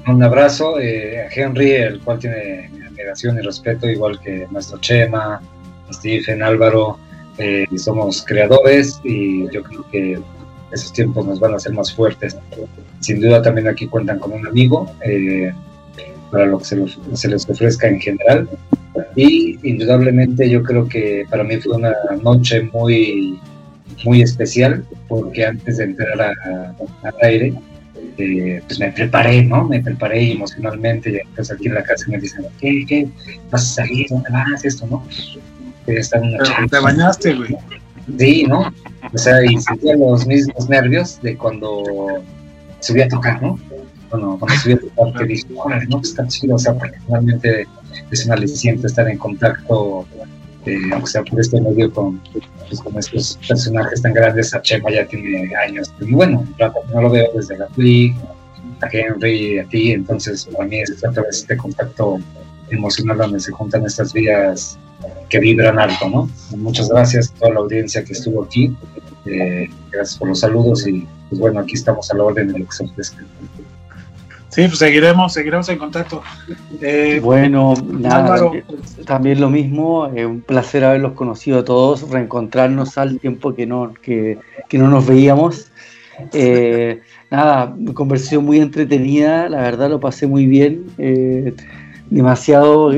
un abrazo eh, a Henry, el cual tiene admiración y respeto, igual que nuestro Chema, Stephen, Álvaro. Eh, somos creadores y yo creo que esos tiempos nos van a hacer más fuertes. Sin duda también aquí cuentan con un amigo para lo que se, se les ofrezca en general. Y indudablemente yo creo que para mí fue una noche muy, muy especial, porque antes de entrar al aire, eh, pues me preparé, ¿no? Me preparé emocionalmente, y entonces aquí en la casa me dicen, ¿qué, qué? ¿Vas a salir? ¿Dónde vas? Esto, ¿no? Te bañaste, güey. Sí, ¿no? O sea, y sentía los mismos nervios de cuando subí a tocar, ¿no? Bueno, cuando subí a tocar, que dije, órale, no, pues está chido, o sea, porque realmente es un aliciente estar en contacto, eh, aunque sea por este medio, con, pues, con estos personajes tan grandes. A Chema ya tiene años, y bueno, no lo veo desde la a Henry, a ti, entonces para mí es otra vez este contacto emocional donde se juntan estas vías que vibran alto, ¿no? Muchas gracias a toda la audiencia que estuvo aquí, eh, gracias por los saludos y pues bueno, aquí estamos a la orden de lo que se ofrezca. Sí, pues seguiremos, seguiremos en contacto. Eh, bueno, nada, eh, también lo mismo, eh, un placer haberlos conocido a todos, reencontrarnos al tiempo que no, que, no nos veíamos. nada, conversación muy entretenida, la verdad lo pasé muy bien. Demasiado,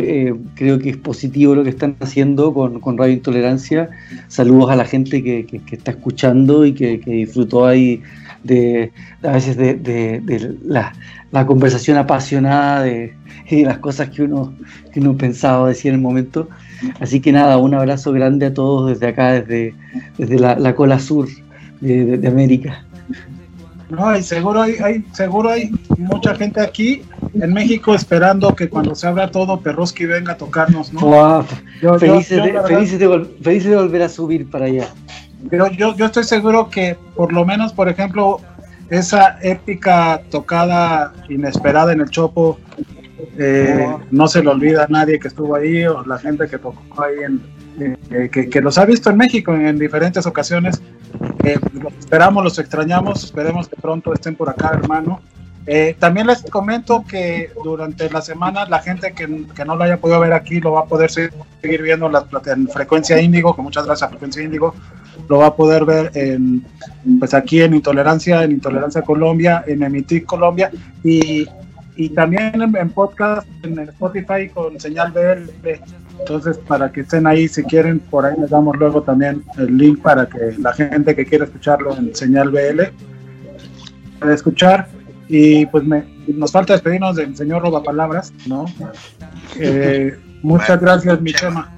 creo que es positivo lo que están haciendo con, Radio Intolerancia. Saludos a la gente que, está escuchando y que, disfrutó ahí de a veces de, de, de la, la conversación apasionada de, las cosas que uno, que uno pensaba decir en el momento. Así que nada, un abrazo grande a todos desde acá, desde, desde la, cola sur de, América. No, y seguro hay, hay, seguro hay mucha gente aquí en México esperando que cuando se abra todo Perroski venga a tocarnos, ¿no? felices, de, volver a subir para allá. Pero yo, yo estoy seguro que por lo menos, por ejemplo, esa épica tocada inesperada en el Chopo Eh, no se le olvida a nadie que estuvo ahí o la gente que tocó ahí, en, eh, que, que, los ha visto en México en, diferentes ocasiones. Eh, los esperamos, los extrañamos, esperemos que pronto estén por acá, hermano. Eh, también les comento que durante la semana la gente que, que, no lo haya podido ver aquí lo va a poder seguir viendo la, en Frecuencia Índigo, con muchas gracias Frecuencia Índigo, lo va a poder ver en, pues aquí en Intolerancia, en Intolerancia Colombia, en Emitic Colombia y, y también en, podcast en Spotify con señal BL. Entonces, para que estén ahí, si quieren, por ahí les damos luego también el link para que la gente que quiera escucharlo en señal BL pueda escuchar. Y pues me, nos falta despedirnos del señor Roba Palabras, ¿no? Eh, muchas gracias, mi chema.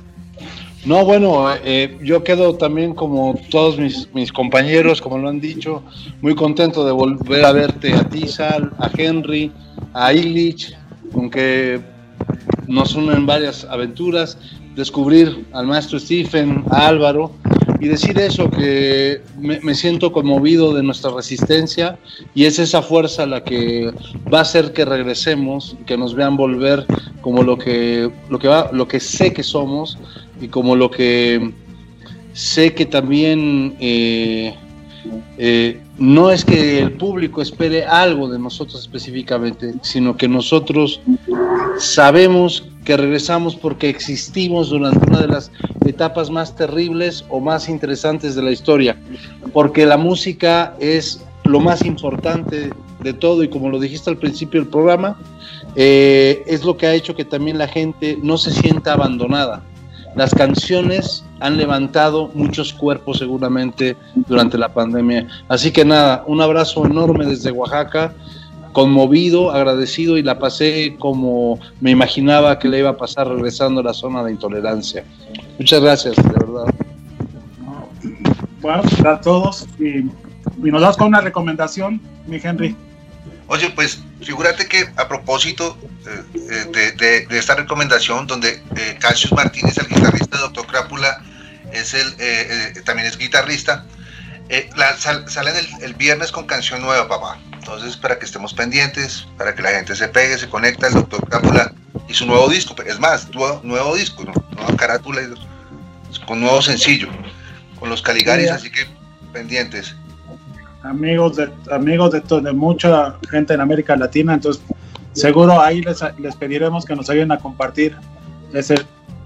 No, bueno, eh, yo quedo también como todos mis, mis, compañeros, como lo han dicho, muy contento de volver a verte a ti, Sal, a Henry, a Illich, con que nos unen varias aventuras, descubrir al maestro Stephen, a Álvaro, y decir eso, que me, siento conmovido de nuestra resistencia y es esa fuerza la que va a hacer que regresemos, que nos vean volver como lo que, lo que, va, lo que sé que somos y como lo que sé que también eh, eh, no es que el público espere algo de nosotros específicamente, sino que nosotros sabemos que regresamos porque existimos durante una de las etapas más terribles o más interesantes de la historia, porque la música es lo más importante de todo y como lo dijiste al principio del programa, eh, es lo que ha hecho que también la gente no se sienta abandonada. Las canciones han levantado muchos cuerpos seguramente durante la pandemia. Así que nada, un abrazo enorme desde Oaxaca, conmovido, agradecido y la pasé como me imaginaba que le iba a pasar regresando a la zona de intolerancia. Muchas gracias, de verdad. Bueno, a todos y, nos das con una recomendación, mi Henry. Oye, pues figúrate que a propósito eh, de, esta recomendación, donde eh, Cassius Martínez, el guitarrista de Doctor Crápula, es el, eh, también es guitarrista, la, salen el, viernes con canción nueva, papá. Entonces, para que estemos pendientes, para que la gente se pegue, se conecta, el Doctor Crápula y su nuevo disco, es más, nuevo, nuevo disco, nueva carátula, con nuevo sencillo, con los Caligaris, así que pendientes amigos de amigos de, de, mucha gente en América Latina, entonces seguro ahí les, les pediremos que nos ayuden a compartir ese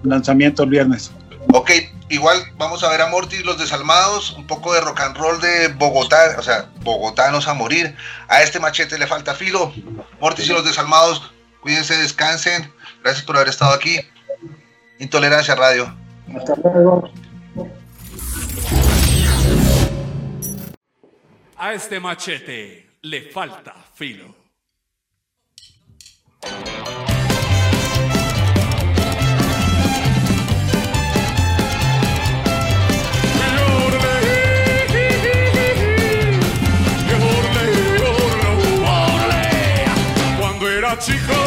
lanzamiento el viernes. Ok, igual vamos a ver a Mortis Los Desalmados, un poco de rock and roll de Bogotá, o sea, bogotanos a morir. A este machete le falta filo. Mortis y Los Desalmados, cuídense, descansen. Gracias por haber estado aquí. Intolerancia Radio. Hasta luego. A este machete le falta filo. Cuando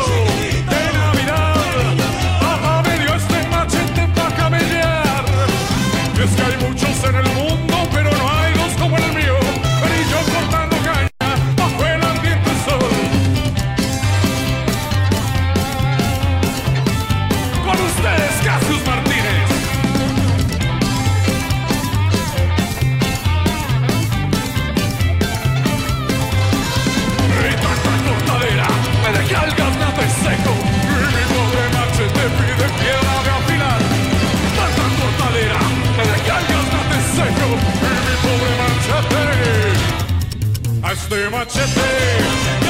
era chico este machete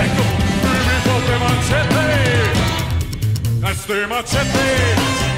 secco, mi mi fate mancette, caste mancette.